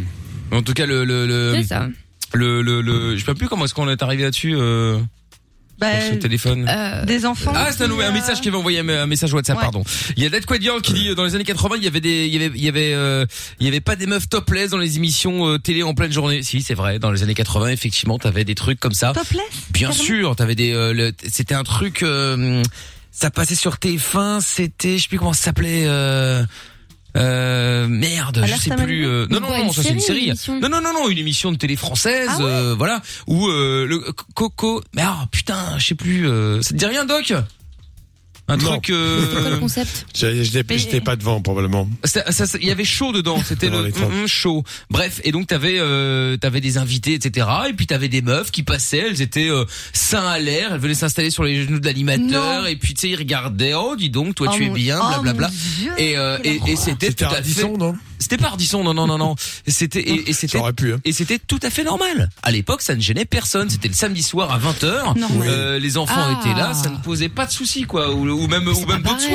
en tout cas, le, le, le, C'est ça. le, le, le- je sais pas plus comment est-ce qu'on est arrivé là-dessus, euh, Bah, sur ce téléphone. Euh, Des enfants. Ah, c'est un, un message qui avait envoyé un, message WhatsApp, pardon. Il y a Dead Quadian qui dit euh, dans les années 80, il y avait des, il y avait, il y avait, euh, il y avait pas des meufs topless dans les émissions euh, télé en pleine journée. Si, c'est vrai. Dans les années 80, effectivement, t'avais des trucs comme ça. Topless Bien sûr, t'avais des, euh, c'était un truc, euh, ça passait sur TF1, c'était, je sais plus comment ça s'appelait. Euh, merde, je sais plus. Euh, non, non, non, une ça c'est une série, une Non, non, non, non, une émission de télé française, euh, voilà, où euh, le Coco. Mais ah putain, je sais plus. Euh, ça te dit rien, Doc? Un Non. truc. euh, C'est quoi le concept? Je je n'étais j'étais pas devant probablement. ça- ça- ça- il y avait chaud dedans, c'était le hum, hum, chaud. Bref, et donc t'avais euh, t'avais des invités, etc. Et puis t'avais des meufs qui passaient, elles étaient euh, seins à l'air, elles venaient s'installer sur les genoux de l'animateur, et puis tu sais ils regardaient, oh dis donc, toi Oh tu es bien, oh blablabla. mon Dieu, et euh, et, et c'était C'était tout à fait. non? C'était pas Ardisson, non non non non. C'était et, et c'était Ça aurait pu. Hein. et c'était tout à fait normal. À l'époque, ça ne gênait personne. C'était le samedi soir à 20h. Normal. Euh, les enfants Ah. étaient là, ça ne posait pas de soucis quoi, ou, ou même ou même pas pareil.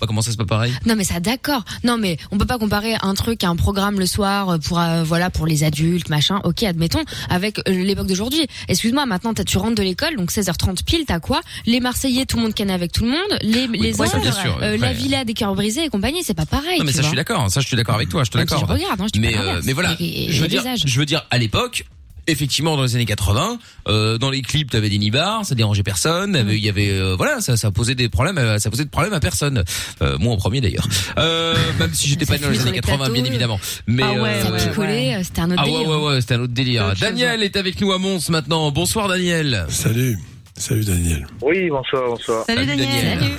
Bah, comment ça c'est pas pareil? Non mais ça d'accord. Non mais on peut pas comparer un truc à un programme le soir pour euh, voilà pour les adultes machin. OK, admettons avec euh, l'époque d'aujourd'hui. Excuse-moi, maintenant tu rentres de l'école donc 16h30 pile, t'as quoi? Les Marseillais, tout le monde canne avec tout le monde, les les ouais, ça, sûr, euh, ouais. la villa des cœurs brisés et compagnie, c'est pas pareil. Non mais tu ça je suis d'accord, ça je suis d'accord avec toi, je te si l'accorde. je regarde, hein, je dis pas mais euh, mais voilà, Et- et- je veux dire, je veux dire à l'époque Effectivement, dans les années 80, euh, dans les clips, t'avais des nibards, ça dérangeait personne. Mm. Il y avait, euh, voilà, ça, ça posait des problèmes, ça posait de problèmes à personne. Euh, moi en premier d'ailleurs. Euh, même si j'étais pas né dans les années sur les 80, bien évidemment. Mais Ah ouais, euh, Ça picolait, c'était un autre ah ouais délire. ouais ouais, c'était un autre délire. Autre chose, Daniel est avec nous à Mons maintenant. Bonsoir Daniel. Salut. Salut Daniel. Oui, bonsoir, bonsoir. Salut Salut, Daniel. Daniel. Salut.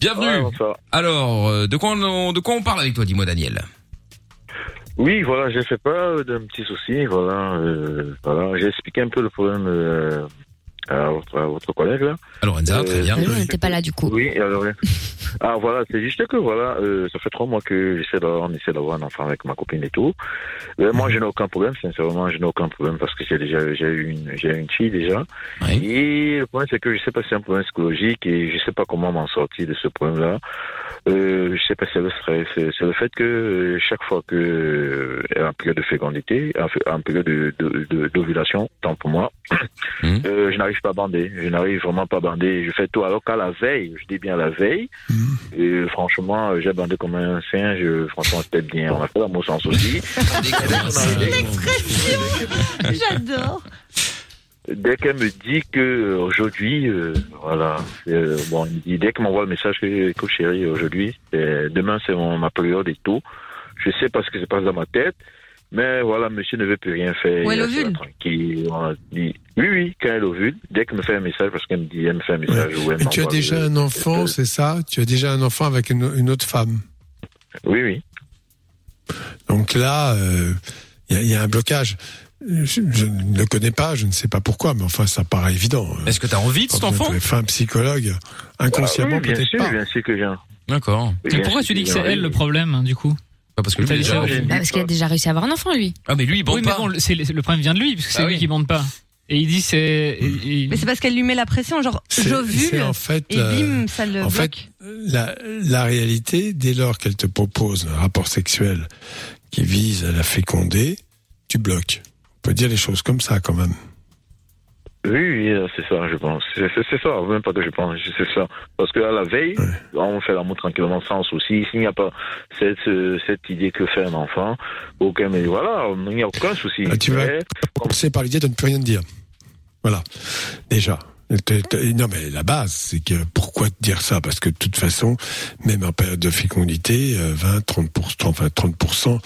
Bienvenue. Ouais, bonsoir. Alors, de quoi on, de quoi on parle avec toi, dis-moi Daniel? Oui, voilà, j'ai fait part d'un petit souci, voilà, euh, voilà, j'ai expliqué un peu le problème euh, à, votre, à votre collègue là. À Lorenza, très bien. Mais nous, on n'était pas là du coup. Oui, alors, euh, ah voilà, c'est juste que voilà, euh, ça fait trois mois que j'essaie d'avoir, on essaie d'avoir un enfant avec ma copine et tout. Euh, moi, je n'ai aucun problème, sincèrement, je n'ai aucun problème parce que j'ai déjà, j'ai eu une, j'ai une fille déjà. Et le problème, c'est que je sais pas si c'est un problème psychologique et je sais pas comment m'en sortir de ce problème-là. Euh, je sais pas si c'est le stress, c'est c'est le fait que euh, chaque fois que euh, en période de fécondité, en, période de, de, de- d'ovulation, tant pour moi, Mhm. euh, je n'arrive pas à bander. Je n'arrive vraiment pas à bander. Je fais tout. Alors qu'à la veille, je dis bien la veille, et franchement, euh, j'ai bandé comme un singe. Franchement, c'était bien. On a fait l'amour sans souci. J'adore. Dès qu'elle me dit que euh, aujourd'hui, euh, voilà, euh, bon, dès qu'elle m'envoie le message que, écoute chérie, aujourd'hui, demain c'est mon, ma période et tout. Je sais pas ce qui se passe dans ma tête, mais voilà, monsieur ne veut plus rien faire. Où elle ovule. tranquille. On dit, oui, oui, quand elle ovule, dès qu'elle me fait un message, parce qu'elle me dit, elle me fait un message. ou elle Et tu as déjà un enfant, c'est ça? Tu as déjà un enfant avec une, une autre femme? Oui, oui. Donc là, euh, il y, a- il y a un blocage. Je, je ne le connais pas, je ne sais pas pourquoi, mais enfin, ça paraît évident. Est-ce que t'as envie de cet enfant? Enfin, un psychologue, inconsciemment Ah oui, bien peut-être pas. bien sûr que j'ai. D'accord. Et pourquoi tu dis que c'est elle le problème, hein, du coup? Pas parce que lui, déjà- déjà- Bah, parce qu'il a déjà réussi à avoir un enfant lui. Ah mais lui il bande Oui, mais pas. bon, le- c'est le problème vient de lui, puisque c'est Ah lui oui. qui bande pas. Et il dit c'est. et- et- Mais c'est parce qu'elle lui met la pression, genre C'est- j'ovule c'est en fait, et euh, bim, ça le en bloque. fait, la, la réalité, dès lors qu'elle te propose un rapport sexuel qui vise à la féconder, tu bloques. On peut dire les choses comme ça quand même. Oui, oui, euh, c'est ça, je pense. C'est ça, même pas que je pense, c'est ça. Parce qu'à la veille, on fait l'amour tranquillement sans souci. S'il n'y a pas cette, euh, cette idée que fait un enfant, aucun, mais voilà, il n'y a aucun souci. Ah, tu vas commencer par l'idée de ne plus rien dire. Voilà. Déjà. Non mais la base, c'est que pourquoi te dire ça? Parce que de toute façon, même en période de fécondité, euh, 20, 30%, enfin 30%,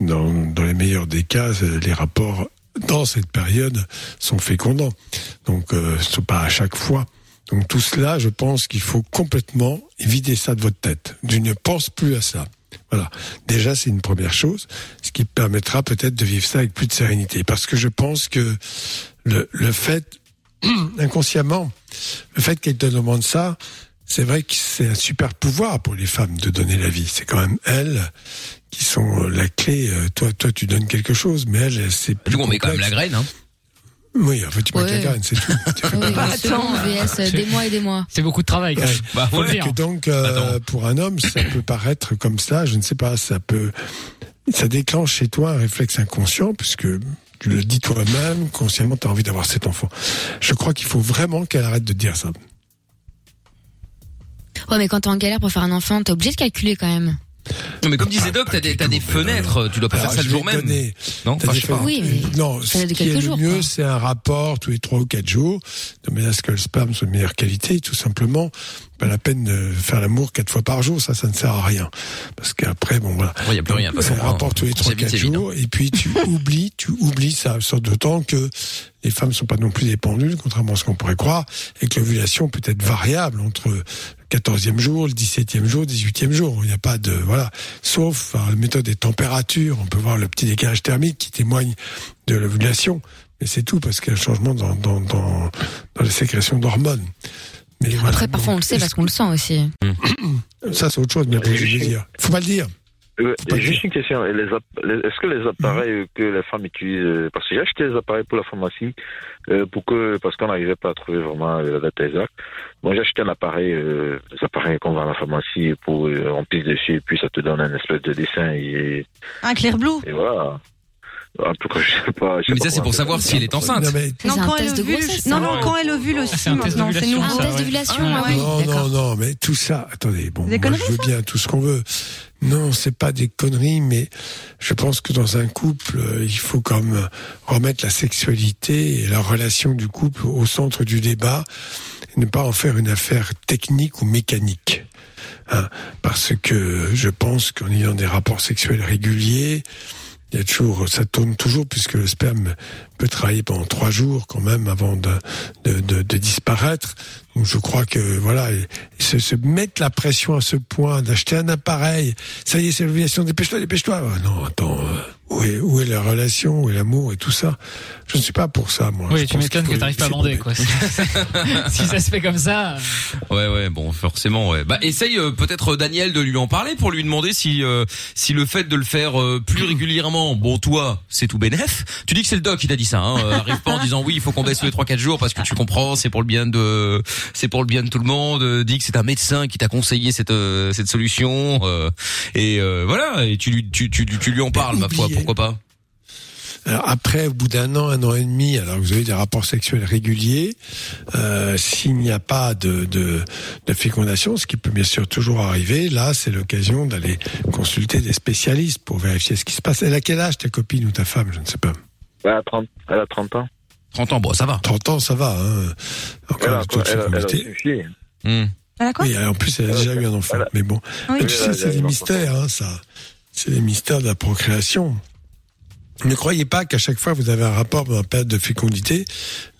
dans, dans les meilleurs des cas, euh, les rapports dans cette période sont fécondants. Donc euh, c'est pas à chaque fois. Donc tout cela, je pense qu'il faut complètement vider ça de votre tête. Tu ne pense plus à ça. Voilà. Déjà, c'est une première chose, ce qui permettra peut-être de vivre ça avec plus de sérénité. Parce que je pense que le, le fait, inconsciemment, le fait qu'elle te demande ça, c'est vrai que c'est un super pouvoir pour les femmes de donner la vie. C'est quand même elles qui sont la clé. Euh, Toi, toi, tu donnes quelque chose, mais elles, c'est plus Nous, on met quand même la graine, hein. Oui, en fait, tu mets Ouais. la graine, c'est tout. Tu fais Oui, pas- justement, VS, euh, des mois et des mois. C'est beaucoup de travail. quand Ouais. même. Bah, Faut le Ouais, dire. que donc, euh, pour un homme, ça peut paraître comme ça, je ne sais pas, ça peut, ça déclenche chez toi un réflexe inconscient, puisque tu le dis toi-même, consciemment, tu as envie d'avoir cet enfant. Je crois qu'il faut vraiment qu'elle arrête de dire ça. Ouais, mais quand t'es en galère pour faire un enfant, t'es obligé de calculer quand même. Non, mais comme disait Doc, t'as des, t'as des fenêtres, tu dois pas Alors, faire ça le jour même. donner- Non, enfin, des je sais pas. Oui, mais non, ce de qui est le jours, mieux, c'est un rapport tous les trois ou quatre jours, de manière à ce que le sperme soit de meilleure qualité, tout simplement. Pas la peine de faire l'amour quatre fois par jour, ça, ça ne sert à rien. Parce qu'après, bon, voilà. Il y a plus rien. C'est un rapport hein. tous les On trois, s'évite, quatre c'est vite, hein. jours, et puis tu oublies, tu oublies ça, sorte d'autant que les femmes sont pas non plus des pendules, contrairement à ce qu'on pourrait croire, et que l'ovulation peut être variable entre 14e jour, le 17e jour, le 18e jour. Il n'y a pas de, voilà. Sauf, par la méthode des températures, on peut voir le petit décalage thermique qui témoigne de l'ovulation. Mais c'est tout, parce qu'il y a un changement dans, dans, dans, dans la sécrétion d'hormones. Mais voilà. Après, parfois, on le sait parce qu'on le sent aussi. Ça, c'est autre chose, mais après, je vais dire. Faut pas le dire. Euh, juste une question. Les les- Est-ce que les appareils euh, que les femmes utilisent, euh, parce que j'ai acheté des appareils pour la pharmacie, euh, pour que, parce qu'on n'arrivait pas à trouver vraiment la date exacte. Moi, j'ai acheté un appareil, euh, des appareils qu'on vend à la pharmacie pour euh, on pisse dessus et puis ça te donne un espèce de dessin et, Un clair bleu. et voilà. En tout cas, je sais pas. je sais Mais pas ça, c'est pour savoir si elle est enceinte. Non, mais Non, quand elle ovule. Non, non, quand elle ovule aussi maintenant. C'est nouveau. Un test ouais. d'ovulation, Ah, oui, non, d'accord. non, non, mais tout ça, attendez, bon, moi, je veux bien tout ce qu'on veut. Non, c'est pas des conneries, mais je pense que dans un couple, euh, il faut comme remettre la sexualité et la relation du couple au centre du débat ne pas en faire une affaire technique ou mécanique. Hein, parce que je pense qu'en ayant des rapports sexuels réguliers, il y a toujours, ça tourne toujours puisque le sperme peut travailler pendant trois jours quand même avant de disparaître. Donc je crois que voilà, et- et se, se mettre la pression à ce point d'acheter un appareil, ça y est, c'est l'ovulation, dépêche-toi, dépêche-toi. Ah Non, attends, euh, où est, où est la relation, où est l'amour et tout ça? Je ne suis pas pour ça, moi. Oui, Je tu m'étonnes que t'arrives pas à bander, quoi. si ça se fait comme ça. Ouais ouais bon forcément ouais. Bah essaye euh, peut-être euh, Daniel de lui en parler pour lui demander si euh, si le fait de le faire euh, plus régulièrement bon toi c'est tout bénef. Tu dis que c'est le doc qui t'a dit ça hein. Euh, arrive pas en disant oui il faut qu'on baisse tous les 3 4 jours parce que tu comprends c'est pour le bien de c'est pour le bien de tout le monde. Euh, dis que c'est un médecin qui t'a conseillé cette euh, cette solution euh, et euh, voilà et tu lui tu tu tu lui en parles ma foi pourquoi pas? Alors après, au bout d'un an, un an et demi, alors que vous avez des rapports sexuels réguliers, euh, s'il n'y a pas de, de, de fécondation, ce qui peut bien sûr toujours arriver, là, c'est l'occasion d'aller consulter des spécialistes pour vérifier ce qui se passe. Elle a quel âge ta copine ou ta femme? Je ne sais pas. Elle a 30, elle a 30 ans. 30 ans bon ça va. 30 ans, ça va. Hein. Encore Elle a, de elle a, elle a. Hmm. Elle a quoi Oui, en plus, elle a déjà eu un enfant. Mais bon, Oui. Mais tu Oui, sais, elle c'est des mystères, hein, ça. C'est des mystères de la procréation. Ne croyez pas qu'à chaque fois que vous avez un rapport dans la période de fécondité,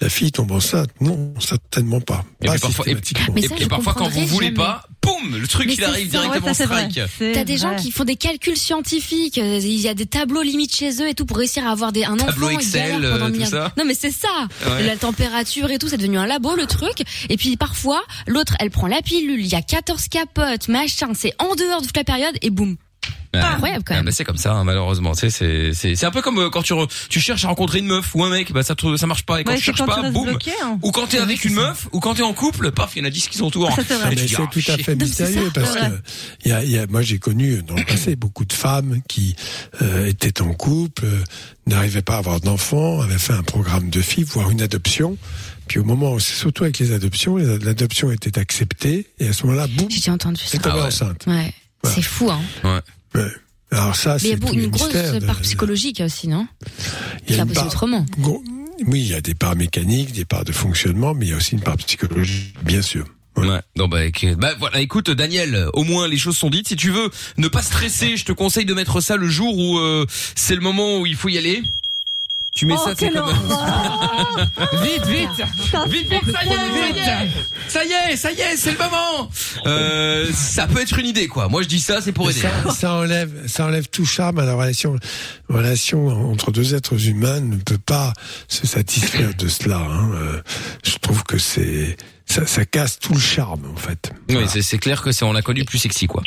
la fille tombe enceinte. Non, certainement pas. Et pas parfois, et, systématiquement. Mais et- ça, et je parfois quand vous voulez pas, boum, le truc Mais il arrive ça, directement strike. T'as des gens qui font des calculs scientifiques, euh, il y a des tableaux limites chez eux et tout pour réussir à avoir des, un Tableau enfant Excel, galère pendant euh, tout ça. Non mais c'est ça. Ouais. La température et tout, c'est devenu un labo le truc. Et puis parfois, l'autre, elle prend la pilule, il y a 14 capotes, machin, c'est en dehors de toute la période et boum. Incroyable quand Ah même. bah, c'est comme ça, hein, malheureusement. Tu sais, c'est c'est c'est un peu comme euh, quand tu re- tu cherches à rencontrer une meuf ou un mec, bah ça te- ça marche pas. Et quand Ouais, tu cherches quand tu pas, restes boum. bloqué, hein. Ou quand t'es Ouais, avec une ça. meuf, ou quand t'es en couple, paf, il y en a 10 qui sont autour. Ça, c'est tu ah, tout à fait mystérieux parce que y a, y a- moi j'ai connu dans le passé beaucoup de femmes qui euh, étaient en couple, euh, n'arrivaient pas à avoir d'enfants, avaient fait un programme de filles, voire une adoption. Puis au moment, c'est surtout avec les adoptions, l'adoption était acceptée et à ce moment-là, boum, J'ai entendu ça. c'est tombé enceinte. Ouais. C'est fou, hein. Ouais. Ouais. Alors ça, Mais il y a c'est une grosse de- part psychologique aussi, non Il y a part- autrement. Gros- Oui, il y a des parts mécaniques, des parts de fonctionnement, mais il y a aussi une part psychologique, bien sûr. Ouais. Non bah, bah voilà, écoute Daniel, au moins les choses sont dites. Si tu veux ne pas stresser, je te conseille de mettre ça le jour où euh, c'est le moment où il faut y aller. Tu mets Oh, ça, c'est comme vite, vite, vite, vite, ça y est, ça y est, ça y est, ça y est, c'est le moment. Euh, ça peut être une idée quoi. Moi je dis ça, c'est pour aider. Ça, ça enlève, ça enlève tout charme à la relation. La relation entre deux êtres humains ne peut pas se satisfaire de cela. hein. Euh, Je trouve que c'est ça, ça casse tout le charme en fait. Oui, c'est c'est clair que c'est on a connu plus sexy quoi.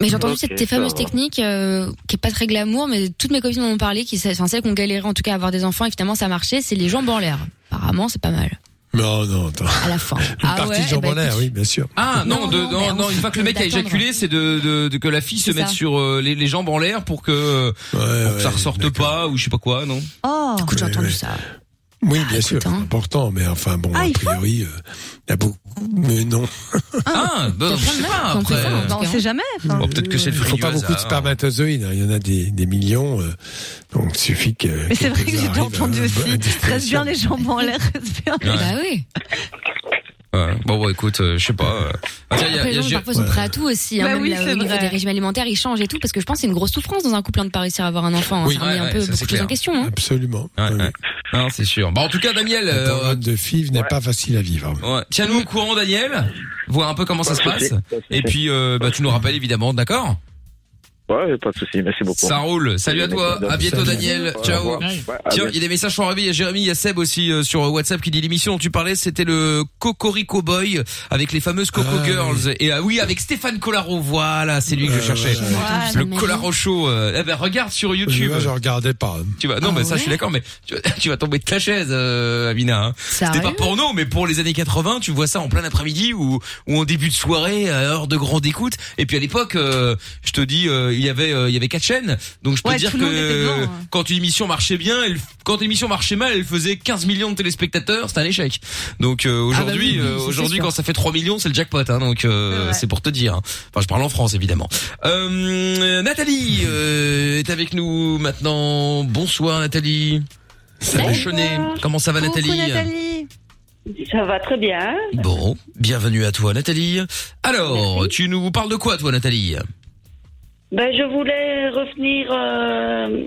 Mais j'ai entendu cette va. techniques euh, qui est pas très glamour, mais toutes mes copines m'en ont parlé, qui enfin celles qui ont galéré en tout cas à avoir des enfants et finalement ça marchait, c'est les jambes en l'air. Apparemment c'est pas mal. Non, non, attends. À la fin. Une ah partie ouais, de jambes ben, en l'air, oui, bien sûr. Ah non, Non, de, non, une fois que le mec a éjaculé, c'est de, de, de- que la fille se mette ça. sur euh, les, les jambes en l'air pour que, pour que ça ressorte pas ou je sais pas quoi, non? Oh. Écoute, j'ai Ouais, entendu ouais. ça. Oui, bien sûr, c'est important, mais enfin bon, Ah, a priori, euh, il y a beaucoup, mais non. Ah, bah, je sais pas après. Bah, on sait jamais. Bon, peut-être que c'est le Il faut pas beaucoup de hasard. spermatozoïdes, hein. il y en a des, des millions, euh, donc il suffit que. Mais c'est vrai que j'ai entendu aussi. Reste bien les jambes en l'air, reste bien. Ouais. Bah oui. Ouais. Bon, bon, écoute, euh, je sais pas. euh. Ah, tiens, il y a- Après, il y a les gens parfois sont prêts à tout aussi. Hein, Bah même oui, là, au niveau vrai. des régimes alimentaires, ils changent et tout parce que je pense que c'est une grosse souffrance dans un couple hein, de pas réussir à avoir un enfant. hein. Oui, ça remet ouais, un peu beaucoup de choses en question. Hein. Absolument. Ouais, Oui, ouais. Non, c'est sûr. Bon, en tout cas, Daniel, Le euh, de FIV n'est pas facile à vivre. ouais, tiens-nous au courant, Daniel. Voir un peu comment ça se passe. Et puis, euh, bah, tu nous rappelles évidemment, d'accord? Ouais, pas de souci, merci beaucoup. Ça roule. Salut à toi. À bientôt. Daniel. Ciao. Tiens, il y a des messages sont arrivés. Il y a Jérémy, il y a Seb aussi euh, sur WhatsApp qui dit l'émission dont tu parlais, c'était le Cocorico Boy avec les fameuses Coco Ah, Girls. Et ah oui, avec Stéphane Collaro. Voilà, c'est lui que je cherchais. Ouais, Le mais Collaro Show. euh, eh ben, regarde sur YouTube. Moi, je regardais pas. Tu vas, non, Ah mais ça, ouais je suis d'accord, mais tu vas, tu vas tomber de ta chaise, euh, Amina. Hein. C'était pas porno, mais pour les années 80, tu vois ça en plein après-midi ou, ou en début de soirée, à heure de grande écoute. Et puis à l'époque, euh, je te dis, euh, il y avait, euh, il y avait quatre chaînes. Donc je peux Ouais, dire que hein. quand une émission marchait bien, elle, quand une émission marchait mal, elle faisait 15 millions de téléspectateurs, c'était un échec. Donc euh, aujourd'hui, Ah bah oui, oui, euh, c'est aujourd'hui, quand ça fait 3 millions, c'est le jackpot. Hein, donc euh, Ouais. c'est pour te dire. Enfin, je parle en France évidemment. Euh, Nathalie euh, est avec nous maintenant. Bonsoir Nathalie. Salut Chenet. Comment ça va Coucou, Nathalie Nathalie. Ça va très bien. Bon, bienvenue à toi Nathalie. Alors, tu nous parles de quoi toi Nathalie? Ben, je voulais revenir euh,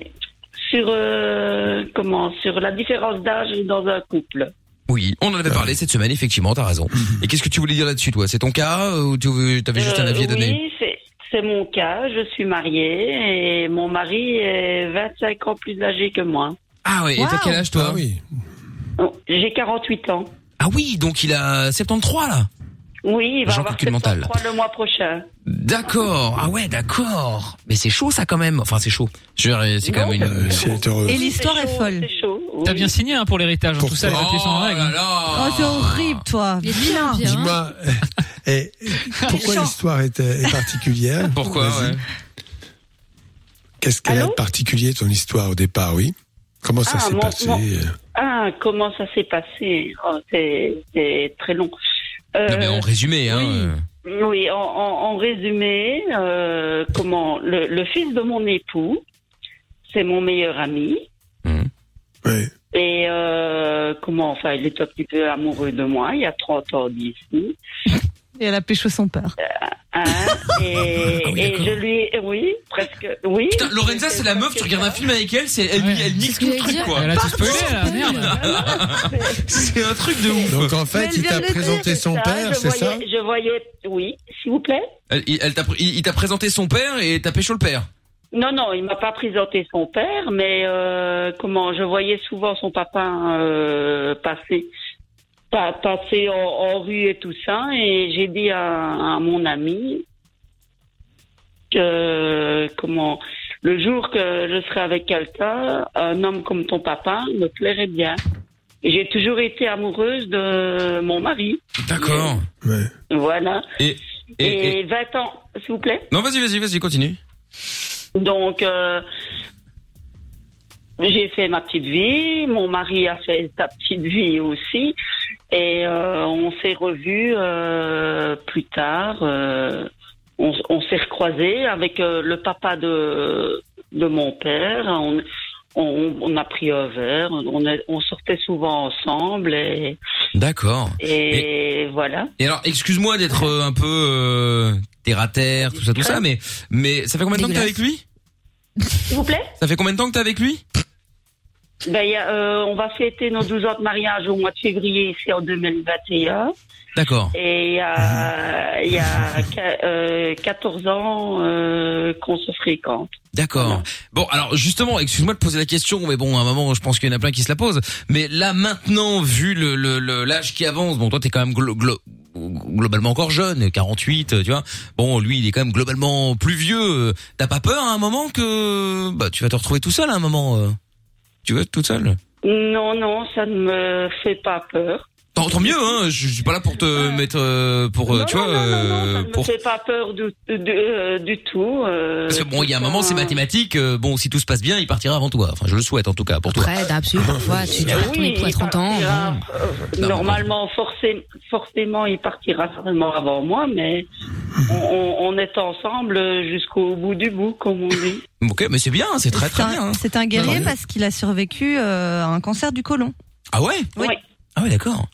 sur euh, comment sur la différence d'âge dans un couple. Oui, on en avait parlé cette semaine, effectivement, t'as raison. Et qu'est-ce que tu voulais dire là-dessus, toi? C'est ton cas ou tu avais juste un Euh, avis à donner? Oui, c'est c'est mon cas. Je suis mariée et mon mari est 25 ans plus âgé que moi. Ah oui, et t'as quel âge toi? Ah oui. Oh, J'ai 48 ans. Ah oui, donc il a 73 là. Oui, il va Jean avoir mental. 73 le mois prochain. D'accord. Ah ouais, d'accord. Mais c'est chaud ça quand même. Enfin, c'est chaud. Je veux dire, C'est quand même une. C'est heureux. Et l'histoire est folle. C'est chaud. oui. T'as bien signé hein, pour l'héritage, hein, tout ça, les papiers sont en Oh règle. hein. Oh, c'est horrible, toi. Il est bien, Vilain. bien. Dis-moi, eh, pourquoi l'histoire est, est particulière Pourquoi Vas-y. ouais. Qu'est-ce qu'elle a de particulier ton histoire au départ, oui? Comment ça Ah, s'est mon- passé? mon- Ah, comment ça s'est passé? Oh, C'est c'est très long. Euh, Non mais en résumé, hein. oui. euh, Oui, en, en- en résumé, euh, comment le, le fils de mon époux, c'est mon meilleur ami. Ouais. Et euh, comment, enfin, il est un petit peu amoureux de moi. Il y a 30 ans d'ici. Et elle a pécho son père. Hein, et, Ah oui, et d'accord. je lui, oui, presque, oui. Putain, Lorenza, c'est la meuf, tu regardes un film avec elle, c'est elle, Ouais. elle nique ce tout le truc dire. quoi. Elle a tout spoilé, là, merde. C'est un truc de ouf. Donc en fait, il t'a présenté son Ça, père, c'est ça Je voyais, oui, s'il vous plaît. Elle, il- elle t'a il il t'a présenté son père et t'as pécho le père. Non, non, il m'a pas présenté son père, mais euh, comment je voyais souvent son papa euh, passer, pa- passer en, en rue et tout ça, et j'ai dit à, à mon ami que comment le jour que je serai avec quelqu'un, un homme comme ton papa me plairait bien. Et J'ai toujours été amoureuse de mon mari. D'accord. Voilà. Et, et, Et, 20 ans, s'il vous plaît. non, vas-y, vas-y, vas-y, continue. Donc, euh, j'ai fait ma petite vie, mon mari a fait sa petite vie aussi, et euh, on s'est revus euh, plus tard. euh, on on s'est recroisés avec le papa de de mon père. On, on, on a pris un verre, on, sortait souvent ensemble, et, D'accord. et voilà. Et alors, excuse-moi d'être un peu terre à terre, tout ça, tout ça, mais mais ça fait combien de temps que t'es avec lui? S'il vous plaît? Ça fait combien de temps que t'es avec lui? Ben, il y a, euh, on va fêter nos 12 ans de mariage au mois de février ici en 2021. D'accord. Et il y a, il y a euh, 14 ans euh, qu'on se fréquente. D'accord. Bon, alors justement, excuse-moi de poser la question, mais bon, à un moment, je pense qu'il y en a plein qui se la posent. Mais là, maintenant, vu le le- le- l'âge qui avance, bon, toi, t'es quand même glo- glo- globalement encore jeune, 48, tu vois. Bon, lui, il est quand même globalement plus vieux. T'as pas peur à un moment que bah tu vas te retrouver tout seul à un moment euh? Tu veux toute seule? Non, non, ça ne me fait pas peur. Tant, tant mieux, hein. Je, je suis pas là pour te mettre, euh, pour, euh, tu vois, euh, Ça ne me pour. fait pas peur du, du, euh, du tout. euh, Parce que bon, il y a un moment, c'est mathématique. euh, bon, si tout se passe bien, il partira avant toi. Enfin, je le souhaite en tout cas pour toi. Après, absolument parfois, tu ton Oui, il 30 ans. euh, Non, normalement, forcé- forcément, il partira certainement avant moi, mais on, est ensemble jusqu'au bout du bout, comme on dit. Ok, mais c'est bien, c'est très C'est très un- bien. hein. C'est un guerrier Ouais. parce qu'il a survécu euh, à un cancer du côlon. Ah ouais? Oui. Ah ouais, d'accord.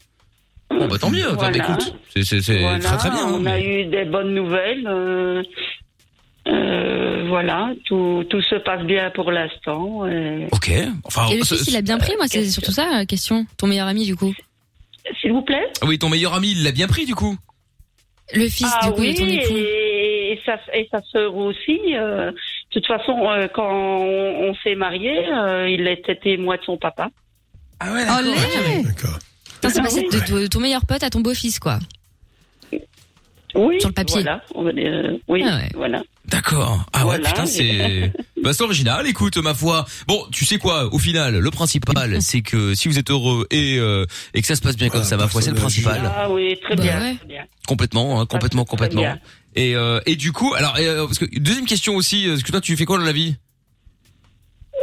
Bon, bah tant mieux. Voilà. écoute, c'est Voilà, très très bien. hein, On a eu des bonnes nouvelles. euh, euh, voilà, tout, tout se passe bien pour l'instant. et- Ok. Enfin, Et le fils, il a bien pris, moi, c'est surtout ça, la question. Ton meilleur ami, du coup. S'il vous plaît Ah Oui, ton meilleur ami, il l'a bien pris du coup. Le fils, ah du coup, oui, de ton époux. et, et sa, et sa sœur aussi. euh, de toute façon, euh, quand on, on s'est mariés, euh, il était témoin de son papa. Ah ouais, Putain, c'est passé de, de ton meilleur pote à ton beau-fils, quoi. Oui, Sur le papier. Voilà, on va dire, euh, oui, Ah ouais. voilà. D'accord. Ah ouais, Voilà. putain, c'est bah c'est original. Écoute, ma foi. Bon, tu sais quoi Au final, le principal, c'est que si vous êtes heureux et euh, et que ça se passe bien comme ça, ma foi, c'est le principal. Ah oui, très Bah bien. ouais. très bien. Complètement, hein, complètement, complètement. Et euh, et du coup, alors et, euh, parce que deuxième question aussi, euh, parce que toi, tu fais quoi dans la vie?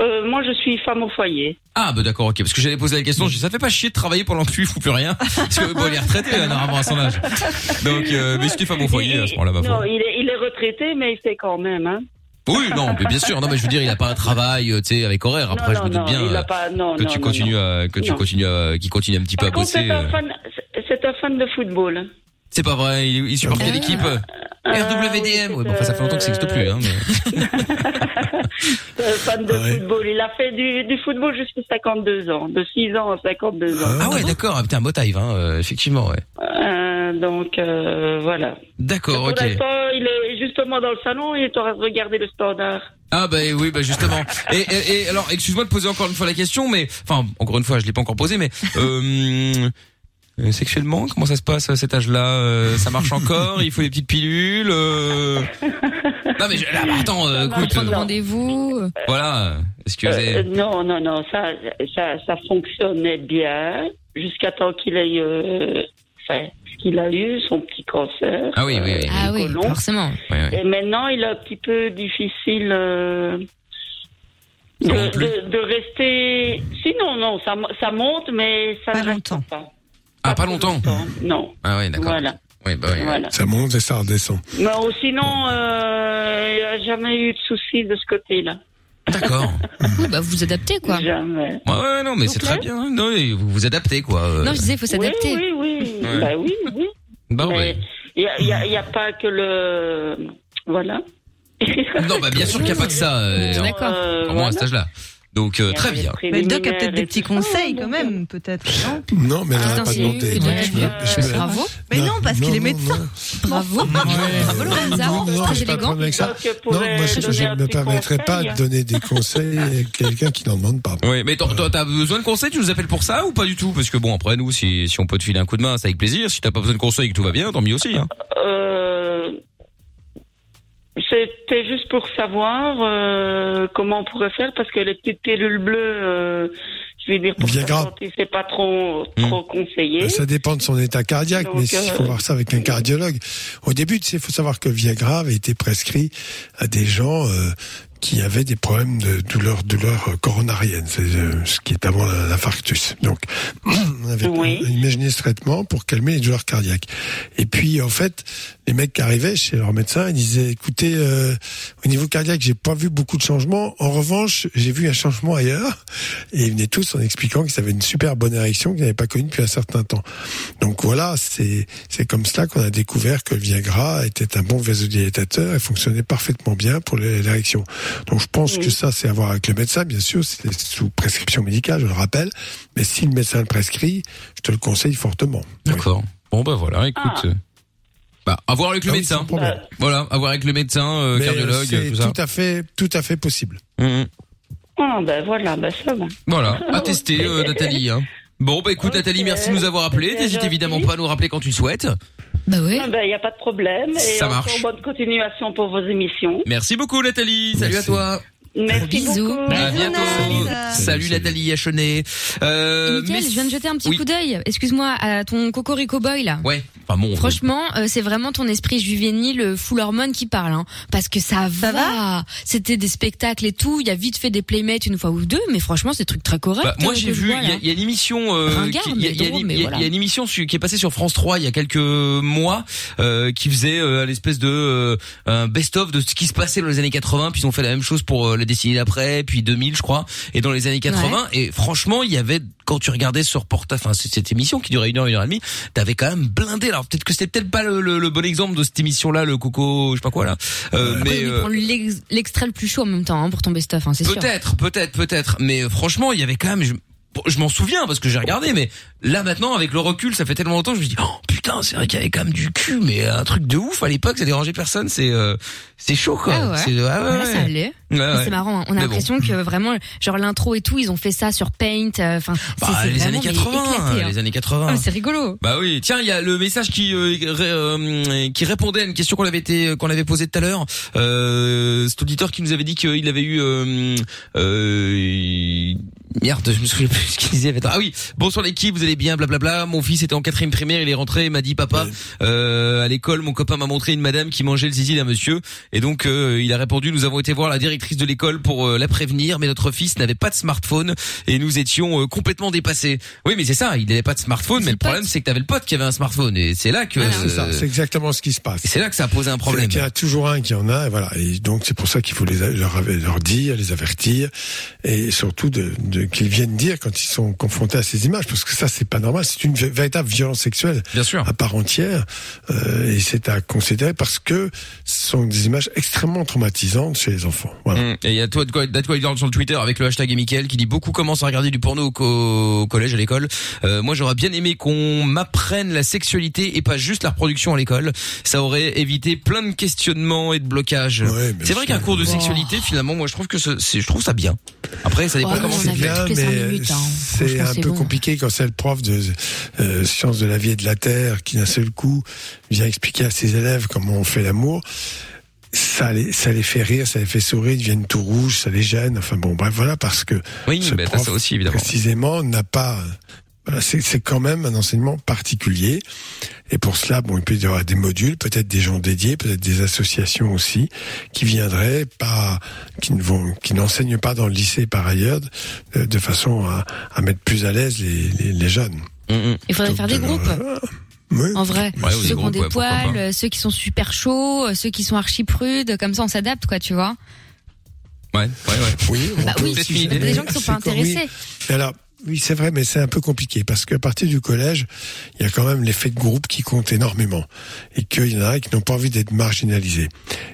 Euh, moi, je suis femme au foyer. Ah bah d'accord, ok. Parce que j'allais poser la question, je dis, ça fait pas chier de travailler pendant que tu fous plus rien. Parce que bon, il est retraité là, normalement à son âge. Donc, euh, mais es femme au foyer à ce moment-là, ma non, foi. il est, il est retraité, mais il fait quand même. Hein. Oui, non, mais bien sûr. Non, mais je veux dire, il a pas un travail, euh, tu sais, avec horaire. Après, Non, je me non, doute bien non, il a euh, pas- non, que non, tu non, continues à, que tu Non. continues à, qu'il continue un petit peu à bosser. c'est un, euh. fan, c'est un fan de football. C'est pas vrai, il, il supporte quelle équipe? RWDM. Ouais, bon, enfin, ça fait longtemps que ça n'existe plus, hein. Mais... Fan de football. Il a fait du, du football jusqu'à 52 ans, de 6 ans à 52 ans. Ah ouais, d'accord. Ah, putain, un beau time, hein. euh, effectivement, ouais. Euh, donc euh, voilà. D'accord, Pour ok. l'instant, il est justement dans le salon, il est en train de regarder le standard. Ah bah oui bah justement et, et, et alors excuse-moi de poser encore une fois la question mais enfin encore une fois je l'ai pas encore posée mais euh, euh, sexuellement comment ça se passe à cet âge-là? Euh, ça marche encore? Il faut des petites pilules euh... non mais je- là, bah, attends euh, écoute euh, rendez-vous. voilà est-ce que Euh, non, non, non, ça, ça, ça fonctionnait bien jusqu'à temps qu'il ait, euh, enfin, qu'il a eu son petit cancer. ah oui oui, oui. Ah oui, colon. forcément. Et maintenant, il est un petit peu difficile euh, de, de, de rester. Si non, ça, ça monte, mais ça ne reste pas. Ah pas longtemps Non. ah ouais d'accord Voilà. oui bah oui, oui. Voilà. Ça monte et ça redescend. Mais oh, sinon, euh, il n'y a jamais eu de souci de ce côté-là. d'accord Oui, bah, vous vous adaptez, quoi. Jamais. ouais, ouais non mais c'est très bien non, vous vous adaptez quoi euh. Non, je disais, il faut s'adapter. Oui, oui, oui. Ouais. Bah oui, oui. Bah Mais ouais. il n'y a, a- a pas que le. Voilà. non bah bien sûr qu'il n'y a pas que ça euh, D'accord. Euh, pour moi à cet voilà. âge-là donc euh, très bien Mais le doc a peut-être des petits conseils quand même, peut-être. Non, Non, mais elle Ah, n'a pas me- Bravo. Mais non, parce qu'il est médecin. Bravo. Bravo, non, Très de élégant. problème avec ça. Donc, Non, moi, je ne me permettrai pas de donner des conseils à quelqu'un qui n'en demande pas. Oui, mais t'as besoin de conseils, tu nous appelles pour ça ou pas du tout? Parce que bon, après nous, si, si on peut te filer un coup de main, c'est avec plaisir. Si t'as pas besoin de conseils et que tout va bien, tant mieux aussi. Hein. Euh, C'était juste pour savoir euh, comment on pourrait faire parce que les petites pilules bleues, euh, je vais dire pour sa Viagra. santé, c'est pas trop trop conseillé. Ben, Ça dépend de son état cardiaque, Donc, mais il faut euh, voir ça avec un cardiologue. Au début, il faut savoir que le Viagra avait été prescrit à des gens euh, qui avaient des problèmes de douleur, douleur coronarienne, c'est euh, ce qui est avant l'infarctus. Donc, on avait imaginé ce traitement pour calmer les douleurs cardiaques. Et puis, en fait, les mecs qui arrivaient chez leur médecin, ils disaient, écoutez, euh, au niveau cardiaque, j'ai pas vu beaucoup de changements. En revanche, j'ai vu un changement ailleurs. Et ils venaient tous en expliquant qu'ils avaient une super bonne érection qu'ils n'avaient pas connue depuis un certain temps. Donc voilà, c'est c'est comme cela qu'on a découvert que le Viagra était un bon vasodilatateur et fonctionnait parfaitement bien pour l'é- l'érection. Donc je pense que ça, c'est à voir avec le médecin, bien sûr, c'est sous prescription médicale, je le rappelle. Mais si le médecin le prescrit, je te le conseille fortement. D'accord. Bon bah voilà, écoute. Ah. euh, Bah, à voir avec le Ah oui, médecin. problème. Voilà, à voir avec le médecin, euh, cardiologue, c'est tout ça. tout à fait, tout à fait possible. Mhm. Ah ben voilà, ben ça va. Voilà, à tester euh, Nathalie. Hein. Bon bah écoute Nathalie, merci de nous avoir appelé. Ok, N'hésite évidemment pas à nous rappeler quand tu le souhaites. Bah oui. Ah ben il y a pas de problème. Et Ça marche. bonne continuation pour vos émissions. Merci beaucoup Nathalie. Salut à toi. Merci Bisous. beaucoup. À bientôt. Salut Nathalie Achenet. Euh, Mickaël, mais- je viens de jeter un petit Oui. coup d'œil. Excuse-moi, à ton Cocorico Boy là. Ouais. Enfin bon. Franchement, euh, c'est vraiment ton esprit juvénile, euh, full hormone qui parle, hein, parce que ça va. C'était des spectacles et tout. Il y a vite fait des playmates une fois ou deux, mais franchement, c'est des trucs très corrects. Bah, moi euh, j'ai vu, il y, a- là. il y a une émission, euh, il y, a- une- émission qui est passée sur France 3 il y a quelques mois, euh, qui faisait euh, l'espèce de euh, un best-of de ce qui se passait dans les années 80, puis ils ont fait la même chose pour euh, la décennie d'après, puis 2000 je crois, et dans les années 80, et franchement il y avait quand tu regardais ce reportage, enfin cette émission qui durait une heure, une heure et demie, t'avais quand même blindé. Alors peut-être que c'était peut-être pas le, le- le bon exemple de cette émission-là, le Coco, je sais pas quoi là, euh, Après, mais euh, l'extrait le plus chaud en même temps hein, pour ton best-of, hein, c'est sûr. Peut-être, peut-être, peut-être. Mais euh, franchement, il y avait quand même. Je, m'en souviens parce que j'ai regardé, mais là maintenant, avec le recul, ça fait tellement longtemps que je me dis, oh putain, c'est vrai qu'il y avait quand même du cul, mais un truc de ouf à l'époque, ça dérangeait personne. C'est, euh, c'est chaud quoi. Ah ouais. C'est, ah ouais, ça allait. C'est marrant. hein. On a l'impression bon. que vraiment, genre l'intro et tout, ils ont fait ça sur Paint. euh, Enfin, c'est- Bah, c'est les années mais 80, éclaté, hein. les années 80. Ah, c'est rigolo. Bah oui, tiens, il y a le message qui euh, euh, qui répondait à une question qu'on avait été qu'on avait posée tout à l'heure. Euh, cet auditeur qui nous avait dit qu'il avait eu euh, euh, merde, je me souviens plus ce qu'il disait. Attends, Ah oui, bonsoir l'équipe, vous allez bien, blablabla. Mon fils était en quatrième primaire, il est rentré, il m'a dit papa, euh, à l'école, mon copain m'a montré une madame qui mangeait le zizi d'un monsieur, et donc euh, il a répondu, nous avons été voir la directrice de l'école pour euh, la prévenir, mais notre fils n'avait pas de smartphone et nous étions euh, complètement dépassés. Oui, mais c'est ça, il n'avait pas de smartphone, mais le problème c'est que t'avais le pote qui avait un smartphone, et c'est là que C'est ça, euh, c'est exactement ce qui se passe. c'est là que ça a posé un problème. Il y en a toujours un qui en a, et voilà. Et donc c'est pour ça qu'il faut les, leur, leur dire, les avertir, et surtout de, de qu'ils viennent dire quand ils sont confrontés à ces images, parce que ça c'est pas normal. C'est une vé- véritable violence sexuelle Bien sûr. à part entière, euh, et c'est à considérer parce que ce sont des images extrêmement traumatisantes chez les enfants. Voilà. Hum, Et il y a toi de quoi, de quoi il parle sur le Twitter avec le hashtag et Mickaël qui dit beaucoup commencent à regarder du porno au, co- au collège à l'école. Euh, moi j'aurais bien aimé qu'on m'apprenne la sexualité et pas juste la reproduction à l'école. Ça aurait évité plein de questionnements et de blocages. c'est vrai qu'un cours de sexualité finalement moi je trouve que c'est je trouve ça bien. Après ça dépend Ouais, comment on c'est a hein. C'est un peu bon. compliqué quand c'est le prof de euh, sciences de la vie et de la terre qui d'un seul coup vient expliquer à ses élèves comment on fait l'amour. Ça les, ça les fait rire, ça les fait sourire, ils deviennent tout rouges, ça les gêne. Enfin bon, bref, voilà, parce que Oui, ce bah, prof, ça aussi, évidemment. précisément, n'a pas. Voilà, c'est quand même un enseignement particulier. Et pour cela, bon, il peut y avoir des modules, peut-être des gens dédiés, peut-être des associations aussi, qui viendraient pas, qui ne vont, qui n'enseignent pas dans le lycée par ailleurs, de, de façon à, à mettre plus à l'aise les, les, les jeunes. Il faudrait faire des groupes. En vrai, Ouais, ceux qui ont des ouais, poils, euh, ceux qui sont super chauds, euh, ceux qui sont archi prudes, comme ça on s'adapte quoi, tu vois. Ouais, ouais, ouais. Oui, Bah peut oui, aussi- il y a des gens qui sont pas intéressés. Alors, oui, c'est vrai, mais c'est un peu compliqué parce qu'à partir du collège, il y a quand même l'effet de groupe qui compte énormément et qu'il y en a qui n'ont pas envie d'être marginalisés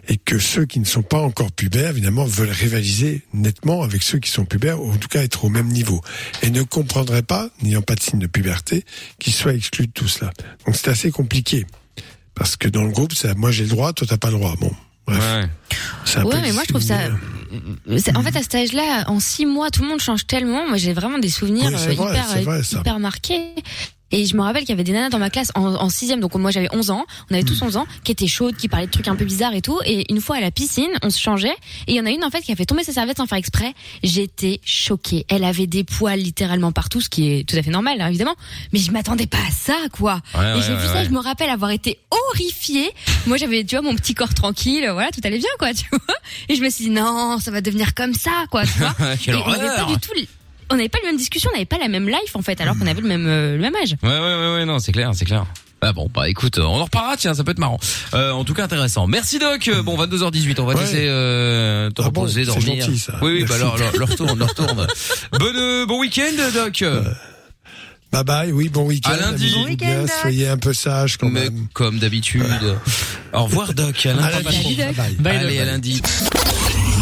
et que ceux qui ne sont pas encore pubères, évidemment, veulent rivaliser nettement avec ceux qui sont pubères ou en tout cas être au même niveau et ne comprendraient pas, n'ayant pas de signe de puberté, qu'ils soient exclus de tout cela. Donc c'est assez compliqué parce que dans le groupe, c'est moi j'ai le droit, toi t'as pas le droit. Bon. Bref. Ouais, peu mais moi je trouve ça. discriminant. c'est- En fait, à cet âge-là, en six mois, tout le monde change tellement. Moi, j'ai vraiment des souvenirs euh, vrai, hyper, vrai, ça. hyper marqués. Et je me rappelle qu'il y avait des nanas dans ma classe en, en sixième, donc moi j'avais 11 ans, on avait tous 11 ans, qui étaient chaudes, qui parlaient de trucs un peu bizarres et tout. Et une fois à la piscine, on se changeait, et il y en a une en fait qui a fait tomber sa serviette sans faire exprès. J'étais choquée. Elle avait des poils littéralement partout, ce qui est tout à fait normal, hein, évidemment. Mais je m'attendais pas à ça, quoi. Ouais, et ouais, j'ai vu ouais, ça, je me rappelle avoir été horrifiée. Moi j'avais, tu vois, mon petit corps tranquille, voilà, tout allait bien, quoi, tu vois. Et je me suis dit non, ça va devenir comme ça, quoi, tu vois. Et on n'avait pas du tout, on n'avait pas la même discussion, on n'avait pas la même life en fait, alors qu'on avait le même euh, le même âge. Ouais, ouais, ouais, ouais, non, c'est clair, c'est clair. Ah bon, bah écoute, on en reparlera, tiens, ça peut être marrant. Euh, en tout cas, intéressant. Merci Doc. Euh, Bon, 22h18, on va te Ouais. laisser euh, te Ah bon, reposer, c'est dormir. gentil, ça. Oui, oui, bah Merci. alors, alors, leur retourne, leur retourne. Bon, euh, bon week-end, Doc. Bye bye, oui, bon week-end. À lundi. amusez-vous Bon week-end, bien, Doc. soyez un peu sages quand Mais même. comme d'habitude. Au revoir, Doc. À lundi. À lundi. Bye bye. Bye, Allez, Doc. à lundi.